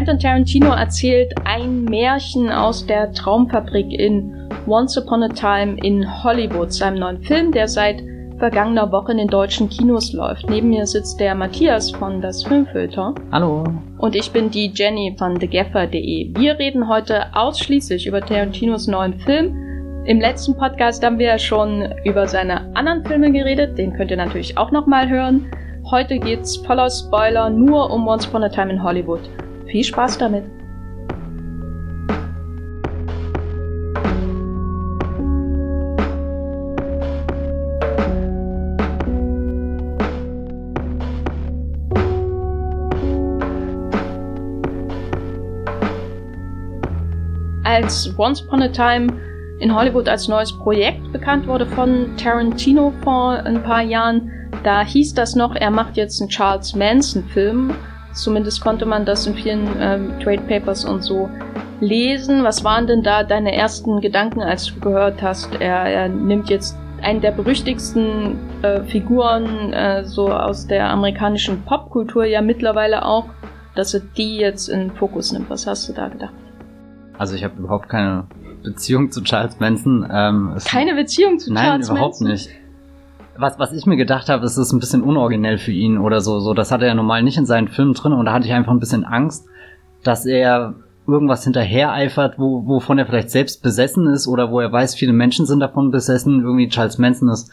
Quentin Tarantino erzählt ein Märchen aus der Traumfabrik in Once Upon a Time in Hollywood, seinem neuen Film, der seit vergangener Woche in den deutschen Kinos läuft. Neben mir sitzt der Matthias von das Filmfilter. Hallo. Und ich bin die Jenny von thegaffer.de. Wir reden heute ausschließlich über Tarantinos neuen Film. Im letzten Podcast haben wir ja schon über seine anderen Filme geredet. Den könnt ihr natürlich auch nochmal hören. Heute geht's voller Spoiler nur um Once Upon a Time in Hollywood. Viel Spaß damit! als Once Upon a Time in Hollywood als neues Projekt bekannt wurde von Tarantino vor ein paar Jahren, da hieß das noch, er macht jetzt einen Charles Manson-Film. Zumindest konnte man das in vielen ähm, Trade Papers und so lesen. Was waren denn da deine ersten Gedanken, als du gehört hast, er, er nimmt jetzt einen der berüchtigsten äh, Figuren äh, so aus der amerikanischen Popkultur ja mittlerweile auch, dass er die jetzt in den Fokus nimmt. Was hast du da gedacht? Also ich habe überhaupt keine Beziehung zu Charles Manson. Ähm, keine Beziehung zu nein, Charles Manson? Nein, überhaupt nicht. Was, was ich mir gedacht habe, ist es ein bisschen unoriginell für ihn oder so. so. Das hat er ja normal nicht in seinen Filmen drin und da hatte ich einfach ein bisschen Angst, dass er irgendwas hinterher eifert, wo, wovon er vielleicht selbst besessen ist oder wo er weiß, viele Menschen sind davon besessen. Irgendwie Charles Manson ist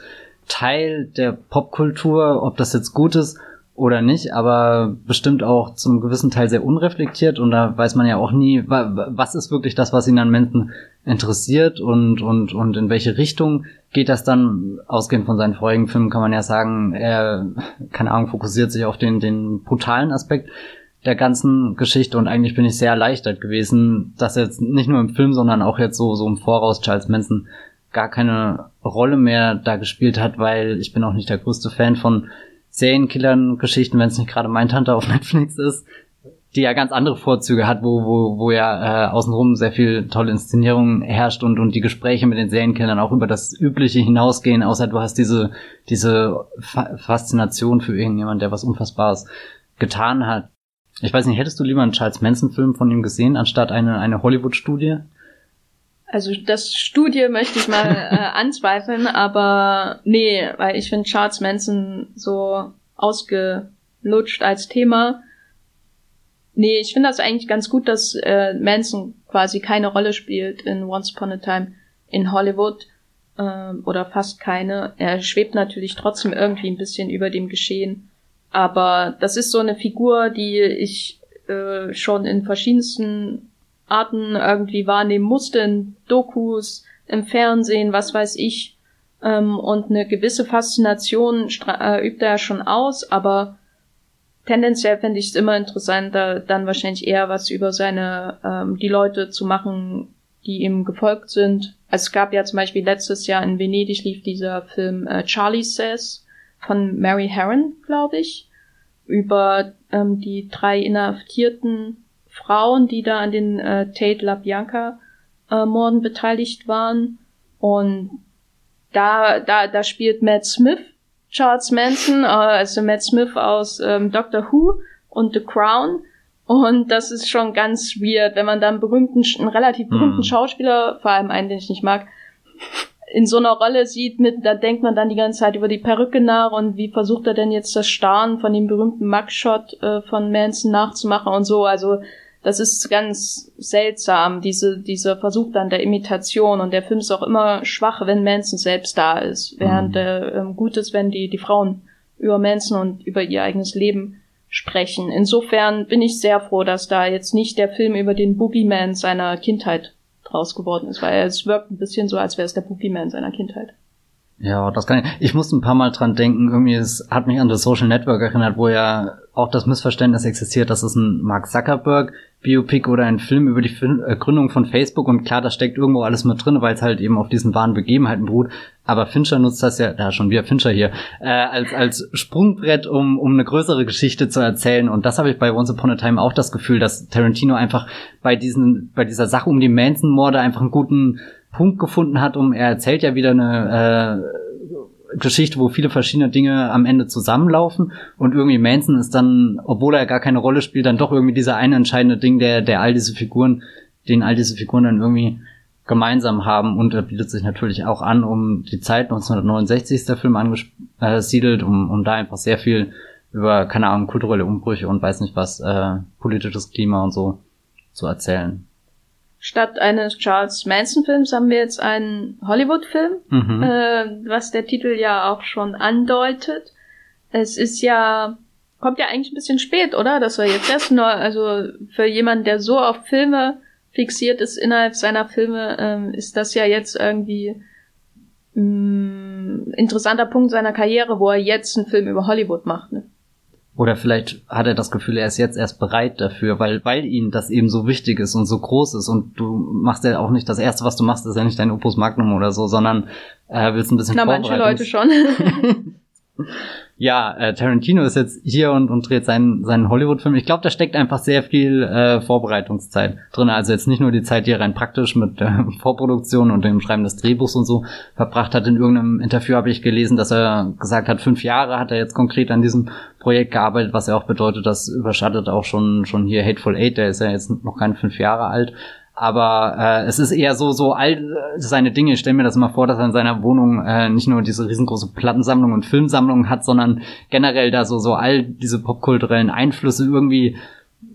Teil der Popkultur, ob das jetzt gut ist oder nicht, aber bestimmt auch zum gewissen Teil sehr unreflektiert und da weiß man ja auch nie, was ist wirklich das, was ihn an Menschen interessiert und, und, und in welche Richtung geht das dann, ausgehend von seinen vorigen Filmen kann man ja sagen, er, keine Ahnung, fokussiert sich auf den, den brutalen Aspekt der ganzen Geschichte und eigentlich bin ich sehr erleichtert gewesen, dass jetzt nicht nur im Film, sondern auch jetzt so, so im Voraus Charles Manson gar keine Rolle mehr da gespielt hat, weil ich bin auch nicht der größte Fan von Serienkillern-Geschichten, wenn es nicht gerade mein Tante auf Netflix ist, die ja ganz andere Vorzüge hat, wo, wo, wo ja äh, außenrum sehr viel tolle Inszenierung herrscht und, und die Gespräche mit den Serienkillern auch über das Übliche hinausgehen, außer du hast diese, diese Fa Faszination für irgendjemand, der was Unfassbares getan hat. Ich weiß nicht, hättest du lieber einen Charles Manson-Film von ihm gesehen, anstatt eine, eine Hollywood-Studie? Also das Studie möchte ich mal äh, anzweifeln, aber nee, weil ich finde Charles Manson so ausgelutscht als Thema. Nee, ich finde das eigentlich ganz gut, dass äh, Manson quasi keine Rolle spielt in Once Upon a Time in Hollywood äh, oder fast keine. Er schwebt natürlich trotzdem irgendwie ein bisschen über dem Geschehen, aber das ist so eine Figur, die ich äh, schon in verschiedensten Arten irgendwie wahrnehmen musste, in Dokus, im Fernsehen, was weiß ich. Ähm, und eine gewisse Faszination äh, übt er schon aus, aber tendenziell fände ich es immer interessanter, dann wahrscheinlich eher was über seine, ähm, die Leute zu machen, die ihm gefolgt sind. Also es gab ja zum Beispiel letztes Jahr in Venedig lief dieser Film äh, Charlie Says von Mary Herron, glaube ich, über ähm, die drei Inhaftierten Frauen, die da an den äh, Tate LaBianca äh, Morden beteiligt waren. Und da, da, da spielt Matt Smith Charles Manson, äh, also Matt Smith aus ähm, Doctor Who und The Crown. Und das ist schon ganz weird, wenn man da einen berühmten, einen relativ berühmten mm. Schauspieler, vor allem einen, den ich nicht mag, in so einer Rolle sieht, mit, da denkt man dann die ganze Zeit über die Perücke nach und wie versucht er denn jetzt das Starren von dem berühmten Mugshot äh, von Manson nachzumachen und so. Also das ist ganz seltsam, diese, dieser Versuch dann der Imitation und der Film ist auch immer schwach, wenn Manson selbst da ist, während mhm. er ähm, gut ist, wenn die, die Frauen über Manson und über ihr eigenes Leben sprechen. Insofern bin ich sehr froh, dass da jetzt nicht der Film über den Boogeyman seiner Kindheit draus geworden ist, weil es wirkt ein bisschen so, als wäre es der Boogeyman seiner Kindheit. Ja, das kann ich. Ich musste ein paar Mal dran denken. Irgendwie, es hat mich an das Social Network erinnert, wo ja auch das Missverständnis existiert, dass es ein Mark Zuckerberg Biopic oder ein Film über die äh, Gründung von Facebook und klar, da steckt irgendwo alles mit drin, weil es halt eben auf diesen wahren Begebenheiten beruht. Aber Fincher nutzt das ja, da schon wieder Fincher hier, äh, als, als Sprungbrett, um, um eine größere Geschichte zu erzählen. Und das habe ich bei Once Upon a Time auch das Gefühl, dass Tarantino einfach bei diesen, bei dieser Sache um die Manson-Morde einfach einen guten Punkt gefunden hat, um er erzählt ja wieder eine, äh, Geschichte, wo viele verschiedene Dinge am Ende zusammenlaufen und irgendwie Manson ist dann, obwohl er gar keine Rolle spielt, dann doch irgendwie dieser eine entscheidende Ding, der, der all diese Figuren, den all diese Figuren dann irgendwie gemeinsam haben und er bietet sich natürlich auch an, um die Zeit 1969 ist der Film angesiedelt, um, um da einfach sehr viel über, keine Ahnung, kulturelle Umbrüche und weiß nicht was, äh, politisches Klima und so zu erzählen. Statt eines Charles Manson-Films haben wir jetzt einen Hollywood-Film, mhm. äh, was der Titel ja auch schon andeutet. Es ist ja, kommt ja eigentlich ein bisschen spät, oder? Dass wir jetzt erst nur, also für jemanden, der so auf Filme fixiert ist innerhalb seiner Filme, ähm, ist das ja jetzt irgendwie mh, mm, interessanter Punkt seiner Karriere, wo er jetzt einen Film über Hollywood macht. Ne? Oder vielleicht hat er das Gefühl, er ist jetzt erst bereit dafür, weil, weil ihm das eben so wichtig ist und so groß ist und du machst ja auch nicht das erste, was du machst, ist ja nicht dein Opus Magnum oder so, sondern äh, willst ein bisschen Na, manche Leute schon. ja, äh, Tarantino ist jetzt hier und, und dreht seinen, seinen Hollywood-Film. Ich glaube, da steckt einfach sehr viel äh, Vorbereitungszeit drin. Also jetzt nicht nur die Zeit, die er rein praktisch mit äh, Vorproduktion und dem Schreiben des Drehbuchs und so verbracht hat. In irgendeinem Interview habe ich gelesen, dass er gesagt hat, fünf Jahre hat er jetzt konkret an diesem Projekt gearbeitet, was ja auch bedeutet, das überschattet auch schon, schon hier Hateful Eight, der ist ja jetzt noch keine fünf Jahre alt. Aber äh, es ist eher so, so all seine Dinge. Ich stelle mir das mal vor, dass er in seiner Wohnung äh, nicht nur diese riesengroße Plattensammlung und Filmsammlung hat, sondern generell da so, so all diese popkulturellen Einflüsse irgendwie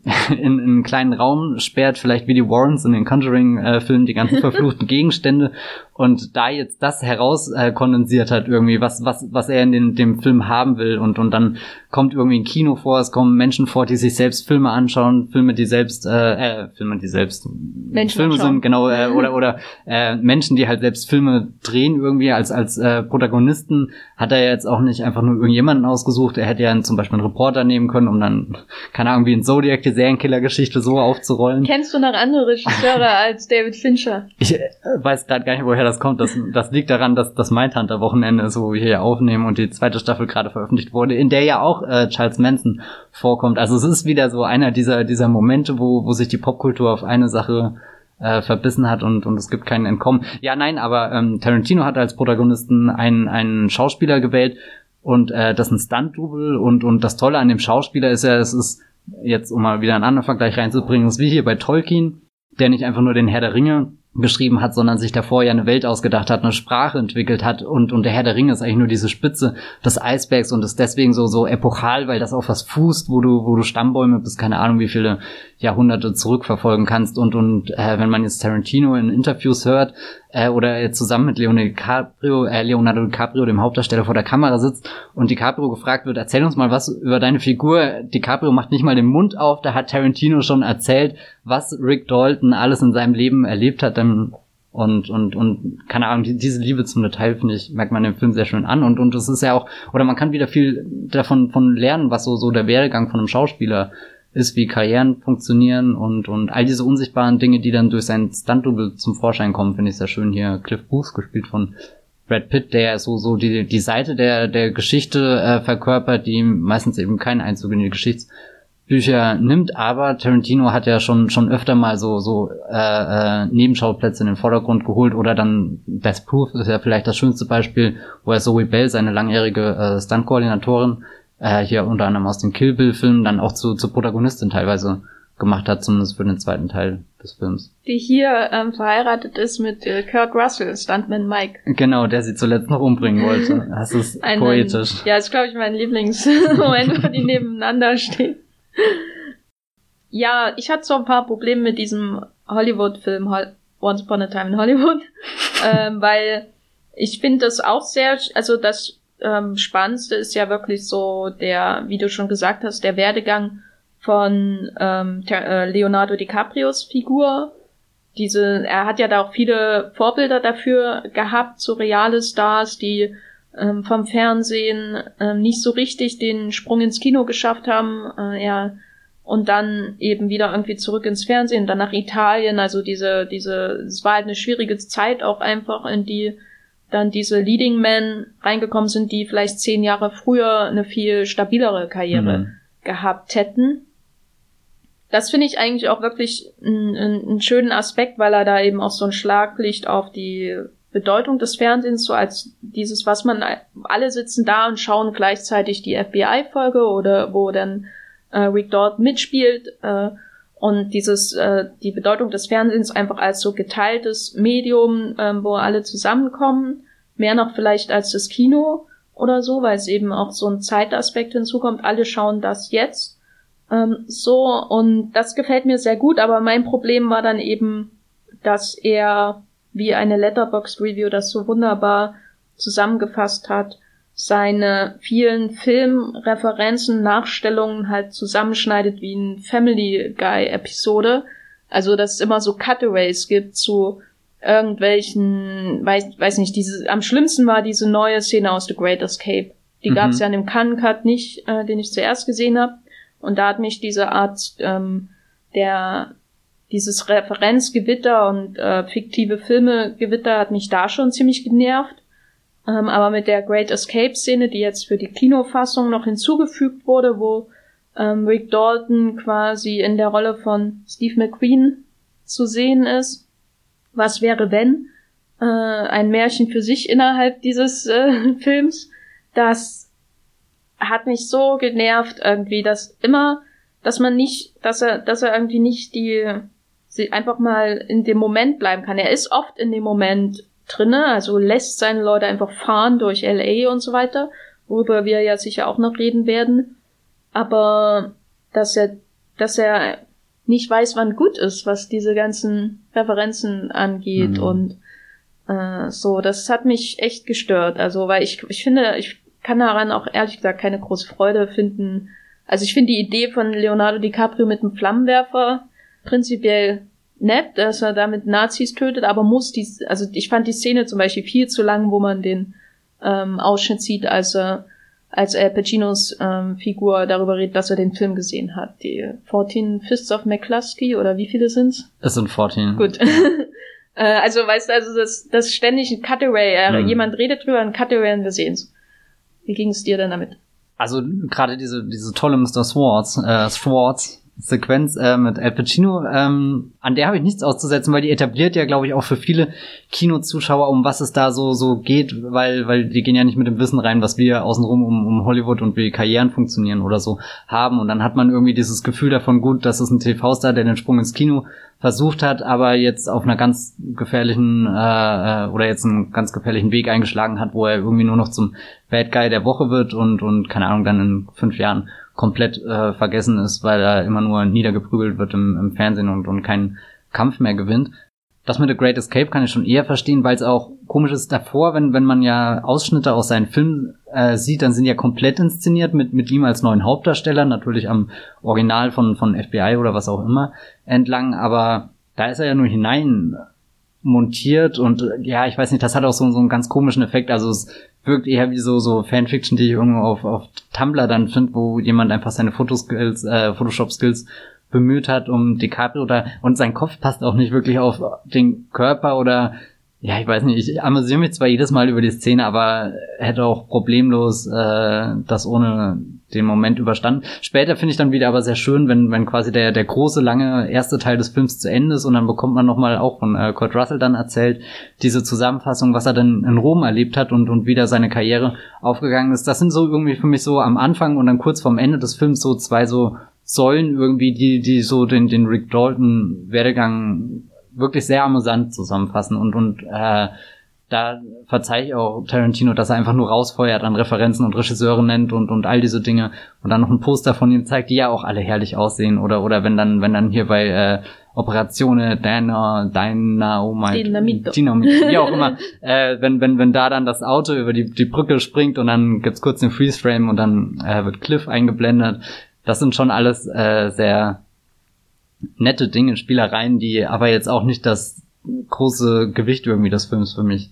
in, in einen kleinen Raum sperrt, vielleicht wie die Warrens in den Conjuring-Filmen, äh, die ganzen verfluchten Gegenstände und da jetzt das heraus äh, hat irgendwie, was, was, was er in den, dem Film haben will und, und dann kommt irgendwie ein Kino vor, es kommen Menschen vor, die sich selbst Filme anschauen, Filme, die selbst, äh, äh Filme, die selbst Menschen Filme anschauen. sind, genau, äh, oder, oder äh, Menschen, die halt selbst Filme drehen irgendwie als, als äh, Protagonisten, hat er jetzt auch nicht einfach nur irgendjemanden ausgesucht, er hätte ja zum Beispiel einen Reporter nehmen können, um dann, keine Ahnung, wie in Zodiac die Serienkiller-Geschichte so aufzurollen. Kennst du noch andere Regisseure als David Fincher? Ich äh, weiß gerade gar nicht, woher das kommt. Das, das liegt daran, dass das Mindhunter-Wochenende ist, wo wir hier aufnehmen und die zweite Staffel gerade veröffentlicht wurde, in der ja auch äh, Charles Manson vorkommt. Also es ist wieder so einer dieser, dieser Momente, wo, wo sich die Popkultur auf eine Sache äh, verbissen hat und, und es gibt keinen Entkommen. Ja, nein, aber ähm, Tarantino hat als Protagonisten einen, einen Schauspieler gewählt und äh, das ist ein Stunt-Double und, und das Tolle an dem Schauspieler ist ja, es ist jetzt, um mal wieder einen anderen Vergleich reinzubringen, ist wie hier bei Tolkien, der nicht einfach nur den Herr der Ringe geschrieben hat, sondern sich davor ja eine Welt ausgedacht hat, eine Sprache entwickelt hat und, und der Herr der Ringe ist eigentlich nur diese Spitze des Eisbergs und ist deswegen so, so epochal, weil das auf was fußt, wo du, wo du Stammbäume bis keine Ahnung wie viele Jahrhunderte zurückverfolgen kannst und, und äh, wenn man jetzt Tarantino in Interviews hört äh, oder jetzt zusammen mit Leonardo DiCaprio, äh, Leonardo DiCaprio, dem Hauptdarsteller vor der Kamera sitzt und DiCaprio gefragt wird, erzähl uns mal was über deine Figur. DiCaprio macht nicht mal den Mund auf, da hat Tarantino schon erzählt, was Rick Dalton alles in seinem Leben erlebt hat, dann und und und keine Ahnung die, diese Liebe zum Detail finde ich merkt man im Film sehr schön an und und es ist ja auch oder man kann wieder viel davon von lernen was so so der Werdegang von einem Schauspieler ist, wie Karrieren funktionieren und und all diese unsichtbaren Dinge die dann durch sein Stunt Double zum Vorschein kommen finde ich sehr schön. Hier Cliff Booth gespielt von Brad Pitt der so so die die Seite der der Geschichte äh, verkörpert die meistens eben keinen Einzug in die Geschichts Bücher nimmt, aber Tarantino hat ja schon schon öfter mal so so äh, äh, Nebenschauplätze in den Vordergrund geholt oder dann Best Proof ist ja vielleicht das schönste Beispiel, wo er Zoe Bell, seine langjährige äh, Stunt-Koordinatorin, äh, hier unter anderem aus den Kill Bill-Filmen dann auch zu, zur Protagonistin teilweise gemacht hat, zumindest für den zweiten Teil des Films. Die hier ähm, verheiratet ist mit äh, Kurt Russell, Stuntman Mike. Genau, der sie zuletzt noch umbringen wollte. Das ist Ein, poetisch. Ja, ist glaube ich mein Lieblingsmoment, wo die nebeneinander stehen ja, ich hatte so ein paar Probleme mit diesem Hollywood-Film Once Upon a Time in Hollywood, ähm, weil ich finde das auch sehr, also das ähm, Spannendste ist ja wirklich so der, wie du schon gesagt hast, der Werdegang von ähm, äh, Leonardo DiCaprios Figur. Diese, er hat ja da auch viele Vorbilder dafür gehabt, so reale Stars, die ähm, vom Fernsehen ähm, nicht so richtig den Sprung ins Kino geschafft haben. Äh, er und dann eben wieder irgendwie zurück ins Fernsehen, dann nach Italien, also diese, diese, es war halt eine schwierige Zeit auch einfach, in die dann diese Leading Men reingekommen sind, die vielleicht zehn Jahre früher eine viel stabilere Karriere mhm. gehabt hätten. Das finde ich eigentlich auch wirklich einen, schönen Aspekt, weil er da eben auch so ein Schlaglicht auf die Bedeutung des Fernsehens, so als dieses, was man, alle sitzen da und schauen gleichzeitig die FBI-Folge oder wo dann äh, Rick Dort mitspielt äh, und dieses, äh, die Bedeutung des Fernsehens einfach als so geteiltes Medium, äh, wo alle zusammenkommen, mehr noch vielleicht als das Kino oder so, weil es eben auch so ein Zeitaspekt hinzukommt. Alle schauen das jetzt ähm, so und das gefällt mir sehr gut, aber mein Problem war dann eben, dass er wie eine Letterbox Review das so wunderbar zusammengefasst hat, seine vielen Filmreferenzen, Nachstellungen halt zusammenschneidet wie ein Family Guy Episode. Also, dass es immer so Cutaways gibt zu irgendwelchen, weiß, weiß nicht, diese, am schlimmsten war diese neue Szene aus The Great Escape. Die mhm. gab es ja in dem Cannes Cut nicht, äh, den ich zuerst gesehen habe. Und da hat mich diese Art ähm, der dieses Referenzgewitter und äh, fiktive Filmegewitter hat mich da schon ziemlich genervt. Ähm, aber mit der Great Escape Szene, die jetzt für die Kinofassung noch hinzugefügt wurde, wo ähm, Rick Dalton quasi in der Rolle von Steve McQueen zu sehen ist. Was wäre, wenn? Äh, ein Märchen für sich innerhalb dieses äh, Films. Das hat mich so genervt irgendwie, dass immer, dass man nicht, dass er, dass er irgendwie nicht die einfach mal in dem Moment bleiben kann. Er ist oft in dem Moment drinne, also lässt seine Leute einfach fahren durch LA und so weiter, worüber wir ja sicher auch noch reden werden. Aber dass er, dass er nicht weiß, wann gut ist, was diese ganzen Referenzen angeht mhm. und äh, so, das hat mich echt gestört. Also, weil ich, ich finde, ich kann daran auch ehrlich gesagt keine große Freude finden. Also ich finde die Idee von Leonardo DiCaprio mit dem Flammenwerfer prinzipiell nett, dass er damit Nazis tötet, aber muss die, also ich fand die Szene zum Beispiel viel zu lang, wo man den ähm, Ausschnitt sieht, als er als Al Pacinos ähm, Figur darüber redet, dass er den Film gesehen hat. Die 14 Fists of McCluskey oder wie viele sind's? Es sind 14. Gut. äh, also weißt du, also das, das ständig ein Cutaway, äh, hm. jemand redet drüber, ein Cutaway und wir sehen's. Wie ging es dir denn damit? Also gerade diese, diese tolle Mr. Swartz, äh, Swartz, Sequenz äh, mit Al Pacino, ähm, an der habe ich nichts auszusetzen, weil die etabliert ja, glaube ich, auch für viele Kinozuschauer, um was es da so so geht, weil weil die gehen ja nicht mit dem Wissen rein, was wir außenrum um, um Hollywood und wie Karrieren funktionieren oder so haben. Und dann hat man irgendwie dieses Gefühl davon, gut, das ist ein TV-Star, der den Sprung ins Kino versucht hat, aber jetzt auf einer ganz gefährlichen äh, äh, oder jetzt einen ganz gefährlichen Weg eingeschlagen hat, wo er irgendwie nur noch zum Bad Guy der Woche wird und und keine Ahnung dann in fünf Jahren komplett äh, vergessen ist, weil er immer nur niedergeprügelt wird im, im Fernsehen und, und keinen Kampf mehr gewinnt. Das mit The Great Escape kann ich schon eher verstehen, weil es auch komisch ist davor, wenn, wenn man ja Ausschnitte aus seinen Filmen äh, sieht, dann sind ja komplett inszeniert mit, mit ihm als neuen Hauptdarsteller, natürlich am Original von, von FBI oder was auch immer entlang, aber da ist er ja nur hinein montiert und ja, ich weiß nicht, das hat auch so, so einen ganz komischen Effekt. Also es wirkt eher wie so, so Fanfiction, die ich irgendwo auf, auf Tumblr dann finde, wo jemand einfach seine Fotoskills, äh, Photoshop-Skills bemüht hat, um DiCaprio oder und sein Kopf passt auch nicht wirklich auf den Körper oder ja, ich weiß nicht, ich amüsiere mich zwar jedes Mal über die Szene, aber hätte auch problemlos äh, das ohne den Moment überstanden. Später finde ich dann wieder aber sehr schön, wenn, wenn quasi der, der große, lange erste Teil des Films zu Ende ist und dann bekommt man nochmal auch von äh, Kurt Russell dann erzählt, diese Zusammenfassung, was er dann in Rom erlebt hat und, und wieder seine Karriere aufgegangen ist. Das sind so irgendwie für mich so am Anfang und dann kurz vorm Ende des Films so zwei so Säulen irgendwie, die, die so den, den Rick Dalton Werdegang wirklich sehr amüsant zusammenfassen und, und äh, da verzeihe ich auch Tarantino, dass er einfach nur rausfeuert an Referenzen und Regisseure nennt und, und all diese Dinge und dann noch ein Poster von ihm zeigt, die ja auch alle herrlich aussehen oder, oder wenn dann, wenn dann hier bei, äh, Operatione Dana, Dynamite, Dynamit, Dynamit, wie auch immer, äh, wenn, wenn, wenn da dann das Auto über die, die Brücke springt und dann gibt's kurz den Freeze-Frame und dann äh, wird Cliff eingeblendet. Das sind schon alles äh, sehr nette Dinge, Spielereien, die aber jetzt auch nicht das große Gewicht irgendwie des Films für mich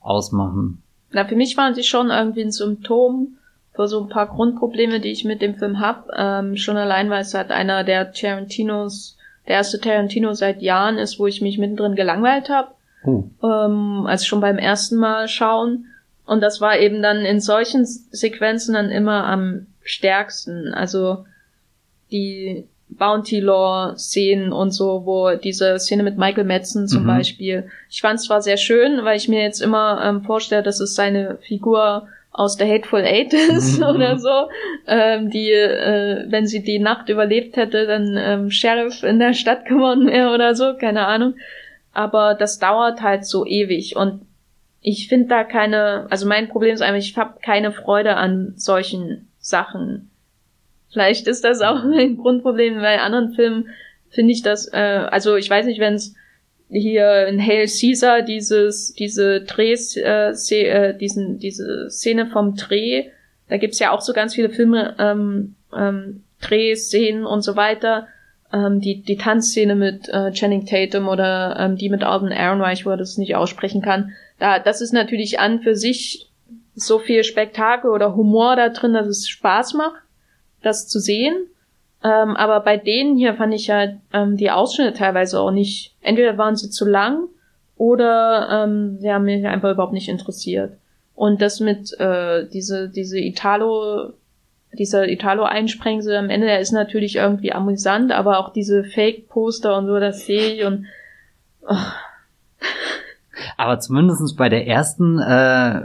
ausmachen. Na, für mich waren sie schon irgendwie ein Symptom für so ein paar Grundprobleme, die ich mit dem Film hab. Ähm, schon allein, weil es halt einer der Tarantinos, der erste Tarantino seit Jahren ist, wo ich mich mittendrin gelangweilt habe. Uh. Ähm, also schon beim ersten Mal schauen. Und das war eben dann in solchen Sequenzen dann immer am stärksten. Also die Bounty Law Szenen und so, wo diese Szene mit Michael Madsen zum mhm. Beispiel. Ich fand es zwar sehr schön, weil ich mir jetzt immer ähm, vorstelle, dass es seine Figur aus der Hateful Eight ist mhm. oder so, ähm, die, äh, wenn sie die Nacht überlebt hätte, dann ähm, Sheriff in der Stadt geworden wäre oder so, keine Ahnung. Aber das dauert halt so ewig und ich finde da keine, also mein Problem ist einfach, ich habe keine Freude an solchen Sachen. Vielleicht ist das auch ein Grundproblem. Bei anderen Filmen finde ich das, äh, also ich weiß nicht, wenn es hier in Hail Caesar dieses, diese Drehs, äh, äh, diesen, diese Szene vom Dreh, da gibt's ja auch so ganz viele Filme, ähm, ähm, Drehszenen und so weiter. Ähm, die, die Tanzszene mit äh, Channing Tatum oder ähm, die mit Alden Ehrenreich, wo er das nicht aussprechen kann. Da, das ist natürlich an für sich so viel Spektakel oder Humor da drin, dass es Spaß macht das zu sehen. Ähm, aber bei denen hier fand ich ja ähm, die Ausschnitte teilweise auch nicht. Entweder waren sie zu lang oder ähm, sie haben mich einfach überhaupt nicht interessiert. Und das mit äh, diese diese Italo dieser Italo-Einsprengsel am Ende, der ist natürlich irgendwie amüsant, aber auch diese Fake-Poster und so, das sehe ich und oh, aber zumindestens bei der ersten, äh,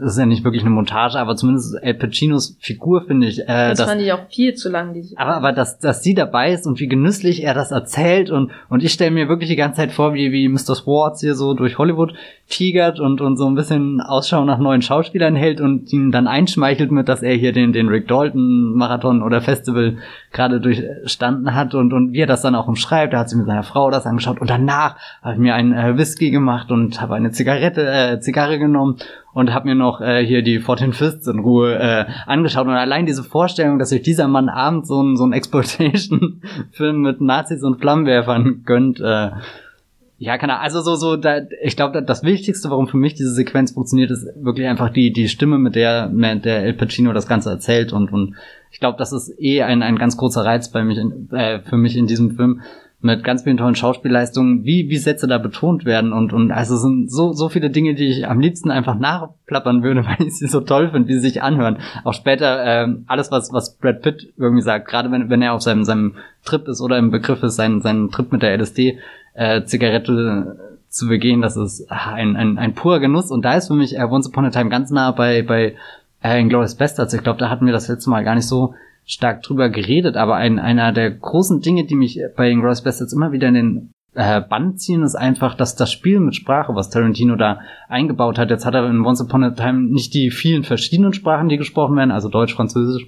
das ist ja nicht wirklich eine Montage, aber zumindest El Pacinos Figur finde ich. Äh, das dass, fand ich auch viel zu lang. Diese aber aber dass, dass sie dabei ist und wie genüsslich er das erzählt und und ich stelle mir wirklich die ganze Zeit vor, wie wie Mr. Swartz hier so durch Hollywood tigert und und so ein bisschen Ausschau nach neuen Schauspielern hält und ihn dann einschmeichelt mit, dass er hier den den Rick Dalton Marathon oder Festival gerade durchstanden hat und und wie er das dann auch umschreibt. Da hat sie mit seiner Frau das angeschaut und danach habe ich mir einen äh, Whisky gemacht und habe eine Zigarette, äh, Zigarre genommen und habe mir noch äh, hier die 14 Fists in Ruhe äh, angeschaut. Und allein diese Vorstellung, dass sich dieser Mann abends so ein, so ein Exploitation-Film mit Nazis und Flammenwerfern gönnt, äh, ja, keine Ahnung. Also so, so, da, ich glaube, das Wichtigste, warum für mich diese Sequenz funktioniert, ist wirklich einfach die, die Stimme, mit der, mit der El Pacino das Ganze erzählt und, und ich glaube, das ist eh ein, ein ganz großer Reiz bei mich, in, äh, für mich in diesem Film, mit ganz vielen tollen Schauspielleistungen, wie, wie Sätze da betont werden und, und also sind so, so viele Dinge, die ich am liebsten einfach nachplappern würde, weil ich sie so toll finde, wie sie sich anhören. Auch später, ähm, alles, was, was Brad Pitt irgendwie sagt, gerade wenn, wenn er auf seinem, seinem Trip ist oder im Begriff ist, seinen, seinen Trip mit der LSD, äh, Zigarette zu begehen, das ist ein, ein, ein purer Genuss und da ist für mich äh, Once Upon a Time ganz nah bei, bei äh, Inglourious Bastards. Ich glaube, da hatten wir das letzte Mal gar nicht so stark drüber geredet, aber ein, einer der großen Dinge, die mich bei Inglourious Bastards immer wieder in den äh, Band ziehen, ist einfach, dass das Spiel mit Sprache, was Tarantino da eingebaut hat, jetzt hat er in Once Upon a Time nicht die vielen verschiedenen Sprachen, die gesprochen werden, also Deutsch, Französisch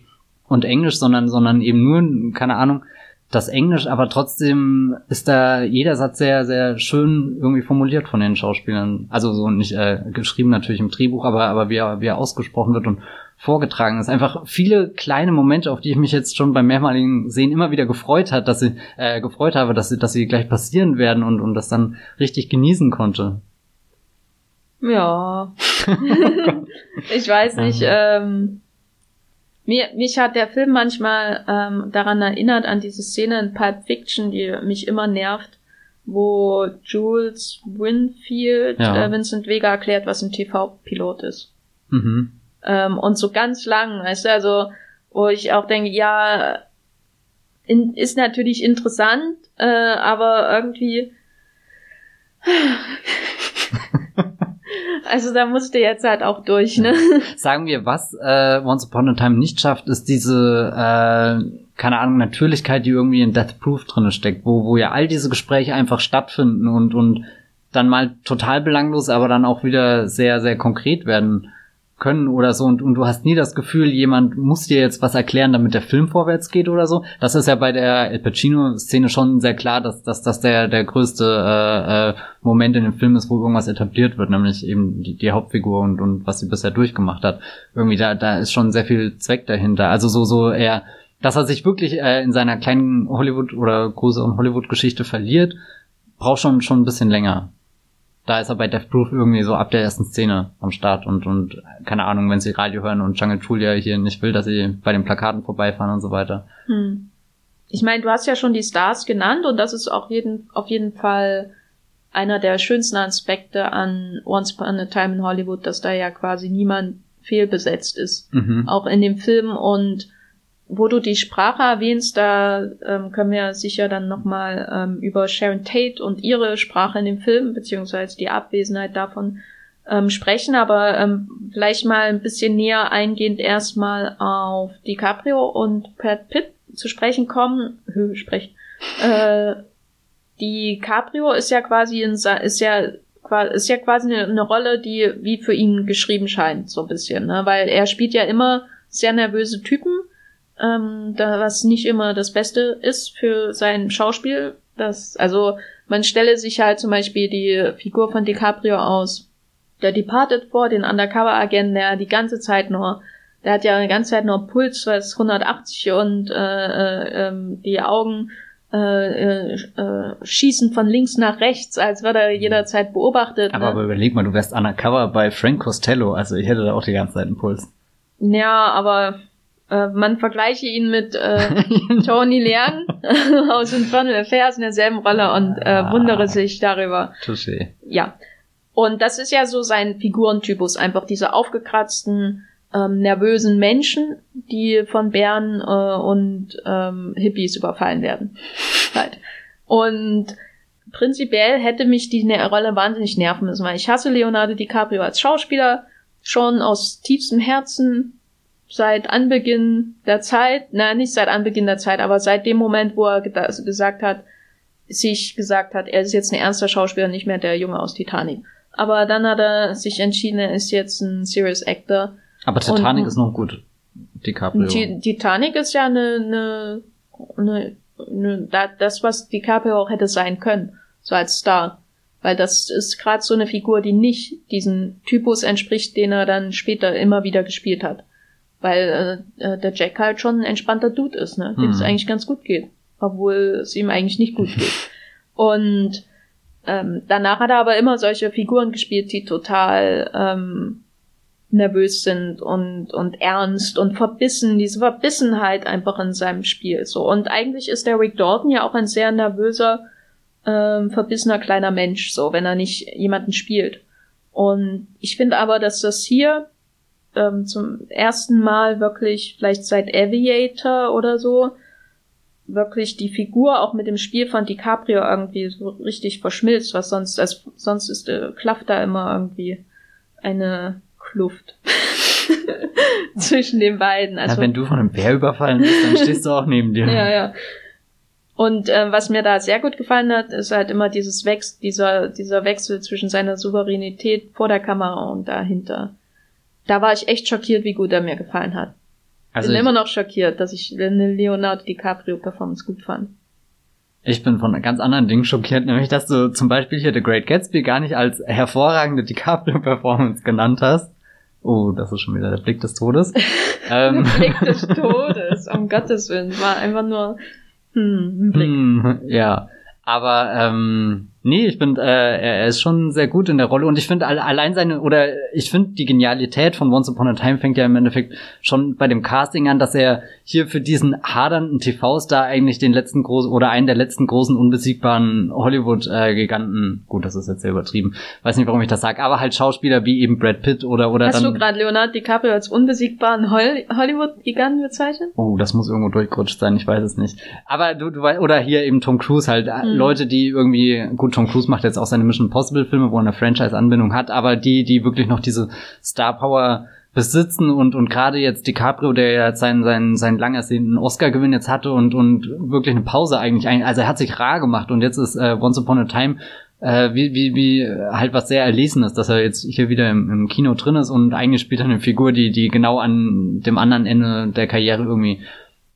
und Englisch, sondern, sondern eben nur, keine Ahnung, das Englisch, aber trotzdem ist da jeder Satz sehr, sehr schön irgendwie formuliert von den Schauspielern. Also so nicht äh, geschrieben natürlich im Drehbuch, aber, aber wie er, wie er ausgesprochen wird und vorgetragen ist. Einfach viele kleine Momente, auf die ich mich jetzt schon beim mehrmaligen Sehen immer wieder gefreut hat, dass sie äh, gefreut habe, dass sie, dass sie gleich passieren werden und und das dann richtig genießen konnte. Ja. ich weiß nicht. Ähm, mir, mich hat der Film manchmal ähm, daran erinnert, an diese Szene in Pulp Fiction, die mich immer nervt, wo Jules Winfield ja. äh, Vincent Vega erklärt, was ein TV-Pilot ist. Mhm. Ähm, und so ganz lang, weißt du, also, wo ich auch denke, ja, in, ist natürlich interessant, äh, aber irgendwie. also da musste jetzt halt auch durch, ne? Sagen wir, was äh, Once Upon a Time nicht schafft, ist diese, äh, keine Ahnung, Natürlichkeit, die irgendwie in Death Proof drinne steckt, wo, wo ja all diese Gespräche einfach stattfinden und, und dann mal total belanglos, aber dann auch wieder sehr, sehr konkret werden können oder so und, und du hast nie das Gefühl, jemand muss dir jetzt was erklären, damit der Film vorwärts geht oder so. Das ist ja bei der El Pacino-Szene schon sehr klar, dass, dass das der, der größte äh, äh, Moment in dem Film ist, wo irgendwas etabliert wird, nämlich eben die, die Hauptfigur und, und was sie bisher durchgemacht hat. Irgendwie da, da ist schon sehr viel Zweck dahinter. Also so, so eher, dass er sich wirklich äh, in seiner kleinen Hollywood- oder größeren Hollywood-Geschichte verliert, braucht schon, schon ein bisschen länger da ist er bei Death Proof irgendwie so ab der ersten Szene am Start und, und keine Ahnung, wenn sie Radio hören und Jungle Julia hier nicht will, dass sie bei den Plakaten vorbeifahren und so weiter. Hm. Ich meine, du hast ja schon die Stars genannt und das ist auch jeden, auf jeden Fall einer der schönsten Aspekte an Once Upon a Time in Hollywood, dass da ja quasi niemand fehlbesetzt ist. Mhm. Auch in dem Film und wo du die Sprache erwähnst, da ähm, können wir sicher dann nochmal ähm, über Sharon Tate und ihre Sprache in dem Film, beziehungsweise die Abwesenheit davon ähm, sprechen, aber ähm, vielleicht mal ein bisschen näher eingehend erstmal auf DiCaprio und Brad Pitt zu sprechen kommen. Hö, sprechen. Äh, DiCaprio ist ja quasi in, ist ja ist ja quasi eine, eine Rolle, die wie für ihn geschrieben scheint, so ein bisschen, ne? Weil er spielt ja immer sehr nervöse Typen, ähm, da, was nicht immer das Beste ist für sein Schauspiel. Das, also man stelle sich halt zum Beispiel die Figur von DiCaprio aus der Departed vor, den Undercover-Agenten, der die ganze Zeit nur, der hat ja die ganze Zeit nur Puls, was 180 und äh, äh, ähm, die Augen äh, äh, äh, schießen von links nach rechts, als würde er jederzeit beobachtet. Aber, ne? aber überleg mal, du wärst undercover bei Frank Costello, also ich hätte da auch die ganze Zeit einen Puls. Ja, aber äh, man vergleiche ihn mit äh, Tony Leung aus Infernal Affairs in derselben Rolle und äh, ah, wundere sich darüber. Touché. Ja. Und das ist ja so sein Figurentypus, einfach diese aufgekratzten, ähm, nervösen Menschen, die von Bären äh, und ähm, Hippies überfallen werden. halt. Und prinzipiell hätte mich die Rolle wahnsinnig nerven müssen, weil ich hasse Leonardo DiCaprio als Schauspieler schon aus tiefstem Herzen seit Anbeginn der Zeit, na nicht seit Anbeginn der Zeit, aber seit dem Moment, wo er gesagt hat, sich gesagt hat, er ist jetzt ein ernster Schauspieler, nicht mehr der Junge aus Titanic. Aber dann hat er sich entschieden, er ist jetzt ein Serious Actor aber Titanic und, ist noch gut. DiCaprio. Titanic ist ja eine, eine, eine, eine das, was DiCaprio auch hätte sein können, so als Star. Weil das ist gerade so eine Figur, die nicht diesen Typus entspricht, den er dann später immer wieder gespielt hat. Weil äh, äh der Jack halt schon ein entspannter Dude ist, ne? Dem es mhm. eigentlich ganz gut geht. Obwohl es ihm eigentlich nicht gut geht. Und ähm, danach hat er aber immer solche Figuren gespielt, die total ähm, nervös sind und, und ernst und verbissen, diese Verbissenheit einfach in seinem Spiel, so. Und eigentlich ist der Rick Dalton ja auch ein sehr nervöser, ähm, verbissener kleiner Mensch, so, wenn er nicht jemanden spielt. Und ich finde aber, dass das hier ähm, zum ersten Mal wirklich, vielleicht seit Aviator oder so, wirklich die Figur auch mit dem Spiel von DiCaprio irgendwie so richtig verschmilzt, was sonst, als, sonst ist, äh, klafft da immer irgendwie eine Kluft zwischen den beiden. Also, ja, wenn du von einem Bär überfallen bist, dann stehst du auch neben dir. ja, ja. Und äh, was mir da sehr gut gefallen hat, ist halt immer dieses Wechsel, dieser, dieser Wechsel zwischen seiner Souveränität vor der Kamera und dahinter. Da war ich echt schockiert, wie gut er mir gefallen hat. Also Bin immer noch schockiert, dass ich eine Leonardo DiCaprio Performance gut fand. Ich bin von ganz anderen Dingen schockiert, nämlich dass du zum Beispiel hier The Great Gatsby gar nicht als hervorragende DiCaprio-Performance genannt hast. Oh, das ist schon wieder der Blick des Todes. ähm. Blick des Todes, um Gottes Willen, war einfach nur hm, ein Blick. Hm, ja, aber ähm, Nee, ich finde, äh, er ist schon sehr gut in der Rolle und ich finde allein seine, oder ich finde die Genialität von Once Upon a Time fängt ja im Endeffekt schon bei dem Casting an, dass er hier für diesen hadernden TV-Star eigentlich den letzten großen oder einen der letzten großen unbesiegbaren Hollywood-Giganten, gut, das ist jetzt sehr übertrieben, weiß nicht, warum ich das sage, aber halt Schauspieler wie eben Brad Pitt oder oder Hast dann, du gerade Leonardo DiCaprio als unbesiegbaren Hol Hollywood-Giganten bezeichnet? Oh, das muss irgendwo durchgerutscht sein, ich weiß es nicht. Aber du, du weißt, oder hier eben Tom Cruise halt, hm. Leute, die irgendwie gut Tom Cruise macht jetzt auch seine Mission Impossible Filme, wo er eine Franchise-Anbindung hat, aber die, die wirklich noch diese Star Power besitzen und, und gerade jetzt DiCaprio, der ja seinen, seinen, seinen lang ersehnten Oscar-Gewinn jetzt hatte und, und wirklich eine Pause eigentlich, also er hat sich rar gemacht und jetzt ist äh, Once Upon a Time äh, wie, wie, wie halt was sehr erlesen ist, dass er jetzt hier wieder im, im Kino drin ist und eigentlich spielt er eine Figur, die, die genau an dem anderen Ende der Karriere irgendwie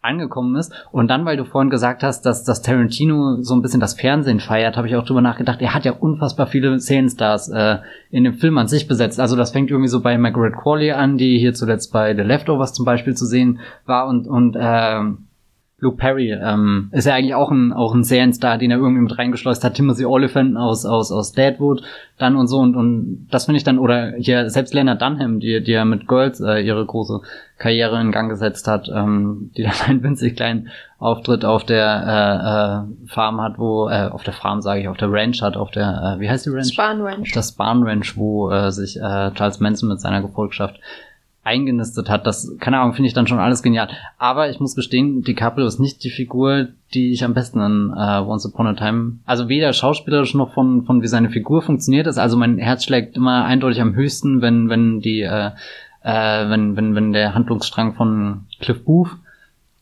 angekommen ist. Und dann, weil du vorhin gesagt hast, dass, dass Tarantino so ein bisschen das Fernsehen feiert, habe ich auch drüber nachgedacht, er hat ja unfassbar viele Szenenstars äh, in dem Film an sich besetzt. Also das fängt irgendwie so bei Margaret Qualley an, die hier zuletzt bei The Leftovers zum Beispiel zu sehen war und, und äh, Luke Perry ähm, ist ja eigentlich auch ein, auch ein Serienstar, den er irgendwie mit reingeschleust hat. Timothy Oliphant aus, aus, aus Deadwood dann und so. Und, und das finde ich dann, oder hier selbst Lena Dunham, die, die ja mit Girls äh, ihre große Karriere in Gang gesetzt hat, ähm, die dann einen winzig kleinen Auftritt auf der äh, äh, Farm hat, wo, äh, auf der Farm sage ich, auf der Ranch hat, auf der, äh, wie heißt die Ranch? Span Ranch. Auf der Span Ranch, wo äh, sich äh, Charles Manson mit seiner Gefolgschaft eingenistet hat. Das, keine Ahnung, finde ich dann schon alles genial. Aber ich muss gestehen, DiCaprio ist nicht die Figur, die ich am besten in äh, Once Upon a Time, also weder schauspielerisch noch von, von wie seine Figur funktioniert ist. Also mein Herz schlägt immer eindeutig am höchsten, wenn, wenn die, äh, äh, wenn, wenn, wenn der Handlungsstrang von Cliff Booth,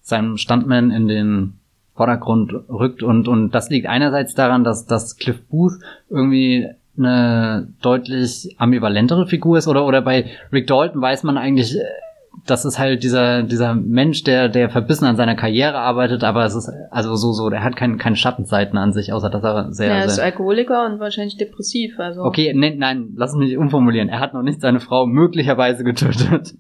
seinem Stuntman in den Vordergrund rückt und, und das liegt einerseits daran, dass, dass Cliff Booth irgendwie eine deutlich ambivalentere Figur ist oder oder bei Rick Dalton weiß man eigentlich äh, das ist halt dieser dieser Mensch der der verbissen an seiner Karriere arbeitet aber es ist also so so der hat keine keine Schattenseiten an sich außer dass er sehr Ja, er ist sehr, Alkoholiker und wahrscheinlich depressiv, also. okay ne, nein lass mich umformulieren er hat noch nicht seine Frau möglicherweise getötet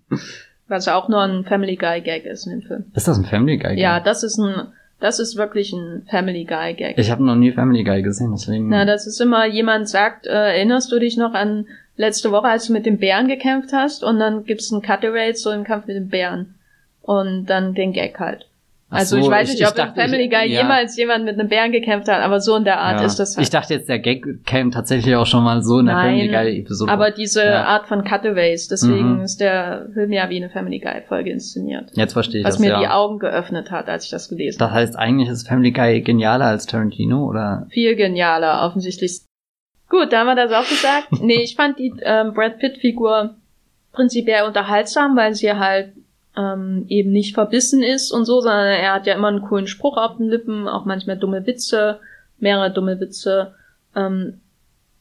Was auch nur ein Family Guy Gag ist in dem Film. ist das ein Family Guy Ja, das ist ein, das ist wirklich ein Family Guy Gag. ich habe noch nie Family Guy gesehen deswegen Na, das ist immer, jemand sagt, äh, erinnerst du dich noch an letzte Woche, als du mit dem Bären gekämpft hast? Und dann gibt's einen Cutaway so im Kampf mit dem Bären. Und dann den Gag halt. Also so, ich weiß ich- nicht, ich ob dachte, in Family ich- Guy ja. jemals jemand mit einem Bären gekämpft hat, aber so in der Art Ja. ist das halt. ich dachte jetzt der Gag käme tatsächlich auch schon mal so in der Nein, Family Guy Episode aber diese Ja. Art von Cutaways, deswegen Mhm. ist der Film ja wie eine Family Guy Folge inszeniert. jetzt verstehe ich Was das mir ja die Augen geöffnet hat, als ich das gelesen Das habe. heißt, eigentlich ist Family Guy genialer als Tarantino, oder? Viel genialer, offensichtlich. Gut, da haben wir das auch gesagt. nee, ich fand die ähm, Brad Pitt-Figur prinzipiell unterhaltsam, weil sie halt ähm, eben nicht verbissen ist und so, sondern er hat ja immer einen coolen Spruch auf den Lippen, auch manchmal dumme Witze, mehrere dumme Witze. Ähm,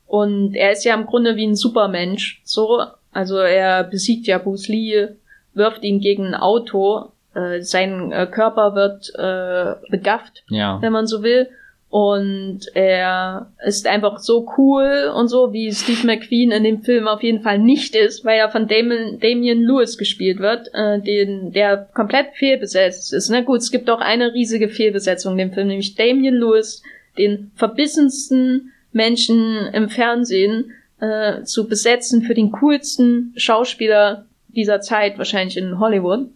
und er ist ja im Grunde wie ein Supermensch, so. Also er besiegt ja Bruce Lee, wirft ihn gegen ein Auto, äh, sein äh, Körper wird äh, begafft Ja. wenn man so will. Und er ist einfach so cool und so, wie Steve McQueen in dem Film auf jeden Fall nicht ist, weil er von Damon, Damien Lewis gespielt wird, äh, den, der komplett fehlbesetzt ist. Na gut, es gibt auch eine riesige Fehlbesetzung in dem Film, nämlich Damien Lewis, den verbissensten Menschen im Fernsehen äh, zu besetzen für den coolsten Schauspieler dieser Zeit, wahrscheinlich in Hollywood.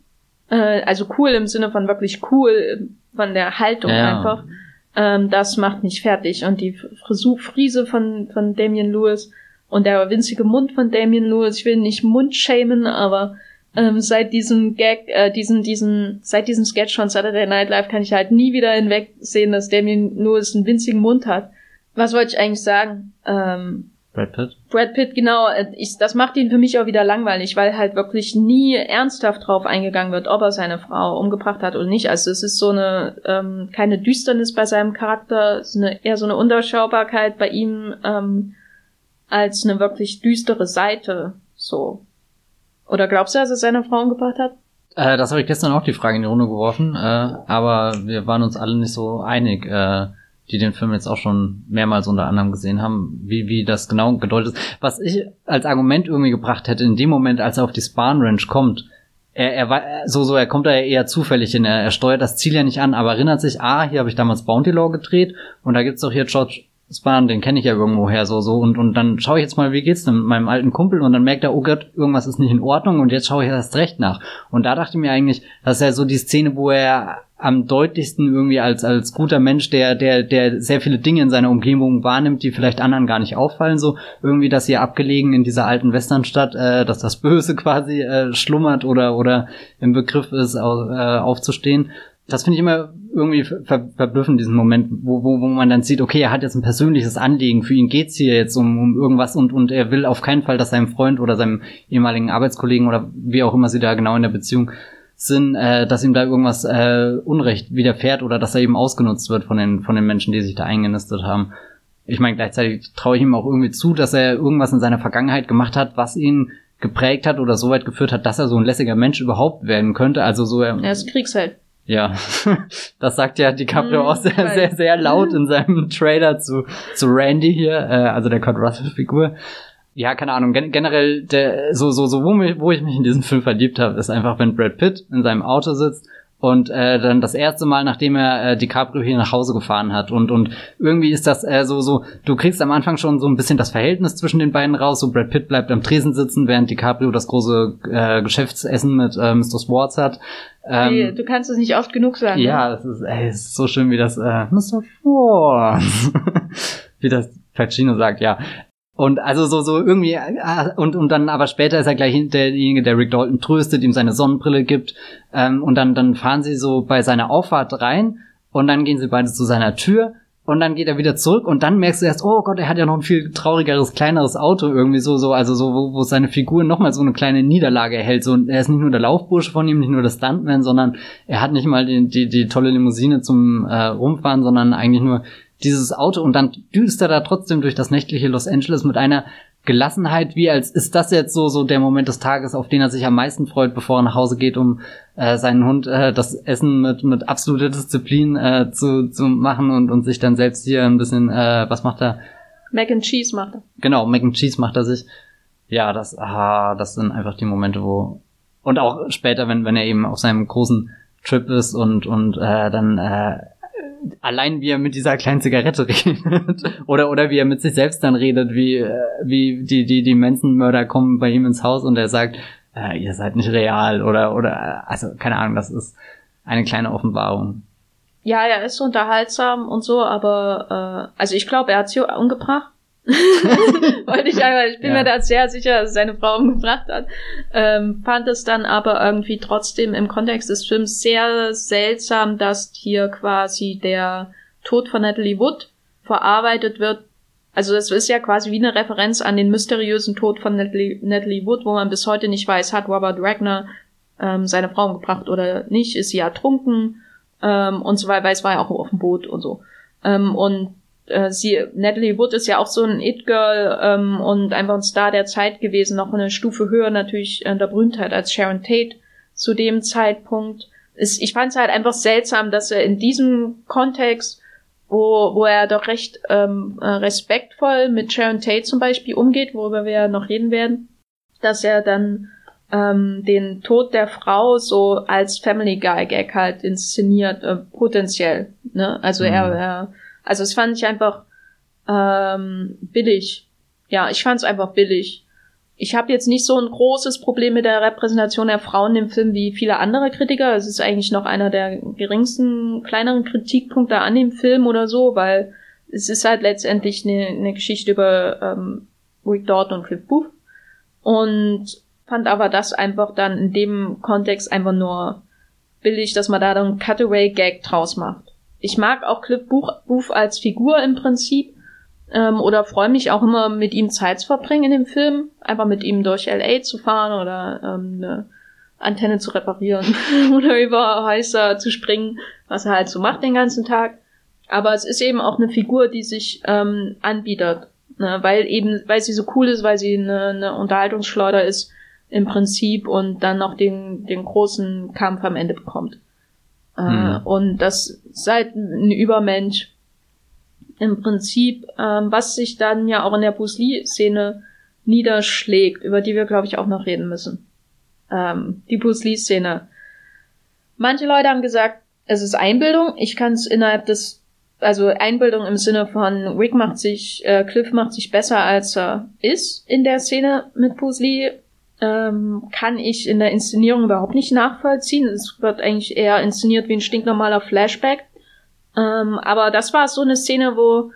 Äh, also cool im Sinne von wirklich cool von der Haltung Ja. einfach. Ähm, das macht mich fertig. Und die Friese von, von Damien Lewis und der winzige Mund von Damien Lewis, ich will nicht Mund schämen, aber ähm, seit diesem Gag, äh, diesen, diesen, seit diesem Sketch von Saturday Night Live kann ich halt nie wieder hinwegsehen, dass Damien Lewis einen winzigen Mund hat. Was wollte ich eigentlich sagen? Ähm, Brad Pitt? Brad Pitt, genau, äh, ich, das macht ihn für mich auch wieder langweilig, weil halt wirklich nie ernsthaft drauf eingegangen wird, ob er seine Frau umgebracht hat oder nicht. Also es ist so eine, ähm, keine Düsternis bei seinem Charakter, es ist eine, eher so eine Unterschaubarkeit bei ihm, ähm, als eine wirklich düstere Seite, so. Oder glaubst du, dass er seine Frau umgebracht hat? Äh, das habe ich gestern auch die Frage in die Runde geworfen, äh, aber wir waren uns alle nicht so einig, äh, die den Film jetzt auch schon mehrmals unter anderem gesehen haben, wie, wie das genau gedeutet ist. Was ich als Argument irgendwie gebracht hätte, in dem Moment, als er auf die Spahn Ranch kommt, er, er war so, so, er kommt da ja eher zufällig hin, er, er steuert das Ziel ja nicht an, aber erinnert sich, ah, hier habe ich damals Bounty Law gedreht und da gibt's doch hier George Spahn, den kenne ich ja irgendwoher so, so, und, und dann schaue ich jetzt mal, wie geht's denn mit meinem alten Kumpel und dann merkt er, oh Gott, irgendwas ist nicht in Ordnung und jetzt schaue ich erst recht nach. Und da dachte ich mir eigentlich, das ist ja so die Szene, wo er am deutlichsten irgendwie als, als guter Mensch, der, der, der sehr viele Dinge in seiner Umgebung wahrnimmt, die vielleicht anderen gar nicht auffallen, so irgendwie, dass hier abgelegen in dieser alten Westernstadt, äh, dass das Böse quasi äh, schlummert oder, oder im Begriff ist, äh, aufzustehen. Das finde ich immer irgendwie ver verblüffend, diesen Moment, wo, wo, wo man dann sieht, okay, er hat jetzt ein persönliches Anliegen, für ihn geht's hier jetzt um, um irgendwas und, und er will auf keinen Fall, dass seinem Freund oder seinem ehemaligen Arbeitskollegen oder wie auch immer sie da genau in der Beziehung sind, äh, dass ihm da irgendwas äh, Unrecht widerfährt oder dass er eben ausgenutzt wird von den, von den Menschen, die sich da eingenistet haben. Ich meine, gleichzeitig traue ich ihm auch irgendwie zu, dass er irgendwas in seiner Vergangenheit gemacht hat, was ihn geprägt hat oder so weit geführt hat, dass er so ein lässiger Mensch überhaupt werden könnte. Also so er, Er ist Kriegsheld. Ja, das sagt ja DiCaprio Hm, auch sehr, weiß. sehr, sehr laut in seinem Trailer zu, zu Randy hier, äh, also der Kurt Russell-Figur. Ja, keine Ahnung, gen generell, der, so, so, so, wo, mich, wo ich mich in diesen Film verliebt habe, ist einfach, wenn Brad Pitt in seinem Auto sitzt und äh, dann das erste Mal, nachdem er äh, DiCaprio hier nach Hause gefahren hat und und irgendwie ist das äh, so so du kriegst am Anfang schon so ein bisschen das Verhältnis zwischen den beiden raus so Brad Pitt bleibt am Tresen sitzen während DiCaprio das große äh, Geschäftsessen mit äh, Mr. Swartz hat ähm, Hey, du kannst es nicht oft genug sagen. ne? ja, es ist, ey, es ist so schön, wie das äh, Mr. Schwartz, wie das Pacino sagt, ja. Und also so, so irgendwie, äh, und, und dann aber später ist er gleich derjenige, der Rick Dalton tröstet, ihm seine Sonnenbrille gibt. Ähm, und dann, dann fahren sie so bei seiner Auffahrt rein und dann gehen sie beide zu seiner Tür und dann geht er wieder zurück und dann merkst du erst, oh Gott, er hat ja noch ein viel traurigeres, kleineres Auto irgendwie so, so, also so, wo, wo seine Figur nochmal so eine kleine Niederlage erhält. So, er ist nicht nur der Laufbursche von ihm, nicht nur der Stuntman, sondern er hat nicht mal die, die, die tolle Limousine zum äh, Rumfahren, sondern eigentlich nur dieses Auto und dann düst er da trotzdem durch das nächtliche Los Angeles mit einer Gelassenheit, wie als ist das jetzt so so der Moment des Tages, auf den er sich am meisten freut, bevor er nach Hause geht, um äh, seinen Hund äh, das Essen mit mit absoluter Disziplin äh, zu zu machen und und sich dann selbst hier ein bisschen äh, was macht er? Mac and Cheese macht er. Genau, Mac and Cheese macht er sich. Ja, das ah, das sind einfach die Momente, wo und auch später, wenn wenn er eben auf seinem großen Trip ist und und äh, dann äh, allein wie er mit dieser kleinen Zigarette redet oder oder wie er mit sich selbst dann redet, wie äh, wie die die die Menschenmörder kommen bei ihm ins Haus und er sagt, äh, ihr seid nicht real oder oder also keine Ahnung, das ist eine kleine Offenbarung. Ja, er ist unterhaltsam und so, aber äh, also ich glaube, er hat sie umgebracht. Wollte ich einfach, ich bin ja. mir da sehr sicher, dass seine Frau umgebracht hat. Ähm, fand es dann aber irgendwie trotzdem im Kontext des Films sehr seltsam, dass hier quasi der Tod von Natalie Wood verarbeitet wird. Also das ist ja quasi wie eine Referenz an den mysteriösen Tod von Natalie, Natalie Wood, wo man bis heute nicht weiß, hat Robert Wagner ähm, seine Frau umgebracht oder nicht, ist sie ertrunken ähm, und so weiter, weil es war ja auch auf dem Boot und so. Ähm, und äh, sie, Natalie Wood ist ja auch so ein It-Girl ähm, und einfach ein Star der Zeit gewesen, noch eine Stufe höher natürlich in der Berühmtheit als Sharon Tate zu dem Zeitpunkt. Ist, ich fand es halt einfach seltsam, dass er in diesem Kontext, wo, wo er doch recht ähm, äh, respektvoll mit Sharon Tate zum Beispiel umgeht, worüber wir ja noch reden werden, dass er dann ähm, den Tod der Frau so als Family Guy Gag halt inszeniert, äh, potenziell. Ne? Also mhm. er, er also es fand ich einfach ähm, billig. Ja, ich fand es einfach billig. Ich habe jetzt nicht so ein großes Problem mit der Repräsentation der Frauen im Film wie viele andere Kritiker. Es ist eigentlich noch einer der geringsten, kleineren Kritikpunkte an dem Film oder so, weil es ist halt letztendlich eine, eine Geschichte über ähm, Rick Dalton und Cliff Booth. Und fand aber das einfach dann in dem Kontext einfach nur billig, dass man da dann Cutaway-Gag draus macht ich mag auch Cliff Booth als Figur im Prinzip ähm, oder freue mich auch immer mit ihm Zeit zu verbringen in dem Film, einfach mit ihm durch LA zu fahren oder ähm, eine Antenne zu reparieren oder über Häuser zu springen, was er halt so macht den ganzen Tag. Aber es ist eben auch eine Figur, die sich ähm, anbietet, ne? weil eben, weil sie so cool ist, weil sie eine, eine Unterhaltungsschleuder ist im Prinzip und dann noch den, den großen Kampf am Ende bekommt. Mhm. Und das seid ein Übermensch im Prinzip, ähm, was sich dann ja auch in der Bruce Lee-Szene niederschlägt, über die wir, glaube ich, auch noch reden müssen. Ähm, die Bruce Lee-Szene. Manche Leute haben gesagt, es ist Einbildung. Ich kann es innerhalb des, also Einbildung im Sinne von Rick macht sich, äh, Cliff macht sich besser, als er ist in der Szene mit Bruce Lee ähm, kann ich in der Inszenierung überhaupt nicht nachvollziehen. Es wird eigentlich eher inszeniert wie ein stinknormaler Flashback. Ähm, aber das war so eine Szene, wo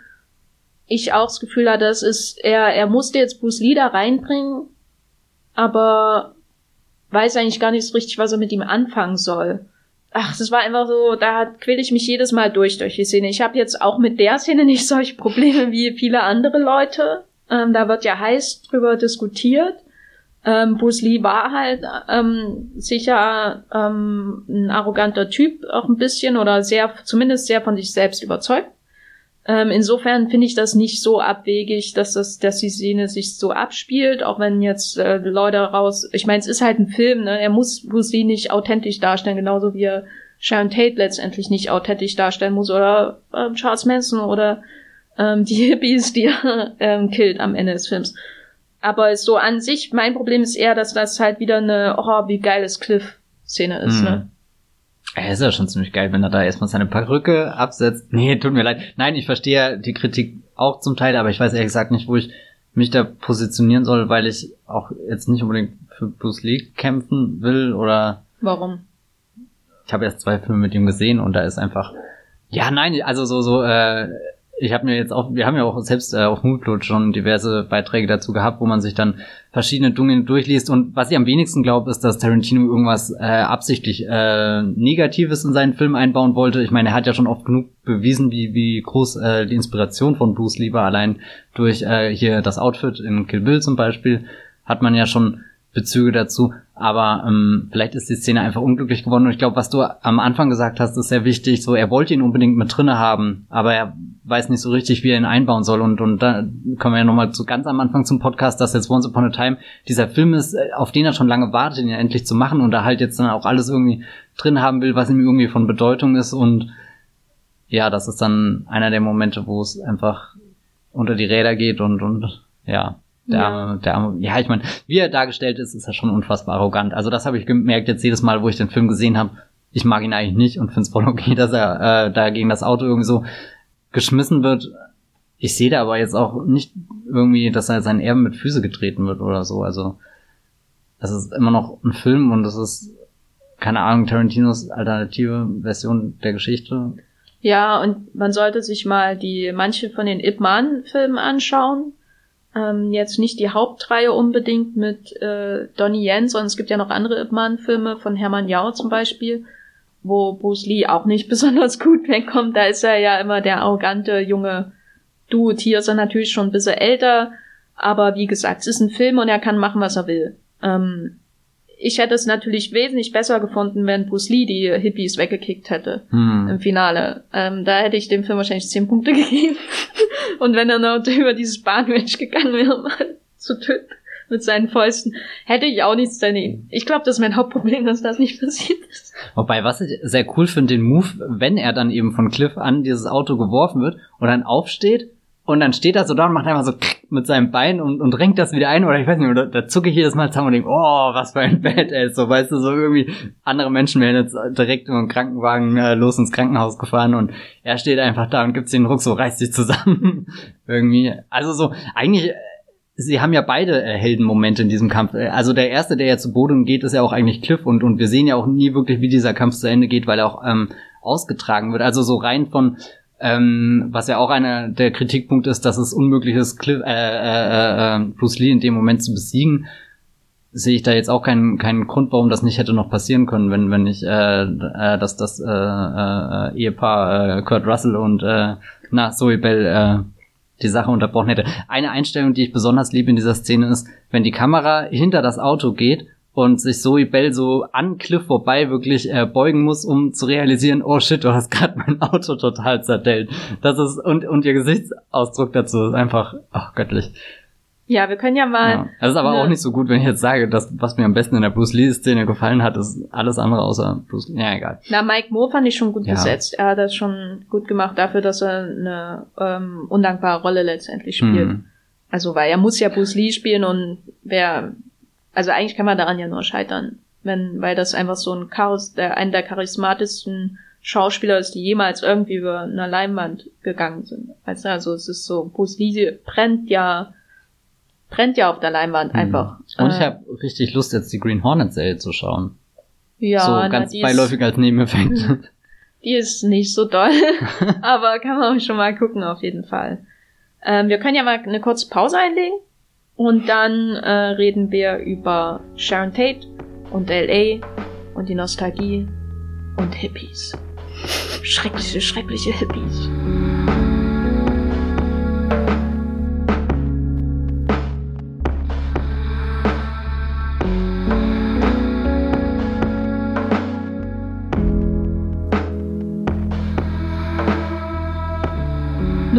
ich auch das Gefühl hatte, das ist, er, er musste jetzt Bruce Lee da reinbringen, aber weiß eigentlich gar nicht so richtig, was er mit ihm anfangen soll. Ach, das war einfach so, da quäle ich mich jedes Mal durch durch die Szene. Ich habe jetzt auch mit der Szene nicht solche Probleme wie viele andere Leute. Ähm, da wird ja heiß drüber diskutiert. Ähm, Bruce Lee war halt ähm, sicher ähm, ein arroganter Typ, auch ein bisschen, oder sehr, zumindest sehr von sich selbst überzeugt. Ähm, insofern finde ich das nicht so abwegig, dass das, dass die Szene sich so abspielt, auch wenn jetzt äh, Leute raus. Ich meine, es ist halt ein Film, ne? Er muss Bruce Lee nicht authentisch darstellen, genauso wie er Sharon Tate letztendlich nicht authentisch darstellen muss oder äh, Charles Manson oder ähm, die Hippies, die er ähm, killt am Ende des Films. Aber so an sich, mein Problem ist eher, dass das halt wieder eine, oh, wie geiles Cliff-Szene ist, mhm. ne? Er ist ja schon ziemlich geil, wenn er da erstmal seine Perücke absetzt. Nee, tut mir leid. Nein, ich verstehe die Kritik auch zum Teil, aber ich weiß ehrlich gesagt nicht, wo ich mich da positionieren soll, weil ich auch jetzt nicht unbedingt für Bruce Lee kämpfen will oder. Warum? Ich habe erst zwei Filme mit ihm gesehen und da ist einfach. Ja, nein, also so, so, äh, ich habe mir jetzt auch, wir haben ja auch selbst äh, auf Moodload schon diverse Beiträge dazu gehabt, wo man sich dann verschiedene Dinge durchliest. Und was ich am wenigsten glaube, ist, dass Tarantino irgendwas äh, absichtlich äh, Negatives in seinen Film einbauen wollte. Ich meine, er hat ja schon oft genug bewiesen, wie, wie groß äh, die Inspiration von Bruce Lee war. Allein durch äh, hier das Outfit in Kill Bill zum Beispiel hat man ja schon Bezüge dazu. Aber ähm, vielleicht ist die Szene einfach unglücklich geworden. Und ich glaube, was du am Anfang gesagt hast, ist sehr wichtig. So, er wollte ihn unbedingt mit drinne haben, aber er weiß nicht so richtig, wie er ihn einbauen soll. Und, und da kommen wir ja nochmal zu ganz am Anfang zum Podcast, dass jetzt Once Upon a Time dieser Film ist, äh, auf den er schon lange wartet, ihn ja endlich zu machen und da halt jetzt dann auch alles irgendwie drin haben will, was ihm irgendwie von Bedeutung ist. Und ja, das ist dann einer der Momente, wo es einfach unter die Räder geht und, und ja, der, ja. der, ja, ich meine, wie er dargestellt ist, ist er schon unfassbar arrogant. Also das habe ich gemerkt jetzt jedes Mal, wo ich den Film gesehen habe. Ich mag ihn eigentlich nicht und finde es voll okay, dass er äh, da gegen das Auto irgendwie so geschmissen wird. Ich sehe da aber jetzt auch nicht irgendwie, dass er seinen Erben mit Füße getreten wird oder so. Also das ist immer noch ein Film und das ist keine Ahnung Tarantinos alternative Version der Geschichte. Ja, und man sollte sich mal die manche von den Ip Man Filmen anschauen ähm, jetzt nicht die Hauptreihe unbedingt mit äh, Donnie Yen, sondern es gibt ja noch andere Ip Man-Filme von Hermann Yao zum Beispiel, wo Bruce Lee auch nicht besonders gut wegkommt. Da ist er ja immer der arrogante junge Dude. Hier ist er natürlich schon ein bisschen älter, aber wie gesagt, es ist ein Film und er kann machen, was er will. Ähm, ich hätte es natürlich wesentlich besser gefunden, wenn Bruce Lee die Hippies weggekickt hätte hm. im Finale. Ähm, da hätte ich dem Film wahrscheinlich zehn Punkte gegeben. Und wenn er noch über dieses Bahnmensch gegangen wäre, mal zu töten mit seinen Fäusten, hätte ich auch nichts daneben. Ich glaube, das ist mein Hauptproblem, dass das nicht passiert ist. Wobei, was ich sehr cool finde, den Move, wenn er dann eben von Cliff an dieses Auto geworfen wird und dann aufsteht und dann steht er so da und macht einfach so mit seinem Bein und, und renkt das wieder ein oder ich weiß nicht, oder da zucke ich jedes Mal zusammen und denke, oh, was für ein Badass, so weißt du, so irgendwie andere Menschen werden jetzt direkt im Krankenwagen äh, los ins Krankenhaus gefahren und er steht einfach da und gibt den Ruck so, reißt sich zusammen irgendwie. Also so, eigentlich, sie haben ja beide äh, Heldenmomente in diesem Kampf. Also der erste, der ja zu Boden geht, ist ja auch eigentlich Cliff und, und wir sehen ja auch nie wirklich, wie dieser Kampf zu Ende geht, weil er auch ähm, ausgetragen wird. Also so rein von ähm, was ja auch einer der Kritikpunkte ist, dass es unmöglich ist, Cliff, äh, äh, äh, Bruce Lee in dem Moment zu besiegen, sehe ich da jetzt auch keinen, keinen Grund, warum das nicht hätte noch passieren können, wenn, wenn ich, äh, äh, dass das äh, äh, Ehepaar äh, Kurt Russell und äh, na, Zoe Bell äh, die Sache unterbrochen hätte. Eine Einstellung, die ich besonders liebe in dieser Szene ist, wenn die Kamera hinter das Auto geht und sich Zoe Bell so an Cliff vorbei wirklich äh, beugen muss, um zu realisieren, oh shit, du hast gerade mein Auto total zerdellt. Das ist und und ihr Gesichtsausdruck dazu ist einfach ach göttlich. Ja, wir können ja mal. Ja. Das ist aber auch nicht so gut, wenn ich jetzt sage, dass was mir am besten in der Bruce Lee Szene gefallen hat, ist alles andere außer Bruce Lee. Ja, egal. Na, Mike Moore fand ich schon gut ja. besetzt. Er hat das schon gut gemacht dafür, dass er eine ähm, undankbare Rolle letztendlich spielt. Mhm. Also, weil er muss ja Bruce Lee spielen und wer also eigentlich kann man daran ja nur scheitern, wenn, weil das einfach so ein Chaos, der einer der charismatischsten Schauspieler ist, die jemals irgendwie über eine Leinwand gegangen sind. Weißt du, also es ist so, Bruce Lee brennt ja, brennt ja auf der Leinwand mhm. einfach. Und ich äh, habe richtig Lust, jetzt die Green Hornet Serie zu schauen. Ja, so ganz na, beiläufig ist, als Nebeneffekt. Die ist nicht so doll, aber kann man auch schon mal gucken auf jeden Fall. Ähm, wir können ja mal eine kurze Pause einlegen und dann äh, reden wir über Sharon Tate und LA und die Nostalgie und Hippies. Schreckliche, schreckliche Hippies.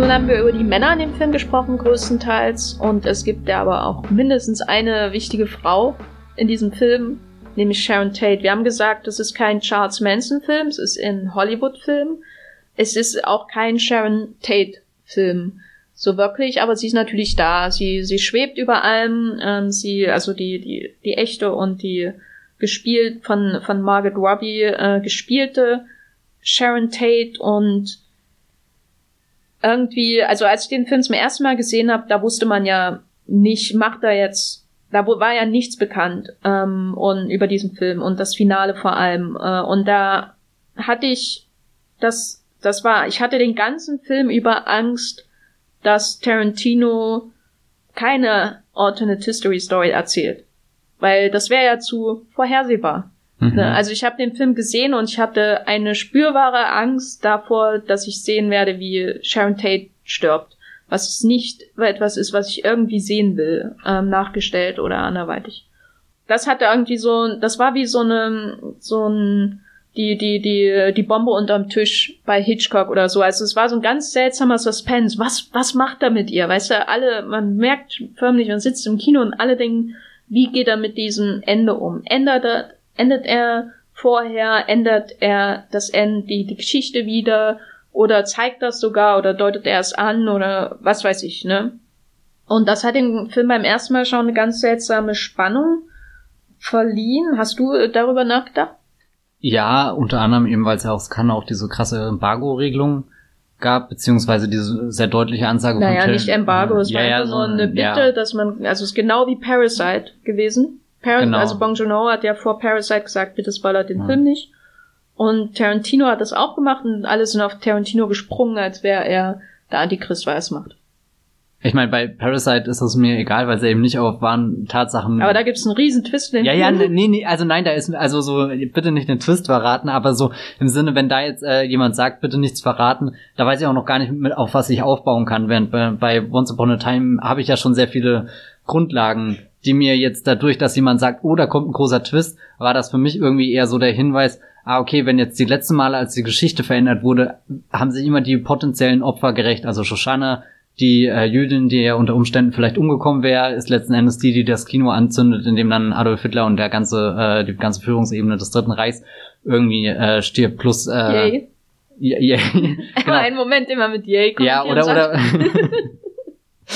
Nun haben wir über die Männer in dem Film gesprochen, größtenteils. Und es gibt ja aber auch mindestens eine wichtige Frau in diesem Film, nämlich Sharon Tate. Wir haben gesagt, das ist kein Charles Manson-Film, es ist ein Hollywood-Film. Es ist auch kein Sharon Tate-Film. So wirklich, aber sie ist natürlich da. Sie, sie schwebt über allem. Ähm, sie, also die, die, die echte und die gespielt von, von Margaret Robbie äh, gespielte Sharon Tate und irgendwie, also als ich den Film zum ersten Mal gesehen habe, da wusste man ja nicht, macht er jetzt, da war ja nichts bekannt ähm, und über diesen Film und das Finale vor allem. Äh, und da hatte ich das das war, ich hatte den ganzen Film über Angst, dass Tarantino keine Alternate History Story erzählt. Weil das wäre ja zu vorhersehbar. Mhm. Ne? Also ich habe den Film gesehen und ich hatte eine spürbare Angst davor, dass ich sehen werde, wie Sharon Tate stirbt. Was nicht etwas ist, was ich irgendwie sehen will, ähm, nachgestellt oder anderweitig. Das hatte irgendwie so, das war wie so eine, so ein, die, die, die, die Bombe unterm Tisch bei Hitchcock oder so. Also es war so ein ganz seltsamer Suspense. Was, was macht er mit ihr? Weißt du, alle, man merkt förmlich, man sitzt im Kino und alle denken, wie geht er mit diesem Ende um? Ändert er, endet er vorher, ändert er das Ende, die, die Geschichte wieder oder zeigt das sogar oder deutet er es an oder was weiß ich, ne? Und das hat dem Film beim ersten Mal schon eine ganz seltsame Spannung verliehen. Hast du darüber nachgedacht? Ja, unter anderem eben, weil es ja auch, es kann auch diese krasse Embargo-Regelung gab, beziehungsweise diese sehr deutliche Ansage naja, von Naja, nicht Embargo, es ja, war ja, einfach nur eine Bitte, ja. dass man, also es ist genau wie Parasite gewesen. Par genau. Also Bong Joon-ho hat ja vor Parasite gesagt, bitte spoilert den ja. Film nicht. Und Tarantino hat das auch gemacht und alle sind auf Tarantino gesprungen, als wäre er der Antichrist, weil er es macht. Ich meine, bei Parasite ist es mir egal, weil sie eben nicht auf wahren Tatsachen. Aber da gibt's einen riesen Twist. Den ja, ja, nee, nee, also nein, da ist also so bitte nicht den Twist verraten, aber so im Sinne, wenn da jetzt äh, jemand sagt, bitte nichts verraten, da weiß ich auch noch gar nicht, mit, auf was ich aufbauen kann. Während bei, bei Once Upon a Time habe ich ja schon sehr viele Grundlagen, die mir jetzt dadurch, dass jemand sagt, oh, da kommt ein großer Twist, war das für mich irgendwie eher so der Hinweis, ah, okay, wenn jetzt die letzten Male, als die Geschichte verändert wurde, haben sich immer die potenziellen Opfer gerecht, also Shoshana die äh, Jüdin, die ja unter Umständen vielleicht umgekommen wäre, ist letzten Endes die, die das Kino anzündet, indem dann Adolf Hitler und der ganze, äh, die ganze Führungsebene des Dritten Reichs irgendwie äh, stirbt. Plus äh, Yay. Yay. genau. Ein Moment immer mit Yay kommt. Ja, oder oder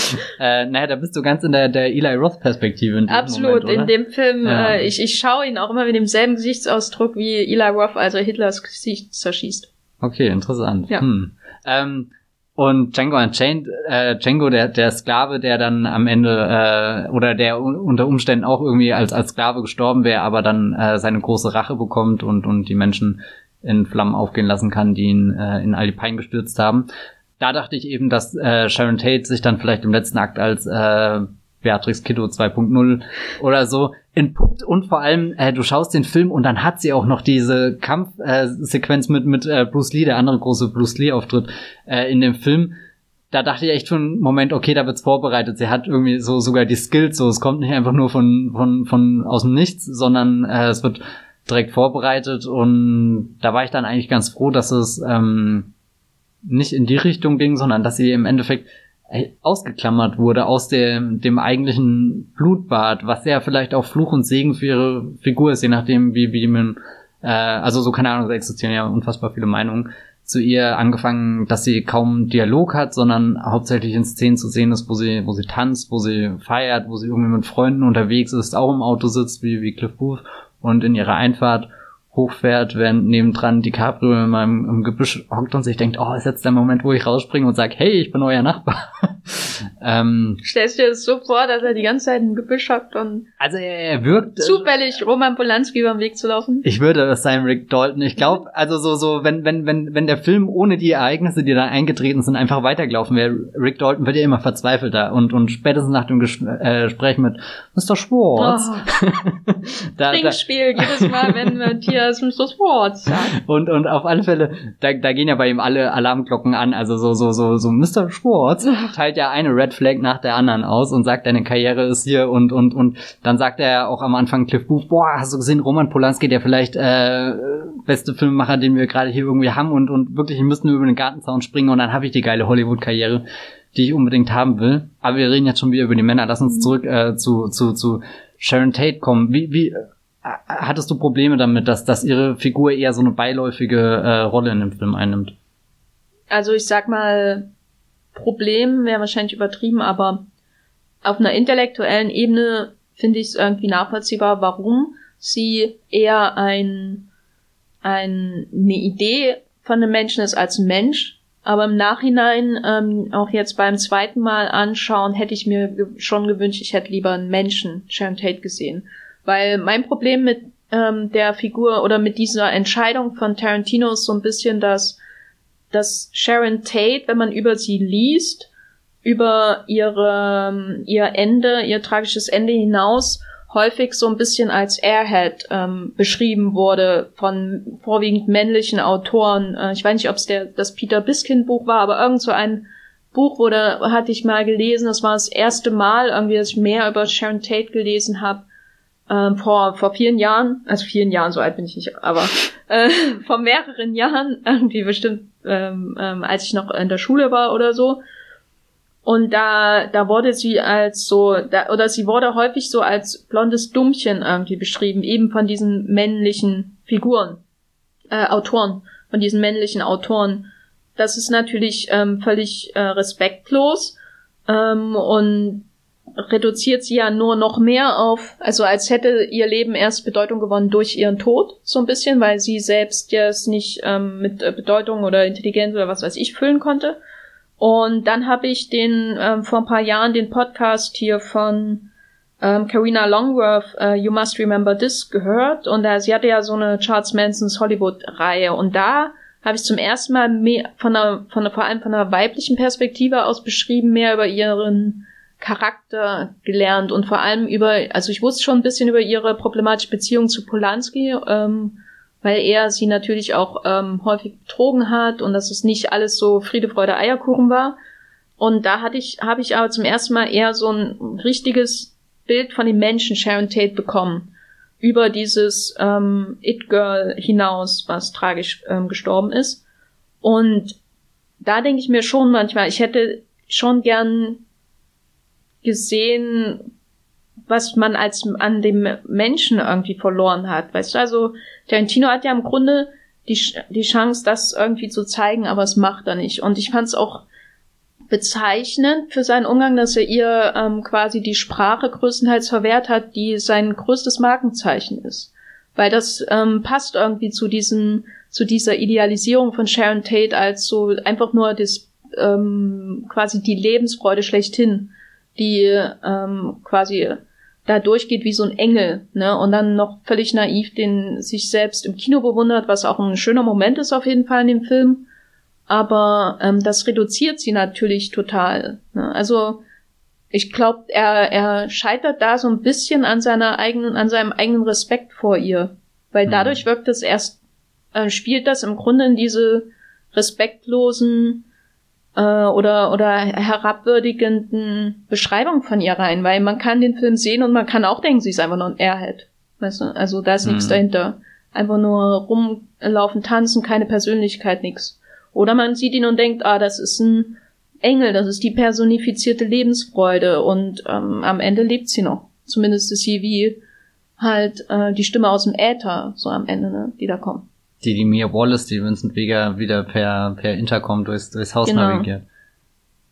äh, naja, da bist du ganz in der, der Eli Roth-Perspektive. Absolut, Moment, in dem Film, ja. äh, ich, ich schaue ihn auch immer mit demselben Gesichtsausdruck, wie Eli Roth, also Hitlers Gesicht zerschießt. Okay, interessant. Ja. Hm. Ähm, und Django Unchained, äh, Django, der, der Sklave, der dann am Ende äh, oder der unter Umständen auch irgendwie als, als Sklave gestorben wäre, aber dann äh, seine große Rache bekommt und, und die Menschen in Flammen aufgehen lassen kann, die ihn äh, in Alpine gestürzt haben. Da dachte ich eben, dass äh, Sharon Tate sich dann vielleicht im letzten Akt als äh, Beatrix Kiddo 2.0 oder so entpuppt und vor allem äh, du schaust den Film und dann hat sie auch noch diese Kampfsequenz äh, mit mit äh, Bruce Lee, der andere große Bruce Lee Auftritt äh, in dem Film. Da dachte ich echt schon einen Moment, okay, da wird's vorbereitet. Sie hat irgendwie so sogar die Skills, so es kommt nicht einfach nur von von von aus dem Nichts, sondern äh, es wird direkt vorbereitet und da war ich dann eigentlich ganz froh, dass es ähm, nicht in die Richtung ging, sondern dass sie im Endeffekt ausgeklammert wurde aus dem, dem eigentlichen Blutbad, was ja vielleicht auch Fluch und Segen für ihre Figur ist, je nachdem, wie, wie man, äh, also so keine Ahnung, da existieren ja unfassbar viele Meinungen zu ihr angefangen, dass sie kaum Dialog hat, sondern hauptsächlich in Szenen zu sehen ist, wo sie, wo sie tanzt, wo sie feiert, wo sie irgendwie mit Freunden unterwegs ist, auch im Auto sitzt, wie, wie Cliff Booth und in ihrer Einfahrt hochfährt, während nebendran DiCaprio in meinem im Gebüsch hockt und sich denkt, oh, ist jetzt der Moment, wo ich rausspringe und sage, hey, ich bin euer Nachbar. ähm, Stellst du dir das so vor, dass er die ganze Zeit im Gebüsch hockt und also er, er wirkt äh, zufällig Roman Polanski über den Weg zu laufen? Ich würde das sein, Rick Dalton. Ich glaube, also so so wenn wenn wenn wenn der Film ohne die Ereignisse, die da eingetreten sind, einfach weitergelaufen wäre, Rick Dalton wird ja immer verzweifelter und und spätestens nach dem Ges äh, Gespräch mit Mr. Schwartz. Oh. da, Trinkspiel jedes Mal, wenn Matthias Mr. Schwartz sagt. Und und auf alle Fälle, da, da gehen ja bei ihm alle Alarmglocken an. Also so so so so Mr. Schwartz teilt ja eine Red Flag nach der anderen aus und sagt, deine Karriere ist hier und und und dann sagt er auch am Anfang Cliff Booth, boah, hast du gesehen, Roman Polanski, der vielleicht äh, beste Filmemacher, den wir gerade hier irgendwie haben und und wirklich müssten wir über den Gartenzaun springen und dann habe ich die geile Hollywood-Karriere, die ich unbedingt haben will. Aber wir reden jetzt schon wieder über die Männer. Lass uns mhm. zurück äh, zu zu zu Sharon Tate kommen. Wie wie hattest du Probleme damit, dass dass ihre Figur eher so eine beiläufige äh, Rolle in dem Film einnimmt? Also ich sag mal, Problem wäre wahrscheinlich übertrieben, aber auf einer intellektuellen Ebene finde ich es irgendwie nachvollziehbar, warum sie eher ein, ein, eine Idee von einem Menschen ist als ein Mensch. Aber im Nachhinein, ähm, auch jetzt beim zweiten Mal anschauen, hätte ich mir schon gewünscht, ich hätte lieber einen Menschen, Sharon Tate, gesehen. Weil mein Problem mit ähm, der Figur oder mit dieser Entscheidung von Tarantino ist so ein bisschen, dass dass Sharon Tate, wenn man über sie liest, über ihre, ihr Ende, ihr tragisches Ende hinaus häufig so ein bisschen als Airhead ähm, beschrieben wurde von vorwiegend männlichen Autoren. Äh, ich weiß nicht, ob es der das Peter Biskind Buch war, aber irgend so ein Buch wurde hatte ich mal gelesen. Das war das erste Mal irgendwie, dass ich mehr über Sharon Tate gelesen habe. Ähm, vor vor vielen Jahren, also vielen Jahren, so alt bin ich nicht, aber äh, vor mehreren Jahren, irgendwie bestimmt, ähm, ähm, als ich noch in der Schule war oder so. Und da, da wurde sie als so, da, oder sie wurde häufig so als blondes Dummchen irgendwie beschrieben, eben von diesen männlichen Figuren, äh, Autoren, von diesen männlichen Autoren. Das ist natürlich ähm, völlig äh, respektlos ähm, und reduziert sie ja nur noch mehr auf, also als hätte ihr Leben erst Bedeutung gewonnen durch ihren Tod, so ein bisschen, weil sie selbst ja es nicht ähm, mit äh, Bedeutung oder Intelligenz oder was weiß ich füllen konnte. Und dann habe ich den ähm, vor ein paar Jahren den Podcast hier von ähm, Karina Longworth, uh, You Must Remember This, gehört. Und äh, sie hatte ja so eine Charles Mansons Hollywood-Reihe. Und da habe ich zum ersten Mal mehr von einer, von einer, vor allem von einer weiblichen Perspektive aus beschrieben, mehr über ihren Charakter gelernt und vor allem über, also ich wusste schon ein bisschen über ihre problematische Beziehung zu Polanski, ähm, weil er sie natürlich auch ähm, häufig betrogen hat und dass es nicht alles so Friede, Freude, Eierkuchen war. Und da hatte ich, habe ich aber zum ersten Mal eher so ein richtiges Bild von dem Menschen Sharon Tate bekommen. Über dieses ähm, It-Girl hinaus, was tragisch ähm, gestorben ist. Und da denke ich mir schon manchmal, ich hätte schon gern gesehen, was man als an dem Menschen irgendwie verloren hat. Weißt du, also Tarantino hat ja im Grunde die, die Chance, das irgendwie zu zeigen, aber es macht er nicht. Und ich fand es auch bezeichnend für seinen Umgang, dass er ihr ähm, quasi die Sprache größtenteils verwehrt hat, die sein größtes Markenzeichen ist. Weil das ähm, passt irgendwie zu diesem, zu dieser Idealisierung von Sharon Tate als so einfach nur das ähm, quasi die Lebensfreude schlechthin, die ähm, quasi da durchgeht wie so ein Engel, ne, und dann noch völlig naiv den sich selbst im Kino bewundert, was auch ein schöner Moment ist auf jeden Fall in dem Film. Aber ähm, das reduziert sie natürlich total. Ne? Also ich glaube, er, er scheitert da so ein bisschen an seiner eigenen, an seinem eigenen Respekt vor ihr. Weil mhm. dadurch wirkt es erst, äh, spielt das im Grunde in diese respektlosen äh, oder, oder herabwürdigenden Beschreibung von ihr rein, weil man kann den Film sehen und man kann auch denken, sie ist einfach nur ein Airhead. Weißt du? Also da ist mhm. nichts dahinter. Einfach nur rumlaufen, tanzen, keine Persönlichkeit, nix. Oder man sieht ihn und denkt, ah, das ist ein Engel, das ist die personifizierte Lebensfreude und ähm, am Ende lebt sie noch. Zumindest ist sie wie halt äh, die Stimme aus dem Äther, so am Ende, ne, die da kommt die, die Mia Wallace, die Vincent Vega wieder per, per Intercom durchs, durchs Haus genau. navigiert.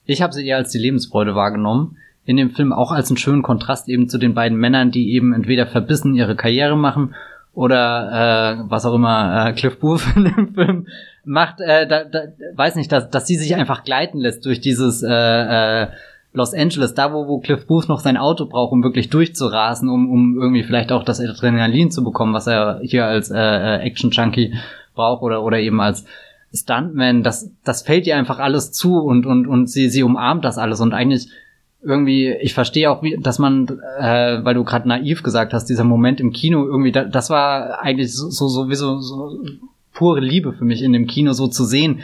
Ich habe sie eher als die Lebensfreude wahrgenommen. In dem Film auch als einen schönen Kontrast eben zu den beiden Männern, die eben entweder verbissen ihre Karriere machen oder äh, was auch immer äh, Cliff Booth in dem Film macht, äh, da, da, weiß nicht, dass, dass sie sich einfach gleiten lässt durch dieses äh, äh, Los Angeles, da wo, wo Cliff Booth noch sein Auto braucht, um wirklich durchzurasen, um, um irgendwie vielleicht auch das Adrenalin zu bekommen, was er hier als äh, äh, Action-Junkie braucht oder, oder eben als Stuntman, das, das fällt ihr einfach alles zu und, und, und sie, sie umarmt das alles. Und eigentlich irgendwie, ich verstehe auch, wie, dass man, äh, weil du gerade naiv gesagt hast, dieser Moment im Kino irgendwie, da, das war eigentlich so, so, so wie so, so pure Liebe für mich in dem Kino so zu sehen,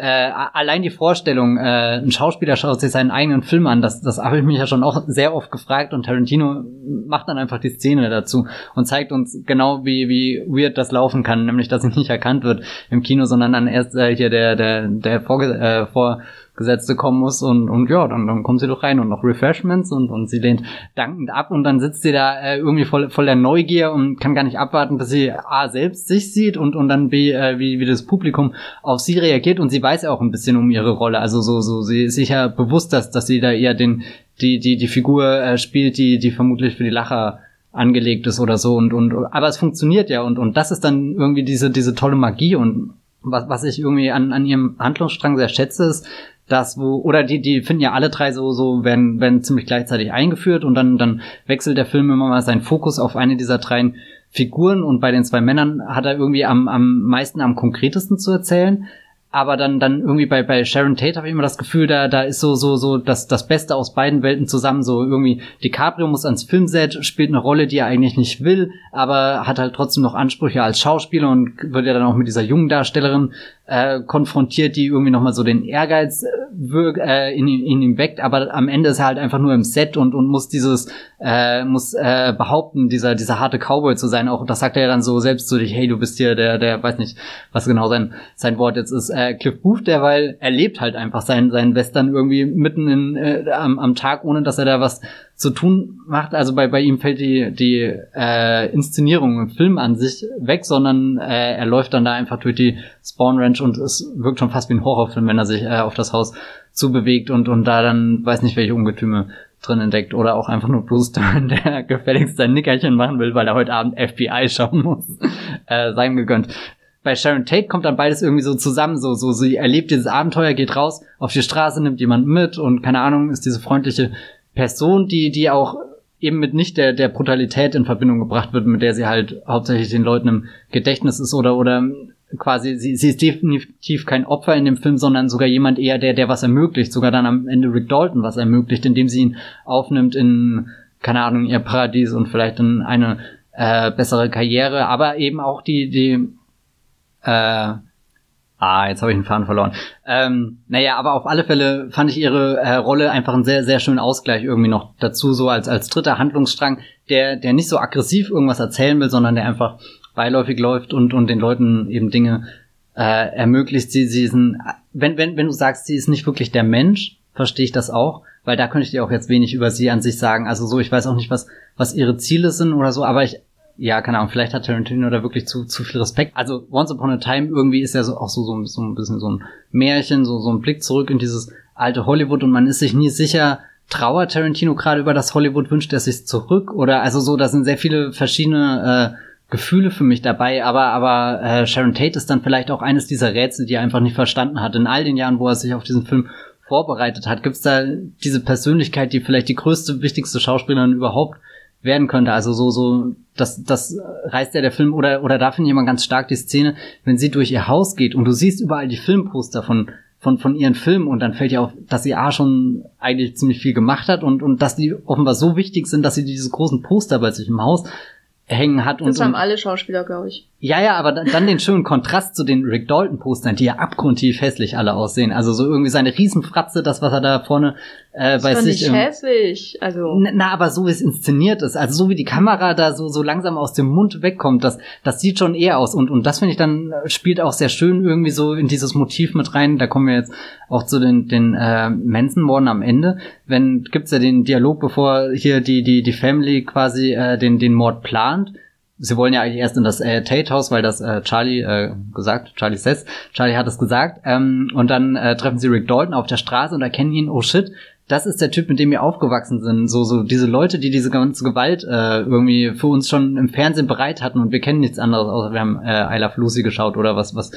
äh, allein die Vorstellung, äh, ein Schauspieler schaut sich seinen eigenen Film an, das, das habe ich mich ja schon auch sehr oft gefragt und Tarantino macht dann einfach die Szene dazu und zeigt uns genau, wie, wie weird das laufen kann, nämlich, dass sie nicht erkannt wird im Kino, sondern dann erst äh, hier der, der, der Vorge äh, vor Gesetzte kommen muss und, und ja, dann, dann kommt sie doch rein und noch Refreshments und, und sie lehnt dankend ab und dann sitzt sie da äh, irgendwie voll, voll der Neugier und kann gar nicht abwarten, bis sie A selbst sich sieht und, und dann B, äh, wie, wie das Publikum auf sie reagiert und sie weiß auch ein bisschen um ihre Rolle. Also so, so, sie ist sicher bewusst, dass, dass sie da eher den, die, die, die Figur äh, spielt, die, die vermutlich für die Lacher angelegt ist oder so und, und, aber es funktioniert ja und, und das ist dann irgendwie diese, diese tolle Magie und was, was ich irgendwie an, an ihrem Handlungsstrang sehr schätze, ist, das, wo, oder die, die finden ja alle drei so, so, werden, werden ziemlich gleichzeitig eingeführt und dann, dann wechselt der Film immer mal seinen Fokus auf eine dieser drei Figuren und bei den zwei Männern hat er irgendwie am, am meisten am konkretesten zu erzählen. aber dann dann irgendwie bei bei Sharon Tate habe ich immer das Gefühl, da da ist so so so das das Beste aus beiden Welten zusammen. So irgendwie DiCaprio muss ans Filmset, spielt eine Rolle, die er eigentlich nicht will, aber hat halt trotzdem noch Ansprüche als Schauspieler und wird ja dann auch mit dieser jungen Darstellerin äh, konfrontiert, die irgendwie nochmal so den Ehrgeiz äh, äh, in, in ihm weckt, aber am Ende ist er halt einfach nur im Set und, und muss dieses, äh, muss äh, behaupten, dieser, dieser harte Cowboy zu sein. Auch das sagt er ja dann so selbst zu dich, hey, du bist hier der, der, weiß nicht, was genau sein, sein Wort jetzt ist, äh, Cliff Booth, der, weil er lebt halt einfach seinen, seinen Western irgendwie mitten in, äh, am, am Tag, ohne dass er da was zu tun macht. Also bei, bei ihm fällt die, die äh, Inszenierung im Film an sich weg, sondern äh, er läuft dann da einfach durch die Spawn Ranch und es wirkt schon fast wie ein Horrorfilm, wenn er sich äh, auf das Haus zubewegt und, und da dann weiß nicht, welche Ungetüme drin entdeckt oder auch einfach nur Bruce Dern, der gefälligst sein Nickerchen machen will, weil er heute Abend FBI schauen muss, äh, sei ihm gegönnt. Bei Sharon Tate kommt dann beides irgendwie so zusammen, so, so, sie erlebt dieses Abenteuer, geht raus auf die Straße, nimmt jemand mit und keine Ahnung, ist diese freundliche Person, die, die auch eben mit nicht der, der Brutalität in Verbindung gebracht wird, mit der sie halt hauptsächlich den Leuten im Gedächtnis ist oder, oder quasi, sie, sie ist definitiv kein Opfer in dem Film, sondern sogar jemand eher, der, der was ermöglicht, sogar dann am Ende Rick Dalton was ermöglicht, indem sie ihn aufnimmt in, keine Ahnung, ihr Paradies und vielleicht in eine äh, bessere Karriere, aber eben auch die, die, äh, Ah, jetzt habe ich den Faden verloren. Ähm, naja, aber auf alle Fälle fand ich ihre äh, Rolle einfach einen sehr, sehr schönen Ausgleich irgendwie noch dazu, so als, als dritter Handlungsstrang, der, der nicht so aggressiv irgendwas erzählen will, sondern der einfach beiläufig läuft und, und den Leuten eben Dinge äh, ermöglicht. Sie, sie sind, wenn, wenn, wenn du sagst, sie ist nicht wirklich der Mensch, verstehe ich das auch, weil da könnte ich dir auch jetzt wenig über sie an sich sagen. Also so, ich weiß auch nicht, was, was ihre Ziele sind oder so, aber ich ja, keine Ahnung, vielleicht hat Tarantino da wirklich zu, zu viel Respekt. Also Once Upon a Time irgendwie ist ja so auch so, so, so ein bisschen so ein Märchen, so, so ein Blick zurück in dieses alte Hollywood und man ist sich nie sicher, trauert Tarantino gerade über das Hollywood, wünscht er sich zurück oder also so, da sind sehr viele verschiedene äh, Gefühle für mich dabei, aber aber äh, Sharon Tate ist dann vielleicht auch eines dieser Rätsel, die er einfach nicht verstanden hat. In all den Jahren, wo er sich auf diesen Film vorbereitet hat, gibt's da diese Persönlichkeit, die vielleicht die größte, wichtigste Schauspielerin überhaupt werden könnte. Also so, so, das, das reißt ja der Film, oder, oder da finde ich immer ganz stark die Szene, wenn sie durch ihr Haus geht und du siehst überall die Filmposter von, von, von ihren Filmen und dann fällt ja auf, dass sie A schon eigentlich ziemlich viel gemacht hat und, und dass die offenbar so wichtig sind, dass sie diese großen Poster bei sich im Haus hängen hat. Das und, haben und, alle Schauspieler, glaube ich. Ja, ja, aber dann, den schönen Kontrast zu den Rick Dalton-Postern, die ja abgrundtief hässlich alle aussehen. Also so irgendwie seine Riesenfratze, das, was er da vorne äh, bei ist sich... nicht hässlich. Also. Na, na, aber so wie es inszeniert ist, also so wie die Kamera da so, so langsam aus dem Mund wegkommt, das, das sieht schon eher aus. Und, und das finde ich dann, äh, spielt auch sehr schön irgendwie so in dieses Motiv mit rein. Da kommen wir jetzt auch zu den, den äh, Manson-Morden am Ende. Wenn, gibt's ja den Dialog, bevor hier die, die, die Family quasi äh, den, den Mord plant sie wollen ja eigentlich erst in das äh, Tate-Haus, weil das äh, Charlie äh, gesagt, Charlie says, Charlie hat es gesagt, ähm, und dann äh, treffen sie Rick Dalton auf der Straße und erkennen ihn, oh shit, das ist der Typ, mit dem wir aufgewachsen sind. So, so diese Leute, die diese ganze Gewalt äh, irgendwie für uns schon im Fernsehen bereit hatten und wir kennen nichts anderes, außer wir haben äh, I Love Lucy geschaut oder was, was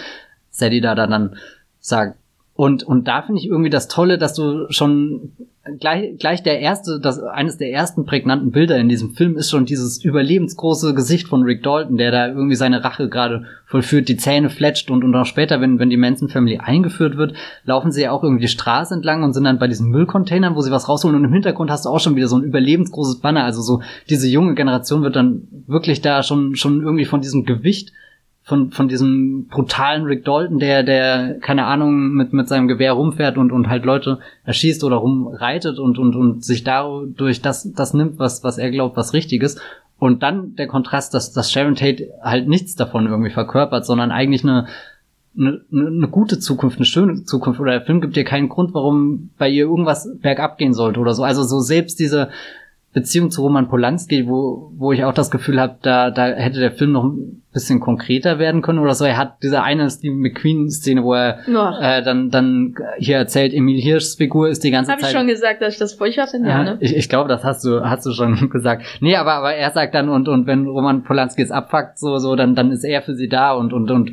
Sadie da dann sagt. Und, und da finde ich irgendwie das Tolle, dass du schon gleich, gleich der erste, das, eines der ersten prägnanten Bilder in diesem Film ist schon dieses überlebensgroße Gesicht von Rick Dalton, der da irgendwie seine Rache gerade vollführt, die Zähne fletscht und, und auch später, wenn, wenn die Manson Family eingeführt wird, laufen sie ja auch irgendwie die Straße entlang und sind dann bei diesen Müllcontainern, wo sie was rausholen. Und im Hintergrund hast du auch schon wieder so ein überlebensgroßes Banner, also so diese junge Generation wird dann wirklich da schon, schon irgendwie von diesem Gewicht von, von diesem brutalen Rick Dalton, der, der, keine Ahnung, mit, mit seinem Gewehr rumfährt und, und halt Leute erschießt oder rumreitet und, und, und sich dadurch das, das nimmt, was, was er glaubt, was richtig ist. Und dann der Kontrast, dass, dass Sharon Tate halt nichts davon irgendwie verkörpert, sondern eigentlich eine, eine, eine gute Zukunft, eine schöne Zukunft. Oder der Film gibt dir keinen Grund, warum bei ihr irgendwas bergab gehen sollte oder so. Also so selbst diese, Beziehung zu Roman Polanski, wo, wo ich auch das Gefühl habe, da, da hätte der Film noch ein bisschen konkreter werden können oder so. Er hat diese eine Steve McQueen-Szene, wo er äh, dann, dann hier erzählt, Emil Hirschs Figur ist die ganze hab Zeit. Habe ich schon gesagt, dass ich das furchtbar finde, ja, ne? Ich, ich glaube, das hast du, hast du schon gesagt. Nee, aber, aber er sagt dann, und, und wenn Roman Polanski es abfuckt, so, so, dann, dann ist er für sie da und, und, und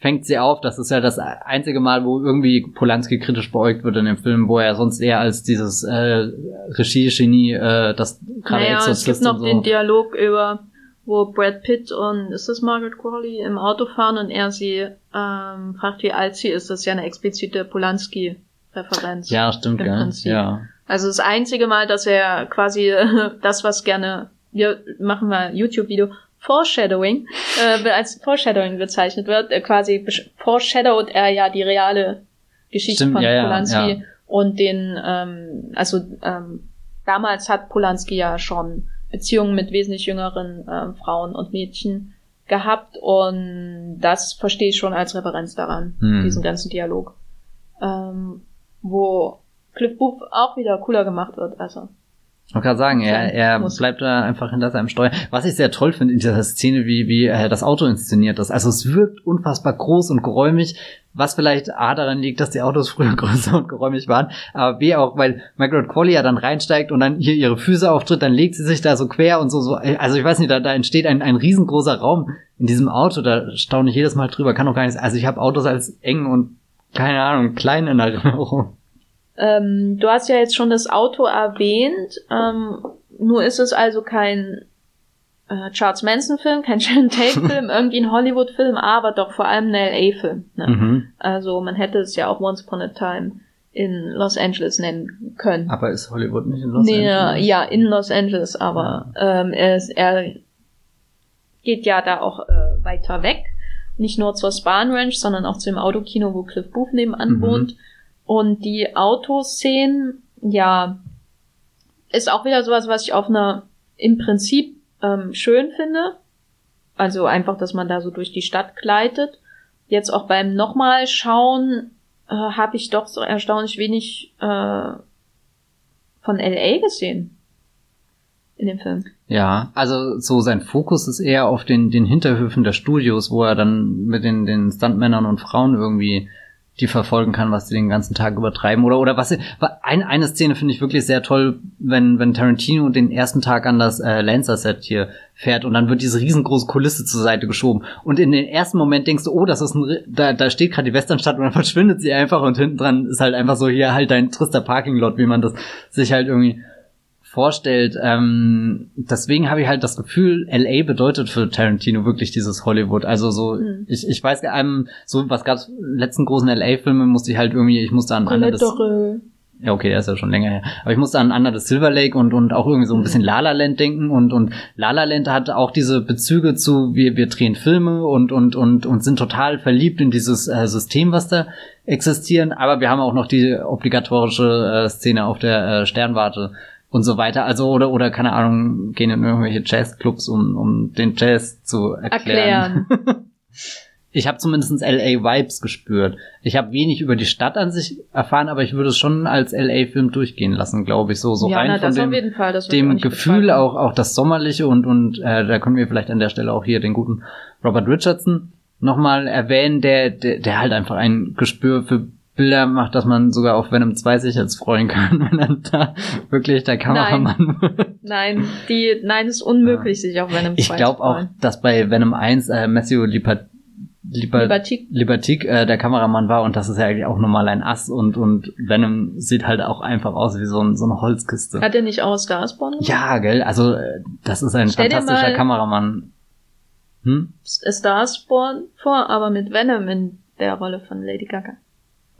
fängt sie auf. Das ist ja das einzige Mal, wo irgendwie Polanski kritisch beäugt wird in dem Film, wo er sonst eher als dieses äh, Regie-Genie, äh, das gerade naja, Exorzist es gibt noch so. den Dialog über wo Brad Pitt und ist das Margaret Qualley im Auto fahren und er sie ähm, fragt, wie alt sie ist. Das ist ja eine explizite Polanski-Referenz. Ja, stimmt, ja. ja. Also das einzige Mal, dass er quasi das, was gerne, wir machen mal YouTube-Video, Foreshadowing, äh, als Foreshadowing bezeichnet wird, äh, quasi foreshadowt er ja die reale Geschichte Stimmt, von ja, Polanski ja. und den, ähm, also ähm, damals hat Polanski ja schon Beziehungen mit wesentlich jüngeren äh, Frauen und Mädchen gehabt und das verstehe ich schon als Referenz daran, hm. diesen ganzen Dialog. Ähm, wo Cliff Booth auch wieder cooler gemacht wird, also. Ich wollte gerade sagen, er, er bleibt da einfach hinter seinem Steuer. Was ich sehr toll finde in dieser Szene, wie, wie er das Auto inszeniert ist. Also es wirkt unfassbar groß und geräumig, was vielleicht A daran liegt, dass die Autos früher größer und geräumig waren, aber B auch, weil Margaret Qualley ja dann reinsteigt und dann hier ihre Füße auftritt, dann legt sie sich da so quer und so, so. Also ich weiß nicht, da, da entsteht ein, ein riesengroßer Raum in diesem Auto, da staune ich jedes Mal drüber, kann doch gar nichts. Also ich habe Autos als eng und keine Ahnung, klein in Erinnerung. Ähm, du hast ja jetzt schon das Auto erwähnt. Ähm, nur ist es also kein äh, Charles Manson-Film, kein Sharon Tate-Film, irgendwie ein Hollywood-Film, aber doch vor allem ein LA-Film. Ne? Mhm. Also man hätte es ja auch Once Upon a Time in Los Angeles nennen können. Aber ist Hollywood nicht in Los nee, Angeles? Ja, in Los Angeles, aber ja. ähm, er, ist, er geht ja da auch äh, weiter weg. Nicht nur zur Spahn Ranch, sondern auch zu dem Autokino, wo Cliff Booth nebenan mhm. wohnt. Und die Autoszenen, ja, ist auch wieder sowas, was ich auf einer im Prinzip ähm, schön finde. Also einfach, dass man da so durch die Stadt gleitet. Jetzt auch beim nochmal schauen äh, habe ich doch so erstaunlich wenig äh, von LA gesehen in dem Film. Ja, also so sein Fokus ist eher auf den, den Hinterhöfen der Studios, wo er dann mit den, den Stuntmännern und Frauen irgendwie die verfolgen kann, was sie den ganzen Tag übertreiben oder oder was ein, eine Szene finde ich wirklich sehr toll, wenn wenn Tarantino den ersten Tag an das äh, Lancer Set hier fährt und dann wird diese riesengroße Kulisse zur Seite geschoben und in den ersten Moment denkst du, oh, das ist ein da da steht gerade die Westernstadt und dann verschwindet sie einfach und hinten dran ist halt einfach so hier halt dein trister Parking Lot, wie man das sich halt irgendwie vorstellt. Ähm, deswegen habe ich halt das Gefühl, LA bedeutet für Tarantino wirklich dieses Hollywood. Also so, mhm. ich, ich weiß einem, so was gab's letzten großen LA-Filme, musste ich halt irgendwie, ich musste an Anna des, ja, okay, der ist ja schon länger her. Aber ich musste an Anna des Silver Lake und, und auch irgendwie so ein bisschen La La Land denken und, und La La Land hat auch diese Bezüge zu, wir, wir drehen Filme und, und, und, und sind total verliebt in dieses äh, System, was da existieren. Aber wir haben auch noch die obligatorische äh, Szene auf der äh, Sternwarte und so weiter. Also oder oder keine Ahnung, gehen in irgendwelche Jazzclubs, um, um den Jazz zu erklären. erklären. ich habe zumindest LA Vibes gespürt. Ich habe wenig über die Stadt an sich erfahren, aber ich würde es schon als LA Film durchgehen lassen, glaube ich, so so ja, rein na, von dem, dem Gefühl auch auch das sommerliche und und äh, da können wir vielleicht an der Stelle auch hier den guten Robert Richardson nochmal erwähnen, der, der der halt einfach ein Gespür für Bilder macht, dass man sogar auf Venom 2 sich jetzt freuen kann, wenn dann da wirklich der Kameramann nein. wird. Nein, die, nein, es ist unmöglich, ja. sich auf Venom 2 Ich glaube auch, dass bei Venom 1 äh, Matthew Lipat Liber Libertik, Libertik äh, der Kameramann war und das ist ja eigentlich auch normal ein Ass und und Venom sieht halt auch einfach aus wie so, ein, so eine Holzkiste. Hat er nicht auch Starspawn? Ja, gell, also äh, das ist ein Stell fantastischer Kameramann. Hm? Starspawn vor, aber mit Venom in der Rolle von Lady Gaga.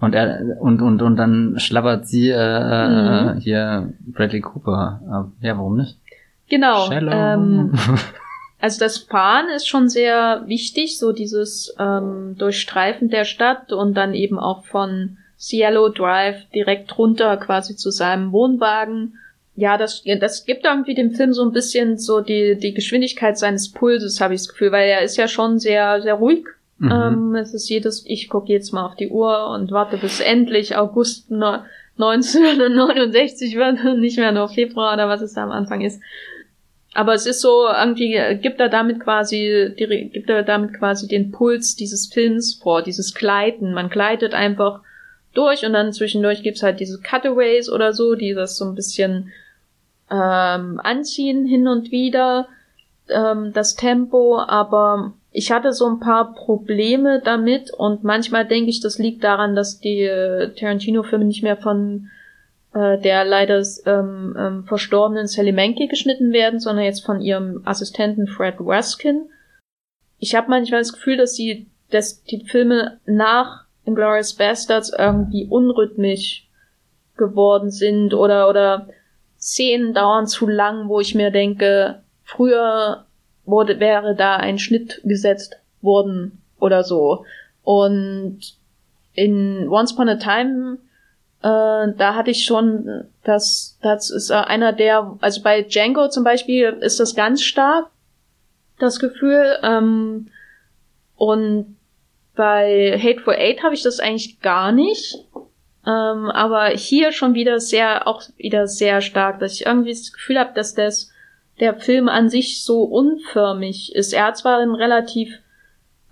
Und er und und und dann schlabbert sie äh, äh, mhm. hier Bradley Cooper ab. Ja, warum nicht? Genau. Ähm, also das Fahren ist schon sehr wichtig, so dieses ähm, Durchstreifen der Stadt und dann eben auch von Cielo Drive direkt runter quasi zu seinem Wohnwagen. Ja, das, das gibt irgendwie dem Film so ein bisschen so die, die Geschwindigkeit seines Pulses, habe ich das Gefühl, weil er ist ja schon sehr, sehr ruhig Mhm. Ähm, es ist jedes, ich gucke jetzt mal auf die Uhr und warte bis endlich August 1969 wird, nicht mehr nur Februar oder was es da am Anfang ist. Aber es ist so, irgendwie gibt er damit quasi, gibt er damit quasi den Puls dieses Films vor, dieses Gleiten. Man gleitet einfach durch und dann zwischendurch gibt's halt diese Cutaways oder so, die das so ein bisschen ähm, anziehen hin und wieder, ähm, das Tempo, aber ich hatte so ein paar Probleme damit und manchmal denke ich, das liegt daran, dass die äh, Tarantino-Filme nicht mehr von äh, der leider ähm, ähm, verstorbenen Sally Menke geschnitten werden, sondern jetzt von ihrem Assistenten Fred Raskin. Ich habe manchmal das Gefühl, dass sie, dass die Filme nach Inglourious Bastards irgendwie unrhythmisch geworden sind oder oder Szenen dauern zu lang, wo ich mir denke, früher wurde wäre da ein Schnitt gesetzt worden oder so. Und in Once Upon a Time äh, da hatte ich schon, das, das ist einer der, also bei Django zum Beispiel ist das ganz stark, das Gefühl. Ähm, und bei Hateful Eight habe ich das eigentlich gar nicht. Ähm, aber hier schon wieder sehr, auch wieder sehr stark, dass ich irgendwie das Gefühl habe, dass das, der Film an sich so unförmig ist. Er hat zwar ein relativ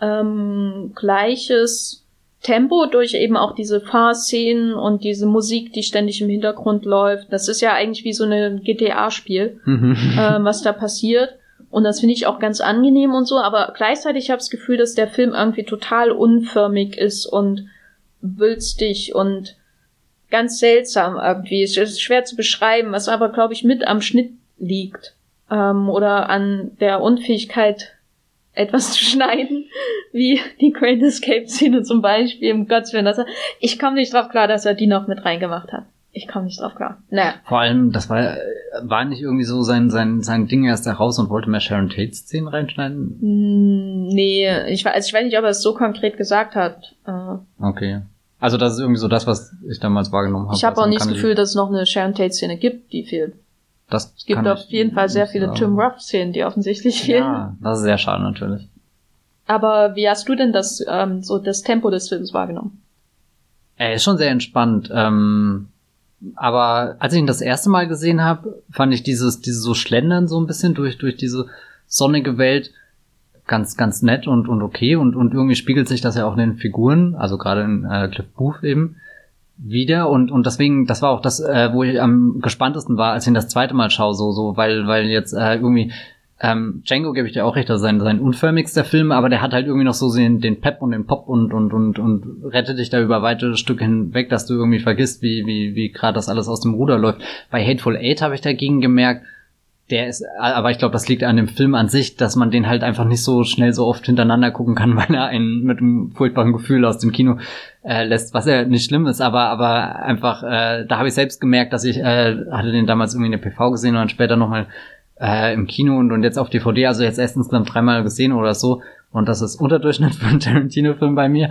ähm, gleiches Tempo durch eben auch diese Fahrszenen und diese Musik, die ständig im Hintergrund läuft. Das ist ja eigentlich wie so ein GTA-Spiel, mhm. äh, was da passiert. Und das finde ich auch ganz angenehm und so, aber gleichzeitig habe ich das Gefühl, dass der Film irgendwie total unförmig ist und wülstig und ganz seltsam irgendwie. Es ist schwer zu beschreiben, was aber, glaube ich, mit am Schnitt liegt. Ähm, oder an der Unfähigkeit etwas zu schneiden, wie die Great Escape Szene zum Beispiel, im Gottes Willen, dass er, ich komme nicht drauf klar, dass er die noch mit reingemacht hat. Ich komme nicht drauf klar. Naja. Vor allem, das war, war nicht irgendwie so sein, sein, sein Ding erst heraus und wollte mehr Sharon Tate Szenen reinschneiden? Mm, nee, ich, also ich weiß nicht, ob er es so konkret gesagt hat. Äh. Okay. Also das ist irgendwie so das, was ich damals wahrgenommen habe. Ich habe auch nicht das Gefühl, dass es noch eine Sharon Tate Szene gibt, die fehlt. Das es gibt auf jeden Fall sehr viele sagen. Tim Ruff-Szenen, die offensichtlich fehlen. Ja, das ist sehr schade natürlich. Aber wie hast du denn das, ähm, so das Tempo des Films wahrgenommen? Er ist schon sehr entspannt. Ähm, aber als ich ihn das erste Mal gesehen habe, fand ich dieses, dieses so Schlendern so ein bisschen durch, durch diese sonnige Welt ganz, ganz nett und, und okay. Und, und irgendwie spiegelt sich das ja auch in den Figuren, also gerade in äh, Cliff Booth eben, wieder und und deswegen das war auch das äh, wo ich am gespanntesten war als ich ihn das zweite Mal schaue so so weil weil jetzt äh, irgendwie ähm, Django gebe ich dir auch recht, das ist sein, sein unförmigster Film, aber der hat halt irgendwie noch so den, den Pep und den Pop und, und, und, und rettet dich da über weite Stücke hinweg, dass du irgendwie vergisst, wie, wie, wie gerade das alles aus dem Ruder läuft. Bei Hateful Eight habe ich dagegen gemerkt, der ist, aber ich glaube, das liegt an dem Film an sich, dass man den halt einfach nicht so schnell so oft hintereinander gucken kann, weil er einen mit einem furchtbaren Gefühl aus dem Kino äh, lässt, was ja nicht schlimm ist, aber aber einfach, äh, da habe ich selbst gemerkt, dass ich äh, hatte den damals irgendwie in der PV gesehen und dann später nochmal äh, im Kino und, und jetzt auf DVD, also jetzt erst insgesamt dreimal gesehen oder so. Und das ist Unterdurchschnitt für einen Tarantino-Film bei mir.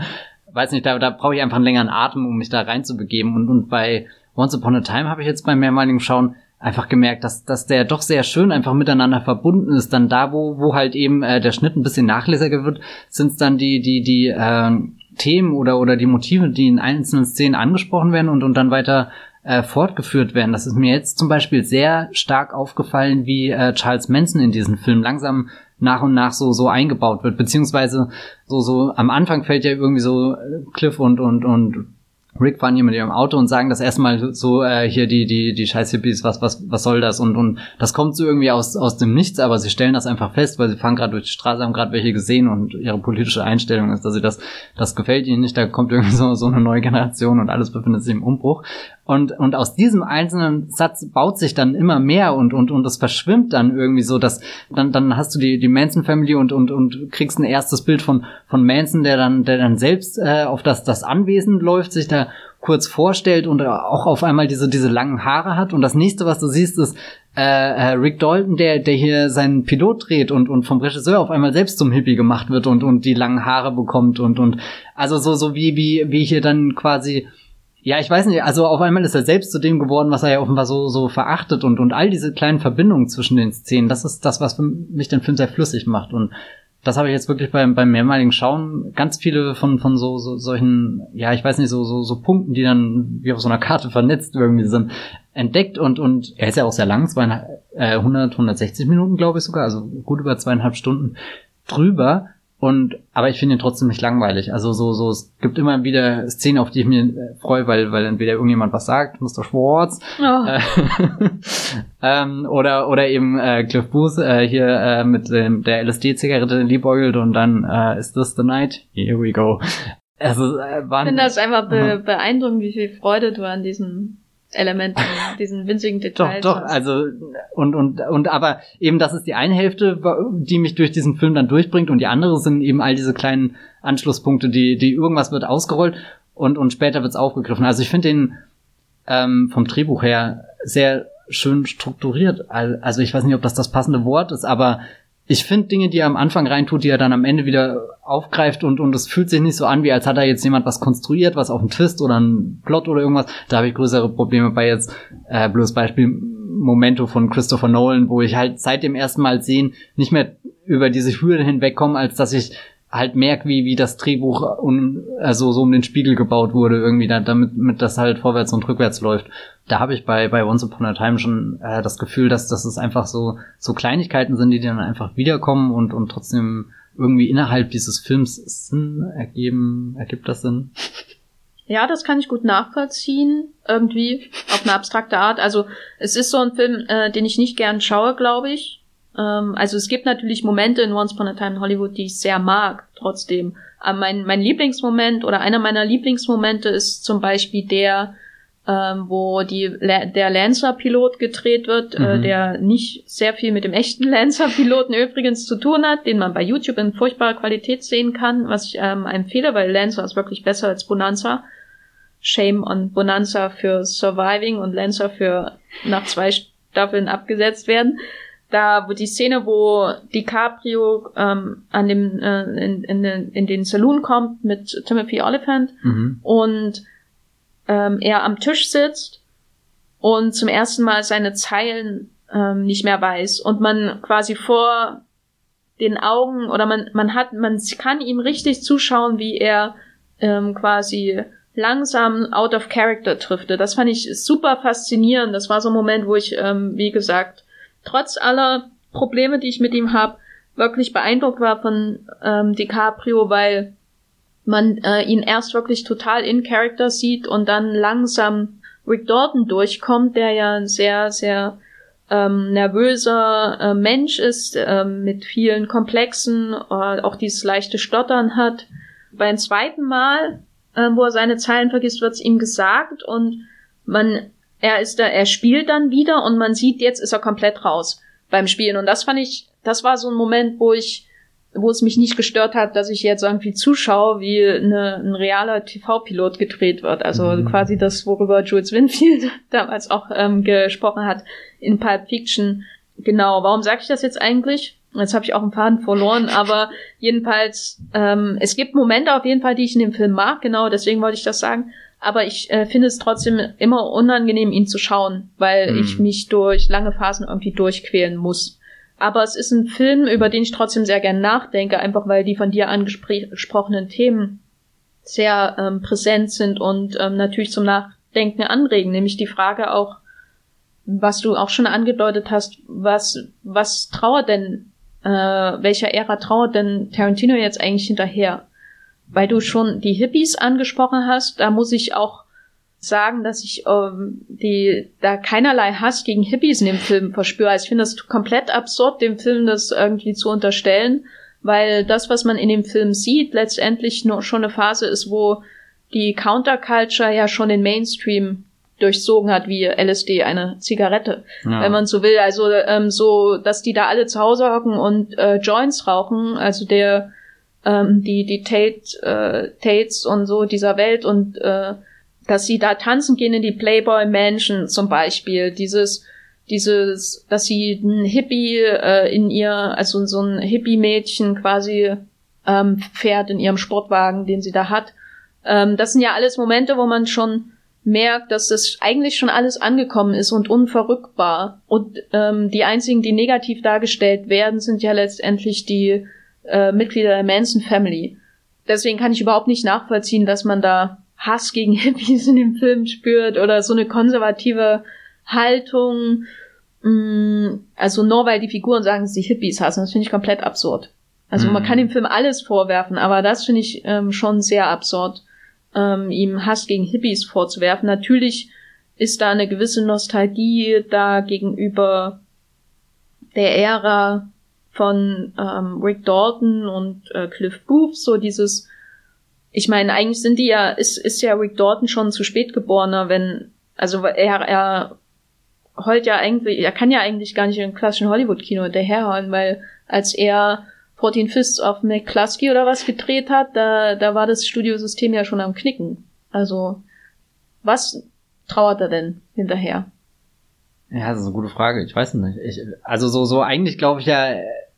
Weiß nicht, da, da brauche ich einfach einen längeren Atem, um mich da reinzubegeben. Und, und bei Once Upon a Time habe ich jetzt beim mehrmaligen Schauen einfach gemerkt, dass, dass der doch sehr schön einfach miteinander verbunden ist. Dann da, wo, wo halt eben äh, der Schnitt ein bisschen nachlässiger wird, sind es dann die, die, die äh, Themen oder, oder die Motive, die in einzelnen Szenen angesprochen werden und, und dann weiter äh, fortgeführt werden. Das ist mir jetzt zum Beispiel sehr stark aufgefallen, wie äh, Charles Manson in diesen Film langsam nach und nach so so eingebaut wird, beziehungsweise so so am Anfang fällt ja irgendwie so äh, Cliff und und und Rick fahren hier mit ihrem Auto und sagen das erstmal so, äh, hier die, die, die scheiß Hippies, was, was, was soll das? Und, und das kommt so irgendwie aus, aus dem Nichts, aber sie stellen das einfach fest, weil sie fahren gerade durch die Straße, haben gerade welche gesehen und ihre politische Einstellung ist, dass sie das, das gefällt ihnen nicht, da kommt irgendwie so, so eine neue Generation und alles befindet sich im Umbruch. Und, und aus diesem einzelnen Satz baut sich dann immer mehr und, und, und das verschwimmt dann irgendwie so, dass dann, dann hast du die, die Manson Family und, und, und kriegst ein erstes Bild von, von Manson, der dann, der dann selbst äh, auf das, das Anwesen läuft, sich da kurz vorstellt und auch auf einmal diese, diese langen Haare hat. Und das nächste, was du siehst, ist äh, äh, Rick Dalton, der, der hier seinen Pilot dreht und, und vom Regisseur auf einmal selbst zum Hippie gemacht wird und, und die langen Haare bekommt und, und also so, so wie, wie, wie hier dann quasi ja, ich weiß nicht, also auf einmal ist er selbst zu dem geworden, was er ja offenbar so, so verachtet und, und all diese kleinen Verbindungen zwischen den Szenen, das ist das, was mich den Film sehr flüssig macht und das habe ich jetzt wirklich beim, beim mehrmaligen Schauen ganz viele von, von so, so solchen, ja, ich weiß nicht, so, so, so Punkten, die dann wie auf so einer Karte vernetzt irgendwie sind, entdeckt und, und er ist ja auch sehr lang, zweieinhalb, äh, 100, 160 Minuten, glaube ich sogar, also gut über zweieinhalb Stunden drüber und, aber ich finde ihn trotzdem nicht langweilig. Also so, so, es gibt immer wieder Szenen, auf die ich mich äh, freue, weil, weil entweder irgendjemand was sagt, Mr. Schwartz, oh. äh, ähm, oder, oder eben äh, Cliff Booth äh, hier äh, mit dem, der LSD-Zigarette liebäugelt und dann äh, is this the night? Here we go. Also, äh, waren, ich finde das einfach be beeindruckend, wie viel Freude du an diesem Elementen, diesen winzigen Details. Doch, doch, also und und und aber eben das ist die eine Hälfte, die mich durch diesen Film dann durchbringt und die andere sind eben all diese kleinen Anschlusspunkte, die die irgendwas wird ausgerollt und und später wird's aufgegriffen. Also ich finde den ähm, vom Drehbuch her sehr schön strukturiert. Also ich weiß nicht, ob das das passende Wort ist, aber ich finde Dinge, die er am Anfang reintut, die er dann am Ende wieder aufgreift und und es fühlt sich nicht so an, wie als hat er jetzt jemand was konstruiert, was auf einen Twist oder einen Plot oder irgendwas. Da habe ich größere Probleme bei jetzt äh, bloß Beispiel Momento von Christopher Nolan, wo ich halt seit dem ersten Mal sehen nicht mehr über diese Hürde hinwegkomme, als dass ich halt merk, wie, wie das Drehbuch um, also so um den Spiegel gebaut wurde, irgendwie, da, damit mit das halt vorwärts und rückwärts läuft. Da habe ich bei, bei Once Upon a Time schon äh, das Gefühl, dass, dass es einfach so, so Kleinigkeiten sind, die dann einfach wiederkommen und, und trotzdem irgendwie innerhalb dieses Films Sinn ergeben. Ergibt das Sinn? Ja, das kann ich gut nachvollziehen, irgendwie, auf eine abstrakte Art. Also es ist so ein Film, äh, den ich nicht gern schaue, glaube ich. Ähm, also es gibt natürlich Momente in Once Upon a Time in Hollywood, die ich sehr mag, trotzdem. Aber mein, mein Lieblingsmoment oder einer meiner Lieblingsmomente ist zum Beispiel der, ähm, wo die, der Lancer-Pilot gedreht wird, äh, mhm. äh, der nicht sehr viel mit dem echten Lancer-Piloten übrigens zu tun hat, den man bei YouTube in furchtbarer Qualität sehen kann, was ich ähm, empfehle, weil Lancer ist wirklich besser als Bonanza. Shame on Bonanza für Surviving und Lancer für nach zwei Staffeln abgesetzt werden da wo die Szene, wo DiCaprio ähm, an dem äh, in, in, in den Saloon kommt mit Timothy Oliphant mhm. und ähm, er am Tisch sitzt und zum ersten Mal seine Zeilen ähm, nicht mehr weiß und man quasi vor den Augen oder man man hat man kann ihm richtig zuschauen, wie er ähm, quasi langsam out of character trifft. Das fand ich super faszinierend. Das war so ein Moment, wo ich ähm, wie gesagt trotz aller Probleme, die ich mit ihm habe, wirklich beeindruckt war von ähm, DiCaprio, weil man äh, ihn erst wirklich total in Character sieht und dann langsam Rick Dalton durchkommt, der ja ein sehr, sehr ähm, nervöser äh, Mensch ist, äh, mit vielen Komplexen, äh, auch dieses leichte Stottern hat. Beim zweiten Mal, äh, wo er seine Zeilen vergisst, wird es ihm gesagt und man er ist da, er spielt dann wieder und man sieht, jetzt ist er komplett raus beim Spielen. Und das fand ich, das war so ein Moment, wo ich, wo es mich nicht gestört hat, dass ich jetzt irgendwie zuschaue, wie eine, ein realer TV-Pilot gedreht wird. Also mhm. quasi das, worüber Jules Winfield damals auch ähm, gesprochen hat in Pulp Fiction. Genau, warum sage ich das jetzt eigentlich? Jetzt habe ich auch einen Faden verloren, aber jedenfalls, ähm, es gibt Momente auf jeden Fall, die ich in dem Film mag, genau, deswegen wollte ich das sagen aber ich äh, finde es trotzdem immer unangenehm, ihn zu schauen, weil mhm. ich mich durch lange Phasen irgendwie durchquälen muss. Aber es ist ein Film, über den ich trotzdem sehr gern nachdenke, einfach weil die von dir angesprochenen Themen sehr ähm, präsent sind und ähm, natürlich zum Nachdenken anregen, nämlich die Frage auch, was du auch schon angedeutet hast, was, was trauert denn, äh, welcher Ära trauert denn Tarantino jetzt eigentlich hinterher? Weil du schon die Hippies angesprochen hast, da muss ich auch sagen, dass ich ähm, die da keinerlei Hass gegen Hippies in dem Film verspüre. Also ich finde das komplett absurd, dem Film das irgendwie zu unterstellen, weil das, was man in dem Film sieht, letztendlich nur schon eine Phase ist, wo die Counterculture ja schon den Mainstream durchsogen hat wie LSD, eine Zigarette, ja. wenn man so will. Also ähm, so, dass die da alle zu Hause hocken und äh, Joints rauchen. Also der ähm, die, die Tate, äh, Tates und so dieser Welt und äh, dass sie da tanzen gehen in die Playboy Mansion zum Beispiel, dieses, dieses, dass sie ein Hippie äh, in ihr, also so ein Hippie-Mädchen quasi ähm, fährt in ihrem Sportwagen, den sie da hat. Ähm, das sind ja alles Momente, wo man schon merkt, dass das eigentlich schon alles angekommen ist und unverrückbar. Und ähm, die einzigen, die negativ dargestellt werden, sind ja letztendlich die äh, Mitglieder der Manson Family. Deswegen kann ich überhaupt nicht nachvollziehen, dass man da Hass gegen Hippies in dem Film spürt oder so eine konservative Haltung. Mh, mm, also nur weil die Figuren sagen, dass sie Hippies hassen, das finde ich komplett absurd. Also mhm. man kann dem Film alles vorwerfen, aber das finde ich ähm, schon sehr absurd, ähm, ihm Hass gegen Hippies vorzuwerfen. Natürlich ist da eine gewisse Nostalgie da gegenüber der Ära von ähm, Rick Dalton und äh, Cliff Booth, so dieses, ich meine, eigentlich sind die ja, ist, ist ja Rick Dalton schon zu spät geborener, wenn Also er, er heult ja eigentlich, er kann ja eigentlich gar nicht im klassischen Hollywood-Kino hinterherhauen, weil als er 14 Fists of McCluskey oder was gedreht hat, da, da war das Studiosystem ja schon am Knicken. Also, was trauert er denn hinterher? Ja, das ist eine gute Frage. Ich weiß nicht. Ich, also so, so eigentlich glaube ich ja,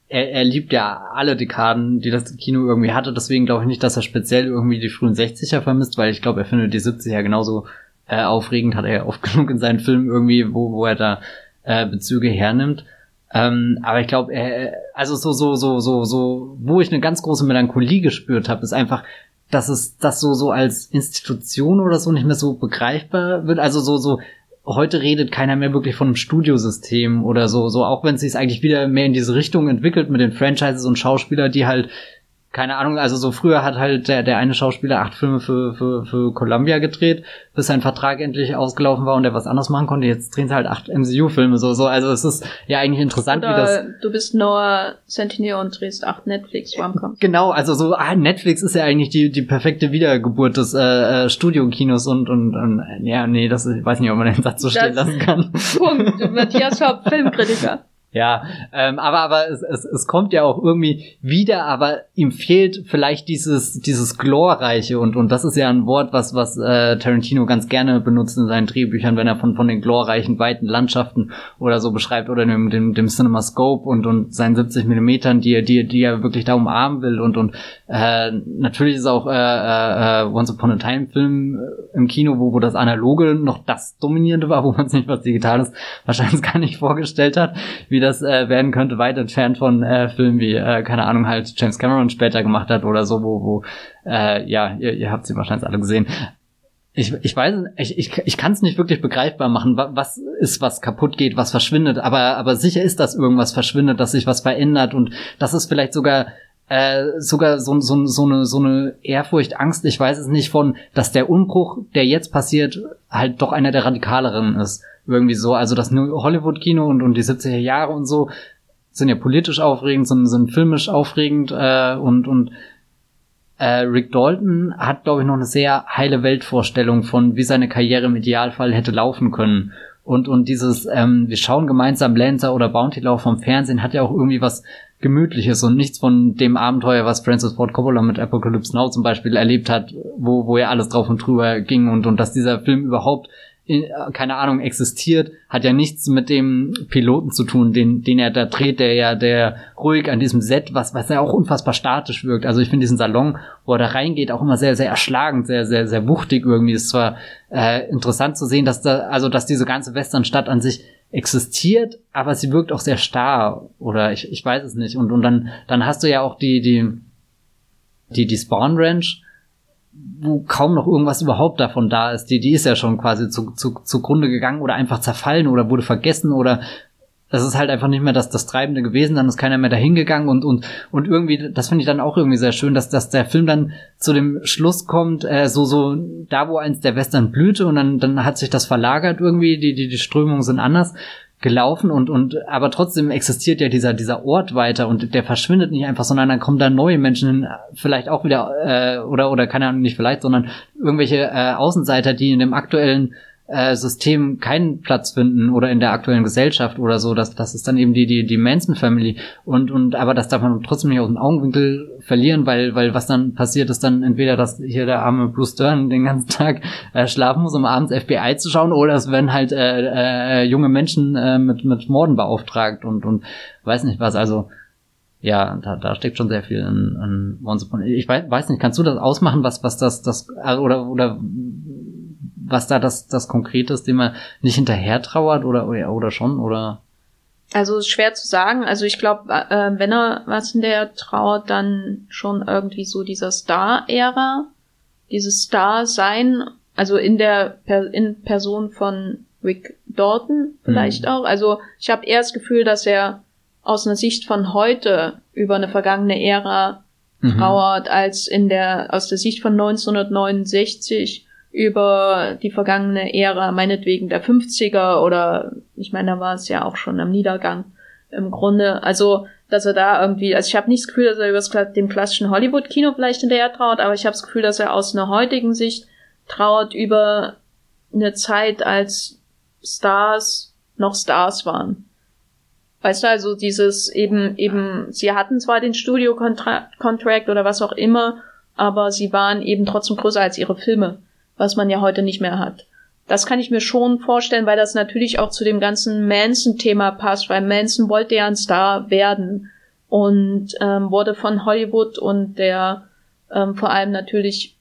er, er liebt ja alle Dekaden, die das Kino irgendwie hatte. Deswegen glaube ich nicht, dass er speziell irgendwie die frühen 60er vermisst, weil ich glaube, er findet die 70er genauso äh, aufregend, hat er ja oft genug in seinen Filmen irgendwie, wo, wo er da äh, Bezüge hernimmt. Ähm, aber ich glaube, äh, also so, so, so, so, so, wo ich eine ganz große Melancholie gespürt habe, ist einfach, dass es das so, so als Institution oder so nicht mehr so begreifbar wird. Also so, so, heute redet keiner mehr wirklich von einem Studiosystem oder so, so auch wenn es sich eigentlich wieder mehr in diese Richtung entwickelt mit den Franchises und Schauspieler, die halt keine Ahnung, also so früher hat halt der, der eine Schauspieler acht Filme für, für, für Columbia gedreht, bis sein Vertrag endlich ausgelaufen war und er was anderes machen konnte. Jetzt drehen sie halt acht MCU-Filme so, so. Also es ist ja eigentlich interessant, Oder wie das. Du bist Noah Centineo und drehst acht Netflix-Romcoms. Genau, also so, ah, Netflix ist ja eigentlich die, die perfekte Wiedergeburt des äh, äh Studiokinos und, und, und ja, nee, das ich weiß nicht, ob man den Satz so stehen lassen kann. Punkt. Matthias Schaub, Filmkritiker. Ja, ähm, aber aber es, es, es kommt ja auch irgendwie wieder, aber ihm fehlt vielleicht dieses dieses glorreiche und und das ist ja ein Wort, was was äh, Tarantino ganz gerne benutzt in seinen Drehbüchern, wenn er von von den glorreichen weiten Landschaften oder so beschreibt oder dem dem, dem CinemaScope und und seinen 70 Millimetern, die er die die er wirklich da umarmen will und und äh, natürlich ist auch äh, äh, Once Upon a Time Film äh, im Kino, wo wo das analoge noch das dominierende war, wo man sich was Digitales wahrscheinlich gar nicht vorgestellt hat. Wie wie das äh, werden könnte, weit entfernt von äh, Filmen wie, äh, keine Ahnung, halt James Cameron später gemacht hat oder so, wo, wo äh, ja, ihr, ihr habt sie wahrscheinlich alle gesehen. Ich, ich weiß, ich, ich, ich kann es nicht wirklich begreifbar machen, was ist, was kaputt geht, was verschwindet, aber, aber sicher ist, dass irgendwas verschwindet, dass sich was verändert und das ist vielleicht sogar äh, sogar so, so, so, eine, so eine Ehrfurcht, Angst, ich weiß es nicht von, dass der Umbruch, der jetzt passiert, halt doch einer der radikaleren ist. Irgendwie so, also das Hollywood-Kino und, und die 70er Jahre und so sind ja politisch aufregend, sind, sind filmisch aufregend äh, und, und äh, Rick Dalton hat, glaube ich, noch eine sehr heile Weltvorstellung von, wie seine Karriere im Idealfall hätte laufen können. Und, und dieses, ähm, wir schauen gemeinsam Lancer oder Bounty Lauf vom Fernsehen hat ja auch irgendwie was Gemütliches und nichts von dem Abenteuer, was Francis Ford Coppola mit Apocalypse Now zum Beispiel erlebt hat, wo, wo ja alles drauf und drüber ging und, und dass dieser Film überhaupt keine Ahnung, existiert, hat ja nichts mit dem Piloten zu tun, den, den er da dreht, der ja, der ruhig an diesem Set, was, was ja auch unfassbar statisch wirkt. Also ich finde diesen Salon, wo er da reingeht, auch immer sehr, sehr erschlagend, sehr, sehr, sehr wuchtig irgendwie. Ist zwar äh, interessant zu sehen, dass da, also dass diese ganze Westernstadt an sich existiert, aber sie wirkt auch sehr starr oder ich, ich weiß es nicht. Und, und dann, dann hast du ja auch die, die, die, die Spawn Ranch, wo kaum noch irgendwas überhaupt davon da ist. Die, die ist ja schon quasi zu, zu, zugrunde gegangen oder einfach zerfallen oder wurde vergessen oder das ist halt einfach nicht mehr das, das Treibende gewesen, dann ist keiner mehr dahin gegangen und, und, und irgendwie, das finde ich dann auch irgendwie sehr schön, dass, dass der Film dann zu dem Schluss kommt, äh, so, so, da wo eins der Western blühte und dann, dann hat sich das verlagert irgendwie, die, die, die Strömungen sind anders gelaufen und und aber trotzdem existiert ja dieser dieser Ort weiter und der verschwindet nicht einfach, sondern dann kommen da neue Menschen hin, vielleicht auch wieder äh, oder oder keine Ahnung nicht vielleicht, sondern irgendwelche äh, Außenseiter, die in dem aktuellen äh, System keinen Platz finden oder in der aktuellen Gesellschaft oder so, das, das ist dann eben die, die, die Manson Family und, und, aber das darf man trotzdem nicht aus dem Augenwinkel verlieren, weil, weil was dann passiert ist dann entweder, dass hier der arme Bruce Dern den ganzen Tag äh, schlafen muss, um abends FBI zu schauen oder es werden halt, äh, äh, junge Menschen äh, mit, mit Morden beauftragt und, und weiß nicht was, also, ja, da, da steckt schon sehr viel in, in Once Upon. Ich weiß, weiß nicht, kannst du das ausmachen, was, was das, das, oder, oder was da das, das Konkrete ist, dem man nicht hinterher trauert oder, oder schon, oder? Also ist schwer zu sagen. Also ich glaube, äh, wenn er was in der trauert, dann schon irgendwie so dieser Star-Ära, dieses Star-Sein, also in der per in Person von Rick Dalton vielleicht mhm. auch. Also ich habe eher das Gefühl, dass er aus einer Sicht von heute über eine vergangene Ära mhm. trauert, als in der aus der Sicht von 1969 über die vergangene Ära, meinetwegen der 50er oder ich meine, da war es ja auch schon am Niedergang im Grunde. Also, dass er da irgendwie, also ich habe nicht das Gefühl, dass er über dem klassischen Hollywood-Kino vielleicht hinterher traut, aber ich habe das Gefühl, dass er aus einer heutigen Sicht trauert über eine Zeit, als Stars noch Stars waren. Weißt du, also dieses eben, eben, sie hatten zwar den Studio-Contract oder was auch immer, aber sie waren eben trotzdem größer als ihre Filme, was man ja heute nicht mehr hat. Das kann ich mir schon vorstellen, weil das natürlich auch zu dem ganzen Manson-Thema passt, weil Manson wollte ja ein Star werden und ähm, wurde von Hollywood und der ähm, vor allem natürlich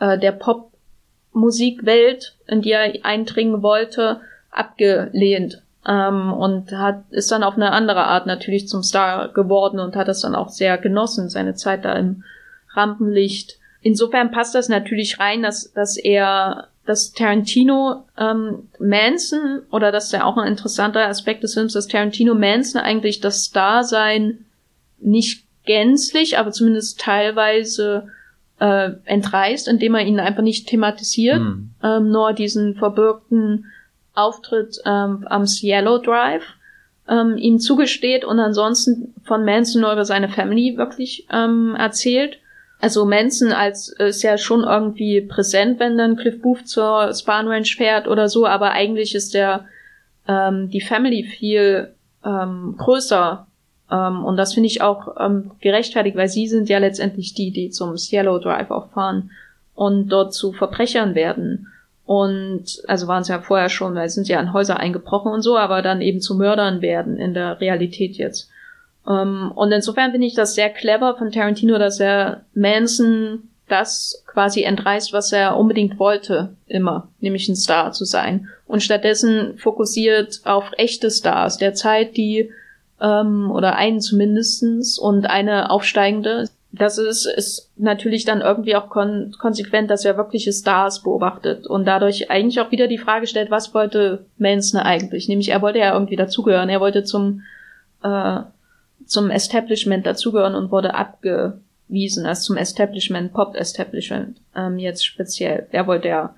äh, der Pop-Musikwelt, in die er eindringen wollte, abgelehnt ähm, und hat ist dann auf eine andere Art natürlich zum Star geworden und hat das dann auch sehr genossen, seine Zeit da im Rampenlicht. Insofern passt das natürlich rein, dass, dass er, dass Tarantino ähm, Manson, oder das ist ja auch ein interessanter Aspekt des Films, dass Tarantino Manson eigentlich das Star-Sein nicht gänzlich, aber zumindest teilweise äh, entreißt, indem er ihn einfach nicht thematisiert, mhm. ähm, nur diesen verbürgten Auftritt ähm, am Cielo Drive ähm, ihm zugesteht und ansonsten von Manson nur über seine Family wirklich ähm, erzählt. Also Manson als äh, ist ja schon irgendwie präsent, wenn dann Cliff Booth zur Span Ranch fährt oder so, aber eigentlich ist der ähm, die Family viel ähm, größer ähm, und das finde ich auch ähm, gerechtfertigt, weil sie sind ja letztendlich die, die zum Cielo Drive auch fahren und dort zu Verbrechern werden. Und also waren es ja vorher schon, weil sind ja an Häuser eingebrochen und so, aber dann eben zu Mördern werden in der Realität jetzt. Um, ähm, und insofern finde ich das sehr clever von Tarantino, dass er Manson das quasi entreißt, was er unbedingt wollte, immer, nämlich ein Star zu sein. Und stattdessen fokussiert auf echte Stars der Zeit, die, ähm, oder einen zumindestens und eine aufsteigende, das ist, ist natürlich dann irgendwie auch kon konsequent, dass er wirkliche Stars beobachtet und dadurch eigentlich auch wieder die Frage stellt, was wollte Manson eigentlich? Nämlich er wollte ja irgendwie dazugehören, er wollte zum äh, zum Establishment dazugehören und wurde abgewiesen, also zum Establishment, Pop-Establishment ähm, jetzt speziell. Er wollte ja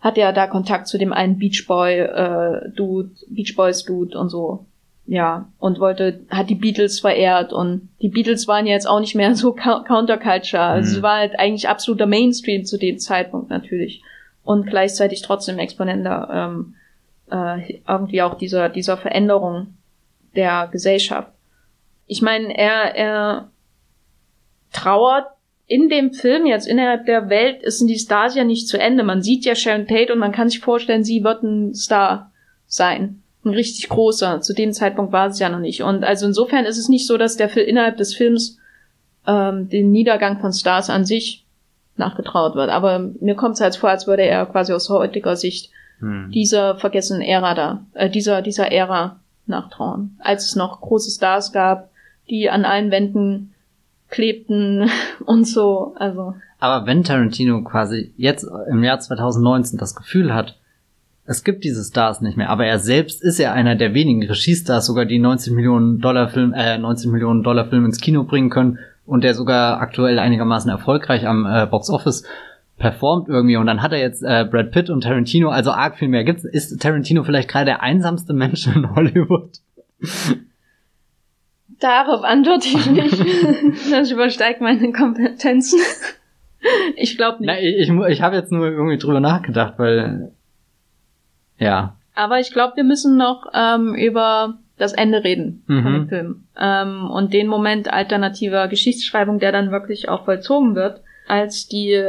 hat ja da Kontakt zu dem einen Beach Boy äh, Dude, Beach Boys Dude und so ja, und wollte, hat die Beatles verehrt und die Beatles waren ja jetzt auch nicht mehr so Counterculture. Also mhm. sie war halt eigentlich absoluter Mainstream zu dem Zeitpunkt natürlich. Und gleichzeitig trotzdem exponenter ähm, äh, irgendwie auch dieser, dieser Veränderung der Gesellschaft. Ich meine, er, er trauert in dem Film jetzt innerhalb der Welt ist die Stars ja nicht zu Ende. Man sieht ja Sharon Tate und man kann sich vorstellen, sie wird ein Star sein ein richtig großer. Zu dem Zeitpunkt war es ja noch nicht. Und also insofern ist es nicht so, dass der Film innerhalb des Films ähm, den Niedergang von Stars an sich nachgetraut wird. Aber mir kommt es halt vor, als würde er quasi aus heutiger Sicht hm. dieser vergessenen Ära da, äh, dieser, dieser Ära nachtrauen. Als es noch große Stars gab, die an allen Wänden klebten und so, also. Aber wenn Tarantino quasi jetzt im Jahr 2019 das Gefühl hat, es gibt diese Stars nicht mehr, aber er selbst ist ja einer der wenigen Regiestars, sogar die 90 Millionen Dollar Film, äh, 90 Millionen Dollar Film ins Kino bringen können und der sogar aktuell einigermaßen erfolgreich am äh, Box Office performt irgendwie und dann hat er jetzt äh, Brad Pitt und Tarantino, also arg viel mehr gibt's. Ist Tarantino vielleicht gerade der einsamste Mensch in Hollywood? Darauf antworte ich nicht. das übersteigt meine Kompetenzen. Ich glaube nicht. Na, ich ich, ich habe jetzt nur irgendwie drüber nachgedacht, weil ja. Aber ich glaube, wir müssen noch ähm, über das Ende reden mhm. von dem Film. Ähm, und den Moment alternativer Geschichtsschreibung, der dann wirklich auch vollzogen wird, als die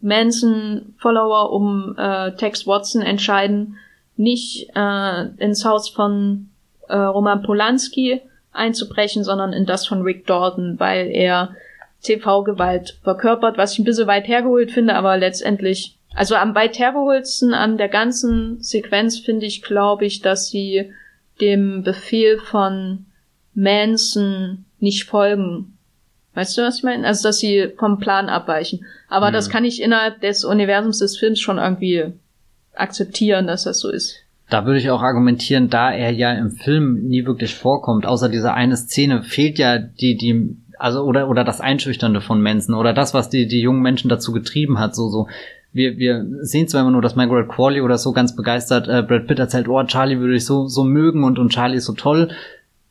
Manson-Follower um äh, Tex Watson entscheiden, nicht äh, ins Haus von äh, Roman Polanski einzubrechen, sondern in das von Rick Dalton, weil er TV-Gewalt verkörpert, was ich ein bisschen weit hergeholt finde, aber letztendlich also am weit hergeholsten an der ganzen Sequenz finde ich, glaube ich, dass sie dem Befehl von Manson nicht folgen. Weißt du, was ich meine? Also, dass sie vom Plan abweichen. Aber mhm. das kann ich innerhalb des Universums des Films schon irgendwie akzeptieren, dass das so ist. Da würde ich auch argumentieren, da er ja im Film nie wirklich vorkommt, außer dieser eine Szene, fehlt ja die, die, also, oder, oder das Einschüchternde von Manson, oder das, was die, die jungen Menschen dazu getrieben hat, so, so wir, wir sehen zwar immer nur, dass Margaret Qualley oder so ganz begeistert äh, Brad Pitt erzählt, oh, Charlie würde ich so, so mögen und, und Charlie ist so toll.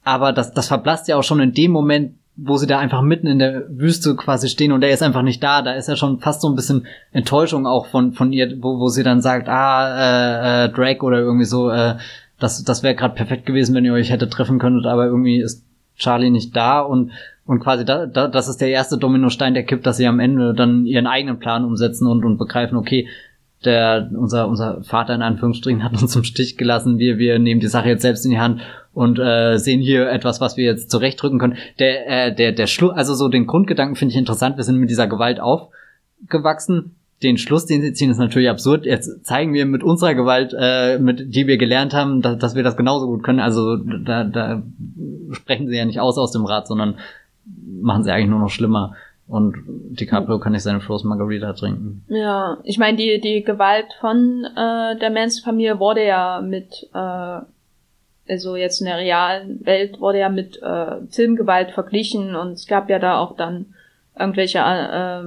Aber das, das verblasst ja auch schon in dem Moment, wo sie da einfach mitten in der Wüste quasi stehen und er ist einfach nicht da. Da ist ja schon fast so ein bisschen Enttäuschung auch von, von ihr, wo, wo sie dann sagt, ah, äh, äh, Drake oder irgendwie so, äh, das, das wäre gerade perfekt gewesen, wenn ihr euch hätte treffen könntet, aber irgendwie ist Charlie nicht da und und quasi da, da, das ist der erste Dominostein, der kippt, dass sie am Ende dann ihren eigenen Plan umsetzen und, und begreifen, okay, der, unser, unser Vater in Anführungsstrichen hat uns im Stich gelassen, wir, wir nehmen die Sache jetzt selbst in die Hand und äh, sehen hier etwas, was wir jetzt zurechtdrücken können. Der, äh, der, der Schluss, also so den Grundgedanken finde ich interessant, wir sind mit dieser Gewalt aufgewachsen. Den Schluss, den sie ziehen, ist natürlich absurd. Jetzt zeigen wir mit unserer Gewalt, äh, mit die wir gelernt haben, dass, dass wir das genauso gut können. Also da, da sprechen sie ja nicht aus aus dem Rat, sondern machen sie eigentlich nur noch schlimmer. Und DiCaprio kann nicht seine Frozen Margarita trinken. Ja, ich meine, die, die Gewalt von äh, der Manson-Familie wurde ja mit, äh, also jetzt in der realen Welt, wurde ja mit äh, Filmgewalt verglichen und es gab ja da auch dann irgendwelche äh,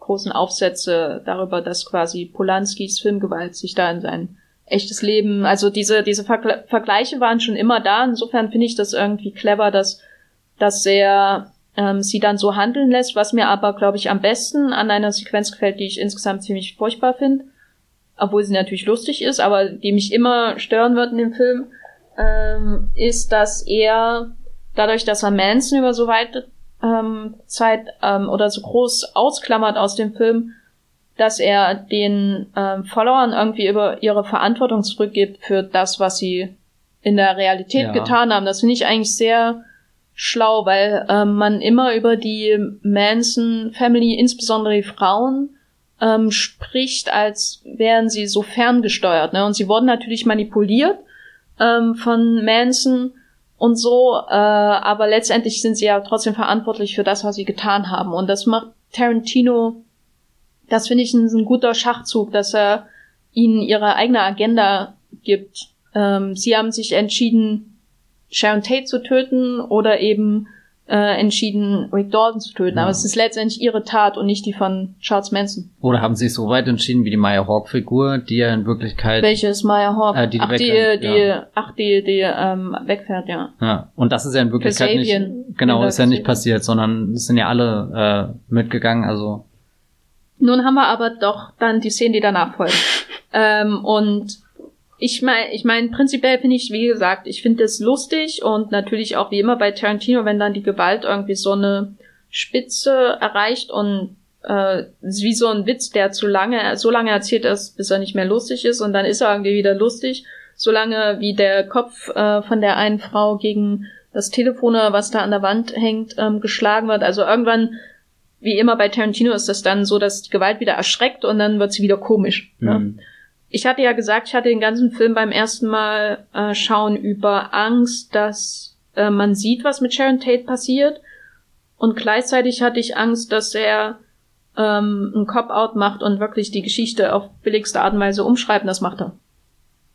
großen Aufsätze darüber, dass quasi Polanskis Filmgewalt sich da in sein echtes Leben, also diese, diese Vergle Vergleiche waren schon immer da. Insofern finde ich das irgendwie clever, dass das sehr ähm, sie dann so handeln lässt, was mir aber, glaube ich, am besten an einer Sequenz gefällt, die ich insgesamt ziemlich furchtbar finde, obwohl sie natürlich lustig ist, aber die mich immer stören wird in dem Film, ähm, ist, dass er dadurch, dass er Manson über so weite ähm, Zeit ähm, oder so groß ausklammert aus dem Film, dass er den ähm, Followern irgendwie über ihre Verantwortung zurückgibt für das, was sie in der Realität ja. getan haben. Das finde ich eigentlich sehr schlau, weil ähm, man immer über die Manson Family, insbesondere die Frauen, ähm, spricht, als wären sie so ferngesteuert. Ne? Und sie wurden natürlich manipuliert ähm, von Manson und so, äh, aber letztendlich sind sie ja trotzdem verantwortlich für das, was sie getan haben. Und das macht Tarantino, das finde ich ein, ein, guter Schachzug, dass er ihnen ihre eigene Agenda gibt. Ähm, sie haben sich entschieden, Sharon Tate zu töten oder eben äh, entschieden, Rick Dalton zu töten. Ja. Aber es ist letztendlich ihre Tat und nicht die von Charles Manson. Oder haben sie sich so weit entschieden wie die Maya Hawk-Figur, die ja in Wirklichkeit. Welche ist Maya Hawk? Äh, die, die ach, die, die, ja. ach, die, die ähm, wegfährt, ja. Ja, und das ist ja in Wirklichkeit nicht. Genau, ist ja nicht passiert, sondern es sind ja alle äh, mitgegangen, also. Nun haben wir aber doch dann die Szenen, die danach folgen. ähm, und ich meine, ich mein, prinzipiell finde ich, wie gesagt, ich finde es lustig und natürlich auch wie immer bei Tarantino, wenn dann die Gewalt irgendwie so eine Spitze erreicht und äh, wie so ein Witz, der zu lange, so lange erzählt ist, bis er nicht mehr lustig ist und dann ist er irgendwie wieder lustig, solange wie der Kopf äh, von der einen Frau gegen das Telefon, was da an der Wand hängt, ähm, geschlagen wird. Also irgendwann, wie immer bei Tarantino, ist das dann so, dass die Gewalt wieder erschreckt und dann wird sie wieder komisch. Ne? Mhm. Ne? Ich hatte ja gesagt, ich hatte den ganzen Film beim ersten Mal äh, schauen über Angst, dass äh, man sieht, was mit Sharon Tate passiert. Und gleichzeitig hatte ich Angst, dass er ähm, ein Cop-Out macht und wirklich die Geschichte auf billigste Art und Weise umschreiben. Das macht er.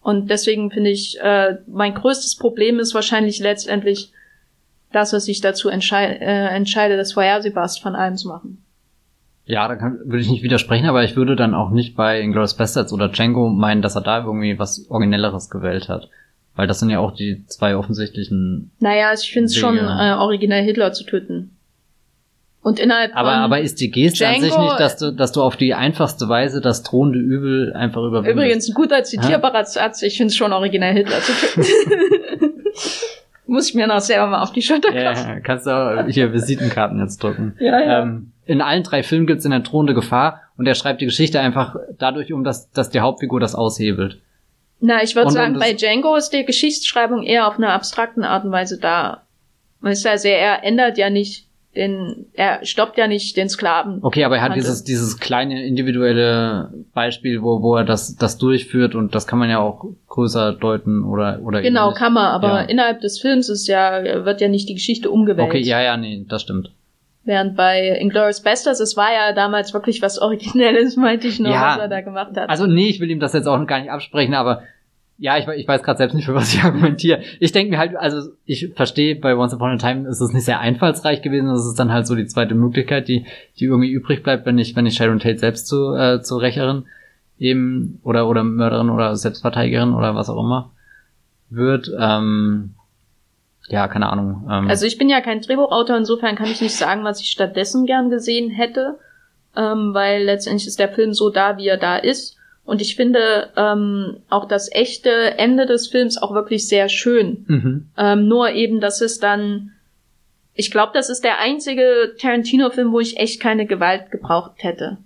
Und deswegen finde ich, äh, mein größtes Problem ist wahrscheinlich letztendlich, dass er sich dazu entschei äh, entscheidet, das Vorhersehbarst von allem zu machen. Ja, da kann, würde ich nicht widersprechen, aber ich würde dann auch nicht bei Inglourious Bastards oder Django meinen, dass er da irgendwie was Originelleres gewählt hat. Weil das sind ja auch die zwei offensichtlichen. Naja, also ich finde es schon äh, originell Hitler zu töten. Und innerhalb aber, aber ist die Geste Django, an sich nicht, dass du, dass du auf die einfachste Weise das drohende Übel einfach überwindest? Übrigens, ein guter zitierbarer Satz, ich finde es schon originell Hitler zu töten. Muss ich mir noch selber mal auf die Schulter klopfen. Ja, kannst du auch hier Visitenkarten jetzt drücken. Ja, ja. Ähm, in allen drei Filmen gibt es in der drohende Gefahr und er schreibt die Geschichte einfach dadurch um, dass, dass die Hauptfigur das aushebelt. Na, ich würde sagen, bei Django ist die Geschichtsschreibung eher auf einer abstrakten Art und Weise da. Weißt du, also er ändert ja nicht den, er stoppt ja nicht den Sklaven. Okay, aber er hat dieses, dieses kleine individuelle Beispiel, wo, wo er das, das durchführt und das kann man ja auch größer deuten oder, oder Genau, kann man, aber ja. innerhalb des Films ist ja, wird ja nicht die Geschichte umgewälzt. Okay, ja, ja, nee, das stimmt. Während bei Inglourious Bastards, es war ja damals wirklich was Originelles, meinte ich noch, ja, was er da gemacht hat. Also nee, ich will ihm das jetzt auch gar nicht absprechen, aber ja, ich, ich weiß gerade selbst nicht, für was ich argumentiere. Ich denke mir halt, also ich verstehe, bei Once Upon a Time ist es nicht sehr einfallsreich gewesen. Das ist dann halt so die zweite Möglichkeit, die, die irgendwie übrig bleibt, wenn ich, wenn ich Sharon Tate selbst zu, äh, zur Rächerin eben oder, oder Mörderin oder Selbstverteidigerin oder was auch immer wird. Ähm, ja, keine Ahnung. Ähm. Also ich bin ja kein Drehbuchautor, insofern kann ich nicht sagen, was ich stattdessen gern gesehen hätte, ähm, weil letztendlich ist der Film so da, wie er da ist. Und ich finde ähm, auch das echte Ende des Films auch wirklich sehr schön. Mhm. Ähm, nur eben, dass es dann, ich glaube, das ist der einzige Tarantino-Film, wo ich echt keine Gewalt gebraucht hätte.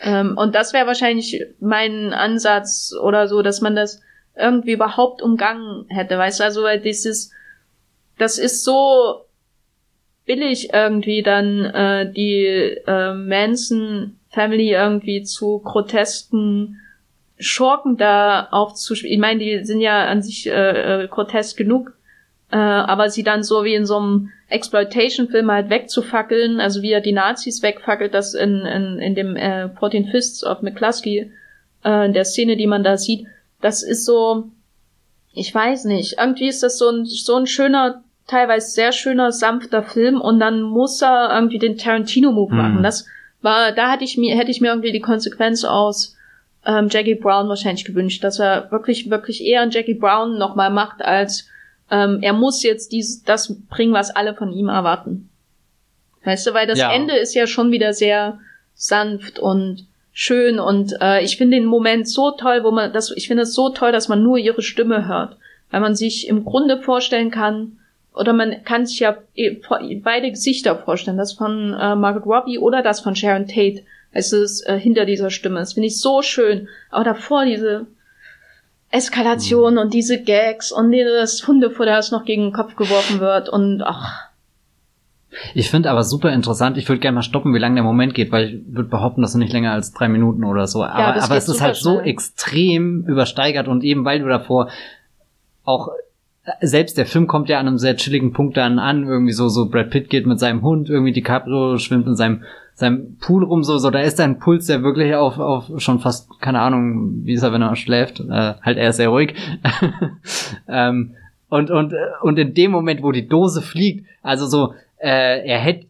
Ähm, und das wäre wahrscheinlich mein Ansatz oder so, dass man das irgendwie überhaupt umgangen hätte, weißt du, also weil dieses, das ist so billig irgendwie dann äh, die äh, Manson Family irgendwie zu grotesken Schurken da aufzuspielen. Ich meine, die sind ja an sich äh, äh, grotesk genug, äh, aber sie dann so wie in so einem Exploitation-Film halt wegzufackeln, also wie er die Nazis wegfackelt, das in, in, in dem äh, 14 Fists of McCluskey, äh, in der Szene, die man da sieht, das ist so, ich weiß nicht, irgendwie ist das so ein, so ein schöner, teilweise sehr schöner, sanfter Film und dann muss er irgendwie den Tarantino-Move mhm. machen. Das war, da hatte ich mir, hätte ich mir irgendwie die Konsequenz aus ähm, Jackie Brown wahrscheinlich gewünscht, dass er wirklich, wirklich eher einen Jackie Brown nochmal macht, als ähm, er muss jetzt dies, das bringen, was alle von ihm erwarten. Weißt du, weil das ja. Ende ist ja schon wieder sehr sanft und schön und äh, ich finde den Moment so toll, wo man das, ich finde es so toll, dass man nur ihre Stimme hört, weil man sich im Grunde vorstellen kann, oder man kann sich ja beide Gesichter vorstellen, das von äh, Margaret Robbie oder das von Sharon Tate. Es ist äh, hinter dieser Stimme. Das finde ich so schön. Aber davor diese Eskalation mhm. und diese Gags und dieses Hundefutter, das noch gegen den Kopf geworfen wird und ach. Ich finde aber super interessant. Ich würde gerne mal stoppen, wie lange der Moment geht, weil ich würde behaupten, dass er nicht länger als drei Minuten oder so. Aber, ja, aber es ist halt schnell. so extrem übersteigert und eben weil du davor auch selbst der Film kommt ja an einem sehr chilligen Punkt dann an, irgendwie so, so Brad Pitt geht mit seinem Hund, irgendwie DiCaprio schwimmt in seinem seinem Pool rum, so, so, da ist ein Puls, der wirklich auf, auf schon fast, keine Ahnung, wie ist er, wenn er schläft, äh, halt er ist sehr ruhig. ähm, und, und, und in dem Moment, wo die Dose fliegt, also so, äh, er hätte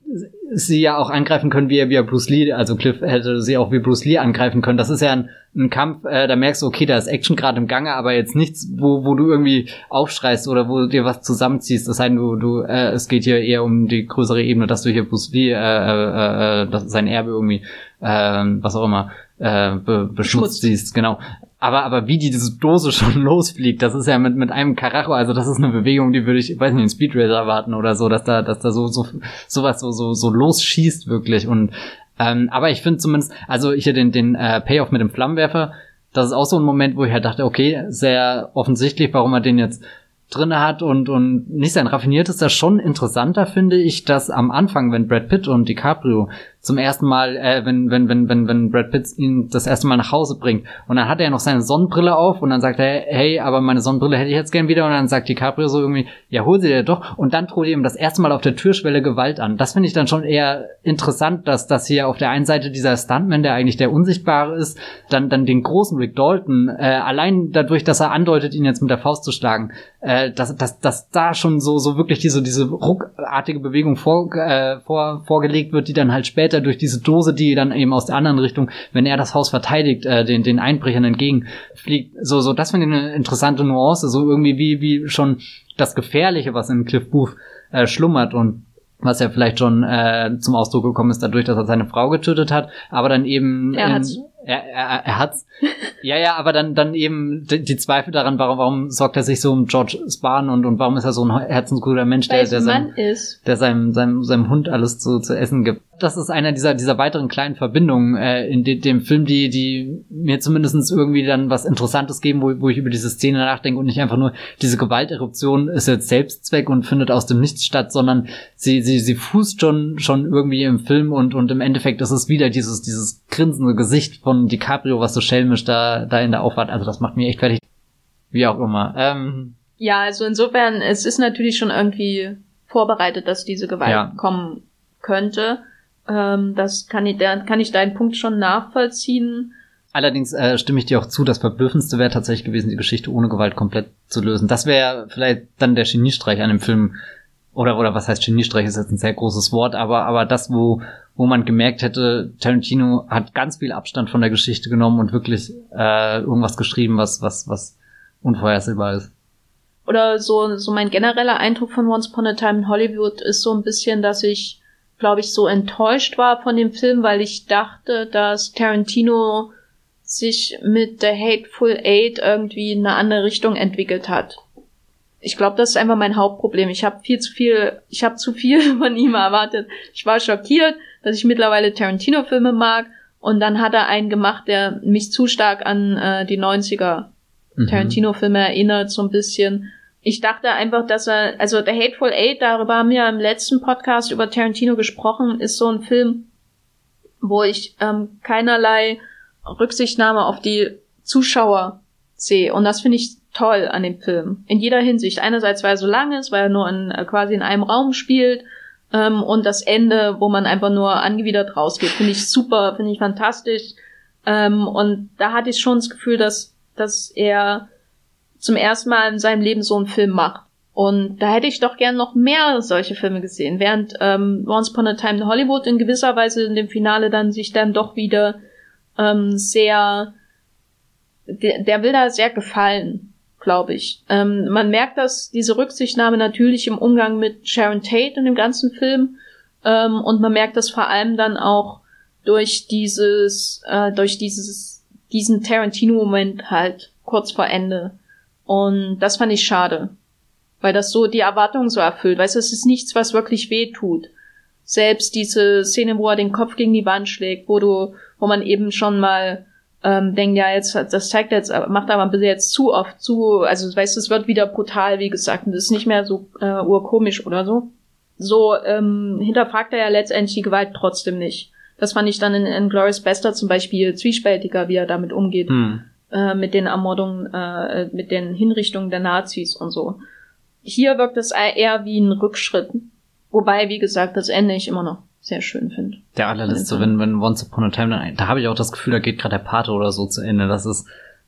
sie ja auch angreifen können, wie er, wie er Bruce Lee, also Cliff hätte sie auch wie Bruce Lee angreifen können. Das ist ja ein, ein Kampf, äh, da merkst du, okay, da ist Action gerade im Gange, aber jetzt nichts, wo, wo du irgendwie aufschreist oder wo du dir was zusammenziehst. Das heißt, du, du, äh, es geht hier eher um die größere Ebene, dass du hier Bruce Lee, äh, äh, äh, sein Erbe irgendwie, äh, was auch immer, äh, be beschmutzt siehst, genau. Aber, aber wie die diese Dose schon losfliegt, das ist ja mit, mit einem Karacho, also das ist eine Bewegung, die würde ich, weiß nicht, in Speed Racer erwarten oder so, dass da, dass da so, so, sowas so, so, so losschießt wirklich. Und, ähm, aber ich finde zumindest, also hier den, den äh, Payoff mit dem Flammenwerfer, das ist auch so ein Moment, wo ich halt dachte, okay, sehr offensichtlich, warum er den jetzt drinne hat und, und nicht sein raffiniertester, schon interessanter finde ich, dass am Anfang, wenn Brad Pitt und DiCaprio zum ersten Mal, äh, wenn, wenn, wenn, wenn, wenn Brad Pitt ihn das erste Mal nach Hause bringt. Und dann hat er noch seine Sonnenbrille auf und dann sagt er, hey, aber meine Sonnenbrille hätte ich jetzt gern wieder. Und dann sagt DiCaprio so irgendwie, ja, hol sie dir doch. Und dann droht ihm das erste Mal auf der Türschwelle Gewalt an. Das finde ich dann schon eher interessant, dass das hier auf der einen Seite dieser Stuntman, der eigentlich der Unsichtbare ist, dann, dann den großen Rick Dalton, äh, allein dadurch, dass er andeutet, ihn jetzt mit der Faust zu schlagen, äh, dass, dass, dass da schon so, so wirklich diese, diese ruckartige Bewegung vor, äh, vor, vorgelegt wird, die dann halt später er durch diese Dose, die dann eben aus der anderen Richtung, wenn er das Haus verteidigt, äh, den, den Einbrechern entgegenfliegt. So, so, das finde ich eine interessante Nuance, so irgendwie wie, wie schon das Gefährliche, was in Cliff Booth äh, schlummert und was ja vielleicht schon äh, zum Ausdruck gekommen ist, dadurch, dass er seine Frau getötet hat, aber dann eben er. In, er, er, er hat's. ja, ja, aber dann, dann eben die, die, Zweifel daran, warum, warum sorgt er sich so um George Spahn und, und warum ist er so ein herzensguter Mensch, der, der, sein, der seinem, seinem, seinem Hund alles zu, zu essen gibt. Das ist einer dieser, dieser weiteren kleinen Verbindungen äh, in de, dem Film, die, die mir zumindestens irgendwie dann was Interessantes geben, wo, wo ich über diese Szene nachdenke und nicht einfach nur diese Gewalteruption ist jetzt Selbstzweck und findet aus dem Nichts statt, sondern sie, sie, sie fußt schon, schon irgendwie im Film und, und im Endeffekt ist es wieder dieses, dieses grinsende Gesicht von DiCaprio, was so schelmisch da, da in der Aufwand, also das macht mich echt fertig. Wie auch immer. Ähm, ja, also insofern, es ist natürlich schon irgendwie vorbereitet, dass diese Gewalt ja. kommen könnte. Ähm, das kann ich, da kann ich deinen Punkt schon nachvollziehen. Allerdings äh, stimme ich dir auch zu, das Verblüffendste wäre tatsächlich gewesen, die Geschichte ohne Gewalt komplett zu lösen. Das wäre vielleicht dann der Geniestreich an dem Film. Oder, oder was heißt Geniestreich, ist jetzt ein sehr großes Wort, aber, aber das, wo, wo man gemerkt hätte, Tarantino hat ganz viel Abstand von der Geschichte genommen und wirklich äh, irgendwas geschrieben, was, was, was unvorhersehbar ist. oder so, so mein genereller Eindruck von Once Upon a Time in Hollywood ist so ein bisschen, dass ich, glaube ich, so enttäuscht war von dem Film, weil ich dachte, dass Tarantino sich mit The Hateful Eight irgendwie in eine andere Richtung entwickelt hat. Ich glaube, das ist einfach mein Hauptproblem. Ich habe viel zu viel, ich habe zu viel von ihm erwartet. Ich war schockiert, dass ich mittlerweile Tarantino-Filme mag und dann hat er einen gemacht, der mich zu stark an äh, die 90er mhm. Tarantino-Filme erinnert, so ein bisschen. Ich dachte einfach, dass er, also The Hateful Eight, darüber haben wir im letzten Podcast über Tarantino gesprochen, ist so ein Film, wo ich ähm, keinerlei Rücksichtnahme auf die Zuschauer sehe. Und das finde ich toll an dem Film. In jeder Hinsicht. Einerseits, weil er so lang ist, weil er nur in, äh, quasi in einem Raum spielt ähm, und das Ende, wo man einfach nur angewidert rausgeht, finde ich super, finde ich fantastisch. Ähm, und da hatte ich schon das Gefühl, dass, dass er zum ersten Mal in seinem Leben so einen Film macht. Und da hätte ich doch gern noch mehr solche Filme gesehen, während ähm, Once Upon a Time in Hollywood in gewisser Weise in dem Finale dann sich dann doch wieder ähm, sehr, der, der will da sehr gefallen glaube ich. Ähm, man merkt dass diese Rücksichtnahme natürlich im Umgang mit Sharon Tate in dem ganzen Film. Ähm, und man merkt das vor allem dann auch durch dieses, äh, durch dieses, diesen Tarantino-Moment halt kurz vor Ende. Und das fand ich schade. Weil das so die Erwartungen so erfüllt. Weißt du, es ist nichts, was wirklich weh tut. Selbst diese Szene, wo er den Kopf gegen die Wand schlägt, wo du, wo man eben schon mal ähm, denken, ja, jetzt, das zeigt jetzt, macht aber bitte jetzt zu oft zu, also weißt du, es wird wieder brutal, wie gesagt, und das ist nicht mehr so äh, urkomisch oder so. So ähm, hinterfragt er ja letztendlich die Gewalt trotzdem nicht. Das fand ich dann in, in Glorious Bester zum Beispiel zwiespältiger, wie er damit umgeht. Hm. Äh, mit den Ermordungen, äh, mit den Hinrichtungen der Nazis und so. Hier wirkt es eher wie ein Rückschritt. Wobei, wie gesagt, das Ende ich immer noch sehr schön finde. Der allerletzte, wenn, wenn Once Upon a Time, dann, da habe ich auch das Gefühl, da geht gerade der Pate oder so zu Ende. Das ist,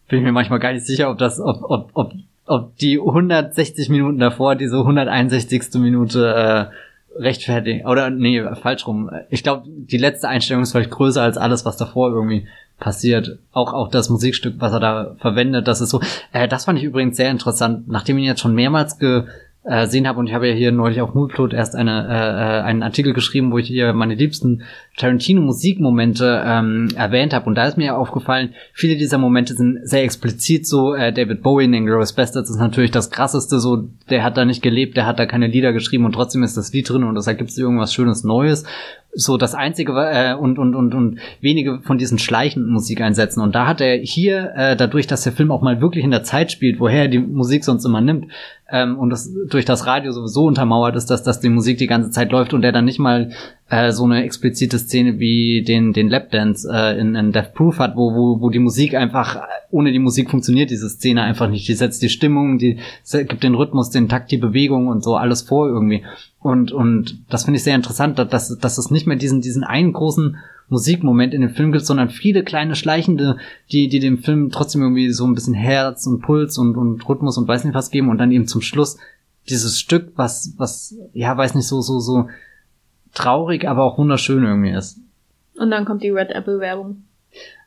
bin ich mir manchmal gar nicht sicher, ob das, ob, ob, ob, ob die 160 Minuten davor, diese 161. Minute äh, rechtfertigen. Oder nee, falsch rum. Ich glaube, die letzte Einstellung ist vielleicht größer als alles, was davor irgendwie passiert. Auch auch das Musikstück, was er da verwendet, das ist so. Äh, das fand ich übrigens sehr interessant, nachdem ihn jetzt schon mehrmals ge äh, sehen habe und ich habe ja hier neulich auf Moodplot erst eine, äh, äh, einen Artikel geschrieben, wo ich hier meine liebsten Tarantino-Musikmomente ähm, erwähnt habe und da ist mir aufgefallen, viele dieser Momente sind sehr explizit so, äh, David Bowie in Inglourious Bastards ist natürlich das krasseste, so, der hat da nicht gelebt, der hat da keine Lieder geschrieben und trotzdem ist das Lied drin und das ergibt sich irgendwas Schönes Neues. So das einzige äh, und und und und wenige von diesen schleichenden Musikeinsätzen. Und da hat er hier äh, dadurch, dass der Film auch mal wirklich in der Zeit spielt, woher er die Musik sonst immer nimmt ähm, und das durch das Radio sowieso untermauert ist, dass dass die Musik die ganze Zeit läuft und er dann nicht mal äh, so eine explizite Szene wie den den Lapdance äh, in, in Death Proof hat, wo wo wo die Musik einfach ohne die Musik funktioniert diese Szene einfach nicht. Die setzt die Stimmung, die gibt den Rhythmus, den Takt, die Bewegung und so alles vor irgendwie und, und das finde ich sehr interessant, dass, dass es nicht mehr diesen, diesen einen großen Musikmoment in dem Film gibt, sondern viele kleine Schleichende, die, die dem Film trotzdem irgendwie so ein bisschen Herz und Puls und, und Rhythmus und weiß nicht was geben und dann eben zum Schluss dieses Stück, was, was, ja, weiß nicht, so, so, so traurig, aber auch wunderschön irgendwie ist. Und dann kommt die Red Apple Werbung.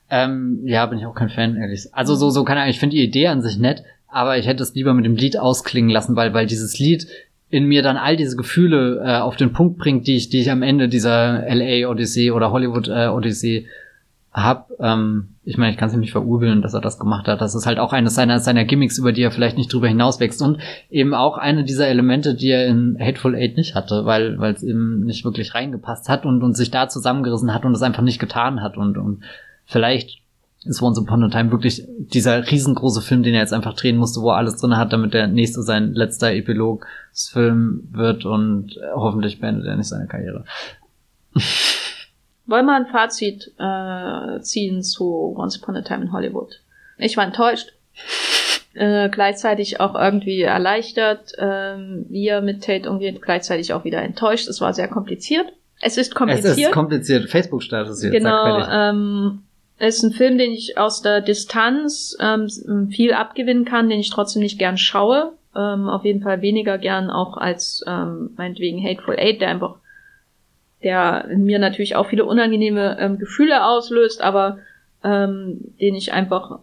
Ähm, ja, bin ich auch kein Fan, ehrlich. Also so, so kann ich, ich finde die Idee an sich nett, aber ich hätte es lieber mit dem Lied ausklingen lassen, weil, weil dieses Lied in mir dann all diese Gefühle äh, auf den Punkt bringt, die ich, die ich am Ende dieser LA Odyssee oder Hollywood äh, Odyssee hab. Ähm, ich meine, ich kann es nicht verurbilden, dass er das gemacht hat. Das ist halt auch eines seiner, seiner Gimmicks, über die er vielleicht nicht drüber hinauswächst. Und eben auch eine dieser Elemente, die er in Hateful Eight nicht hatte, weil weil es eben nicht wirklich reingepasst hat und, und sich da zusammengerissen hat und es einfach nicht getan hat. Und, und vielleicht ist Once Upon a Time wirklich dieser riesengroße Film, den er jetzt einfach drehen musste, wo er alles drin hat, damit der nächste sein letzter Epilogsfilm wird und hoffentlich beendet er nicht seine Karriere. Wollen wir ein Fazit äh, ziehen zu Once Upon a Time in Hollywood? Ich war enttäuscht. Äh, gleichzeitig auch irgendwie erleichtert, äh, wie er mit Tate umgeht, gleichzeitig auch wieder enttäuscht. Es war sehr kompliziert. Es ist kompliziert. Es ist kompliziert. Facebook-Status jetzt. Genau. Ähm, es ist ein Film, den ich aus der Distanz ähm, viel abgewinnen kann, den ich trotzdem nicht gern schaue. Ähm, auf jeden Fall weniger gern auch als ähm, meinetwegen Hateful Eight, der einfach, der in mir natürlich auch viele unangenehme ähm, Gefühle auslöst, aber ähm, den ich einfach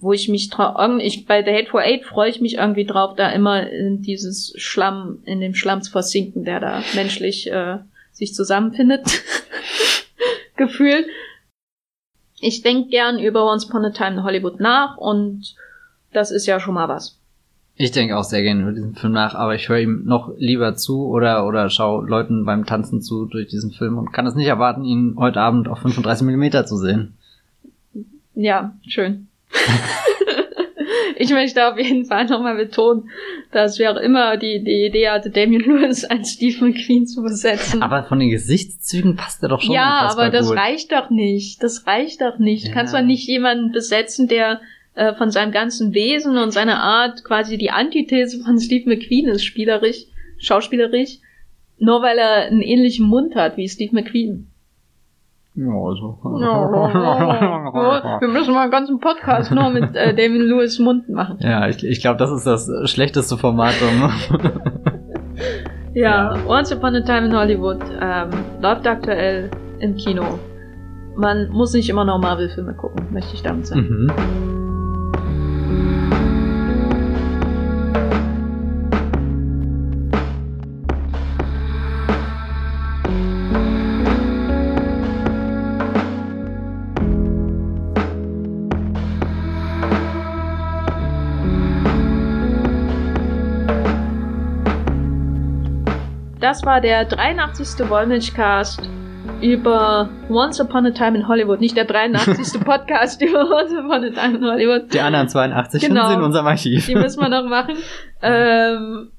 wo ich mich drauf, ich, bei The Hateful Eight freue ich mich irgendwie drauf, da immer in dieses Schlamm, in dem Schlamm zu versinken, der da menschlich äh, sich zusammenfindet. Gefühlt. Ich denke gern über Once Upon a Time in Hollywood nach und das ist ja schon mal was. Ich denke auch sehr gerne über diesen Film nach, aber ich höre ihm noch lieber zu oder, oder schau Leuten beim Tanzen zu durch diesen Film und kann es nicht erwarten, ihn heute Abend auf 35 Millimeter zu sehen. Ja, schön. ich möchte auf jeden Fall nochmal betonen, dass wir auch immer die, die Idee hatte, Damien Lewis als Steve McQueen zu besetzen. Aber von den Gesichtszügen passt er doch schon Ja, aber das gut. reicht doch nicht. Das reicht doch nicht. Ja. Du kannst doch nicht jemanden besetzen, der äh, von seinem ganzen Wesen und seiner Art quasi die Antithese von Steve McQueen ist, spielerisch, schauspielerisch, nur weil er einen ähnlichen Mund hat wie Steve McQueen. Ja, also. wir müssen mal einen ganzen Podcast nur mit äh, David Lewis Mund machen. Ja, ich, ich glaube, das ist das schlechteste Format. Um ja, ja, Once Upon a Time in Hollywood ähm, läuft aktuell im Kino. Man muss nicht immer noch Marvel-Filme gucken, möchte ich damit sagen. Mhm. Das war der 83. Wollmilchcast über Once Upon a Time in Hollywood. Nicht der 83. Podcast über Once Upon a Time in Hollywood. Die anderen 82 genau. Sie in unserem Archiv. Die müssen wir noch machen. Ähm,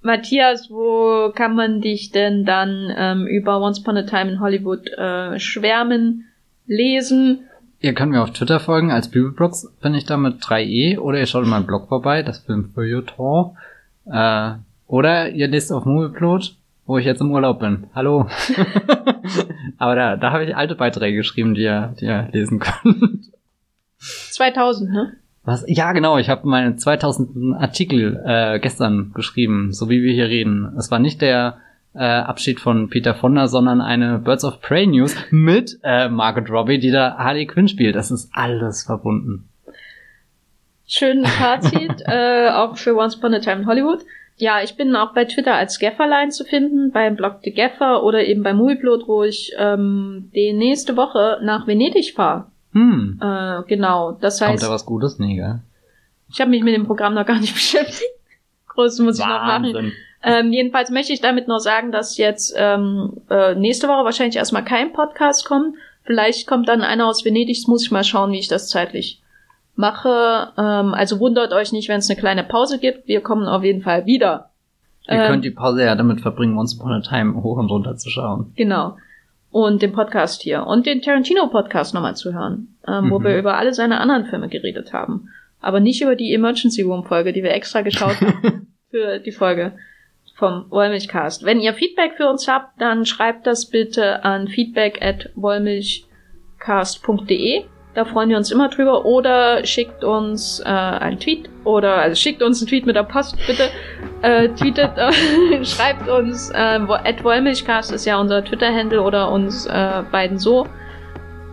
Matthias, wo kann man dich denn dann ähm, über Once Upon a Time in Hollywood äh, schwärmen, lesen? Ihr könnt mir auf Twitter folgen, als Bibelblogs bin ich da mit 3e, oder ihr schaut in meinem Blog vorbei, das Film Feuilleton. Äh, oder ihr lest auf Movieplot, wo ich jetzt im Urlaub bin. Hallo. Aber da, da habe ich alte Beiträge geschrieben, die ihr, die ihr lesen könnt. 2000, ne? Was? Ja, genau. Ich habe meinen 2000. Artikel äh, gestern geschrieben, so wie wir hier reden. Es war nicht der äh, Abschied von Peter Fonda, sondern eine Birds of Prey News mit äh, Margaret Robbie, die da Harley Quinn spielt. Das ist alles verbunden. Schönes Fazit, äh, auch für Once Upon a Time in Hollywood. Ja, ich bin auch bei Twitter als Gafferline zu finden, beim Blog The Gaffer oder eben bei Movieplot, wo ich ähm, die nächste Woche nach Venedig fahre. Hm. Äh, genau, das heißt... Kommt da was Gutes? Nee, gell? Ich habe mich mit dem Programm noch gar nicht beschäftigt. Groß muss ich noch machen. Ähm, jedenfalls möchte ich damit nur sagen, dass jetzt ähm, äh, nächste Woche wahrscheinlich erstmal kein Podcast kommt. Vielleicht kommt dann einer aus Venedig, muss ich mal schauen, wie ich das zeitlich mache. Ähm, also wundert euch nicht, wenn es eine kleine Pause gibt. Wir kommen auf jeden Fall wieder. Ihr ähm, könnt die Pause ja damit verbringen, Once Upon a Time hoch und runter zu schauen. Genau. Und den Podcast hier. Und den Tarantino-Podcast nochmal zu hören, ähm, mhm. wo wir über alle seine anderen Filme geredet haben. Aber nicht über die Emergency Room-Folge, die wir extra geschaut haben für die Folge vom Wollmilchcast. Wenn ihr Feedback für uns habt, dann schreibt das bitte an feedback at wollmilchcast.de da freuen wir uns immer drüber. Oder schickt uns äh, einen Tweet oder also schickt uns einen Tweet mit der Post, bitte. Äh, tweetet, äh, schreibt uns, äh, Wollmilchcast ist ja unser Twitter-Handle oder uns äh, beiden so.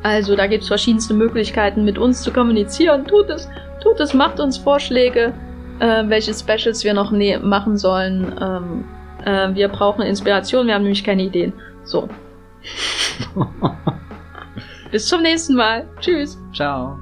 Also da gibt's verschiedenste Möglichkeiten, mit uns zu kommunizieren. Tut es, tut es, macht uns Vorschläge, äh, welche Specials wir noch ne machen sollen. Ähm, äh, wir brauchen Inspiration, wir haben nämlich keine Ideen. So. Bis zum nächsten Mal. Tschüss. Ciao.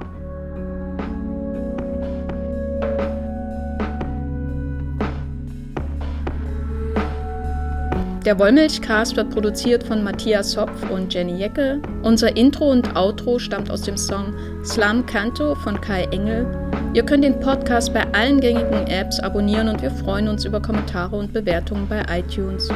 Der Wollmilchcast wird produziert von Matthias Hopf und Jenny Jecke. Unser Intro und Outro stammt aus dem Song Slam Canto von Kai Engel. Ihr könnt den Podcast bei allen gängigen Apps abonnieren und wir freuen uns über Kommentare und Bewertungen bei iTunes.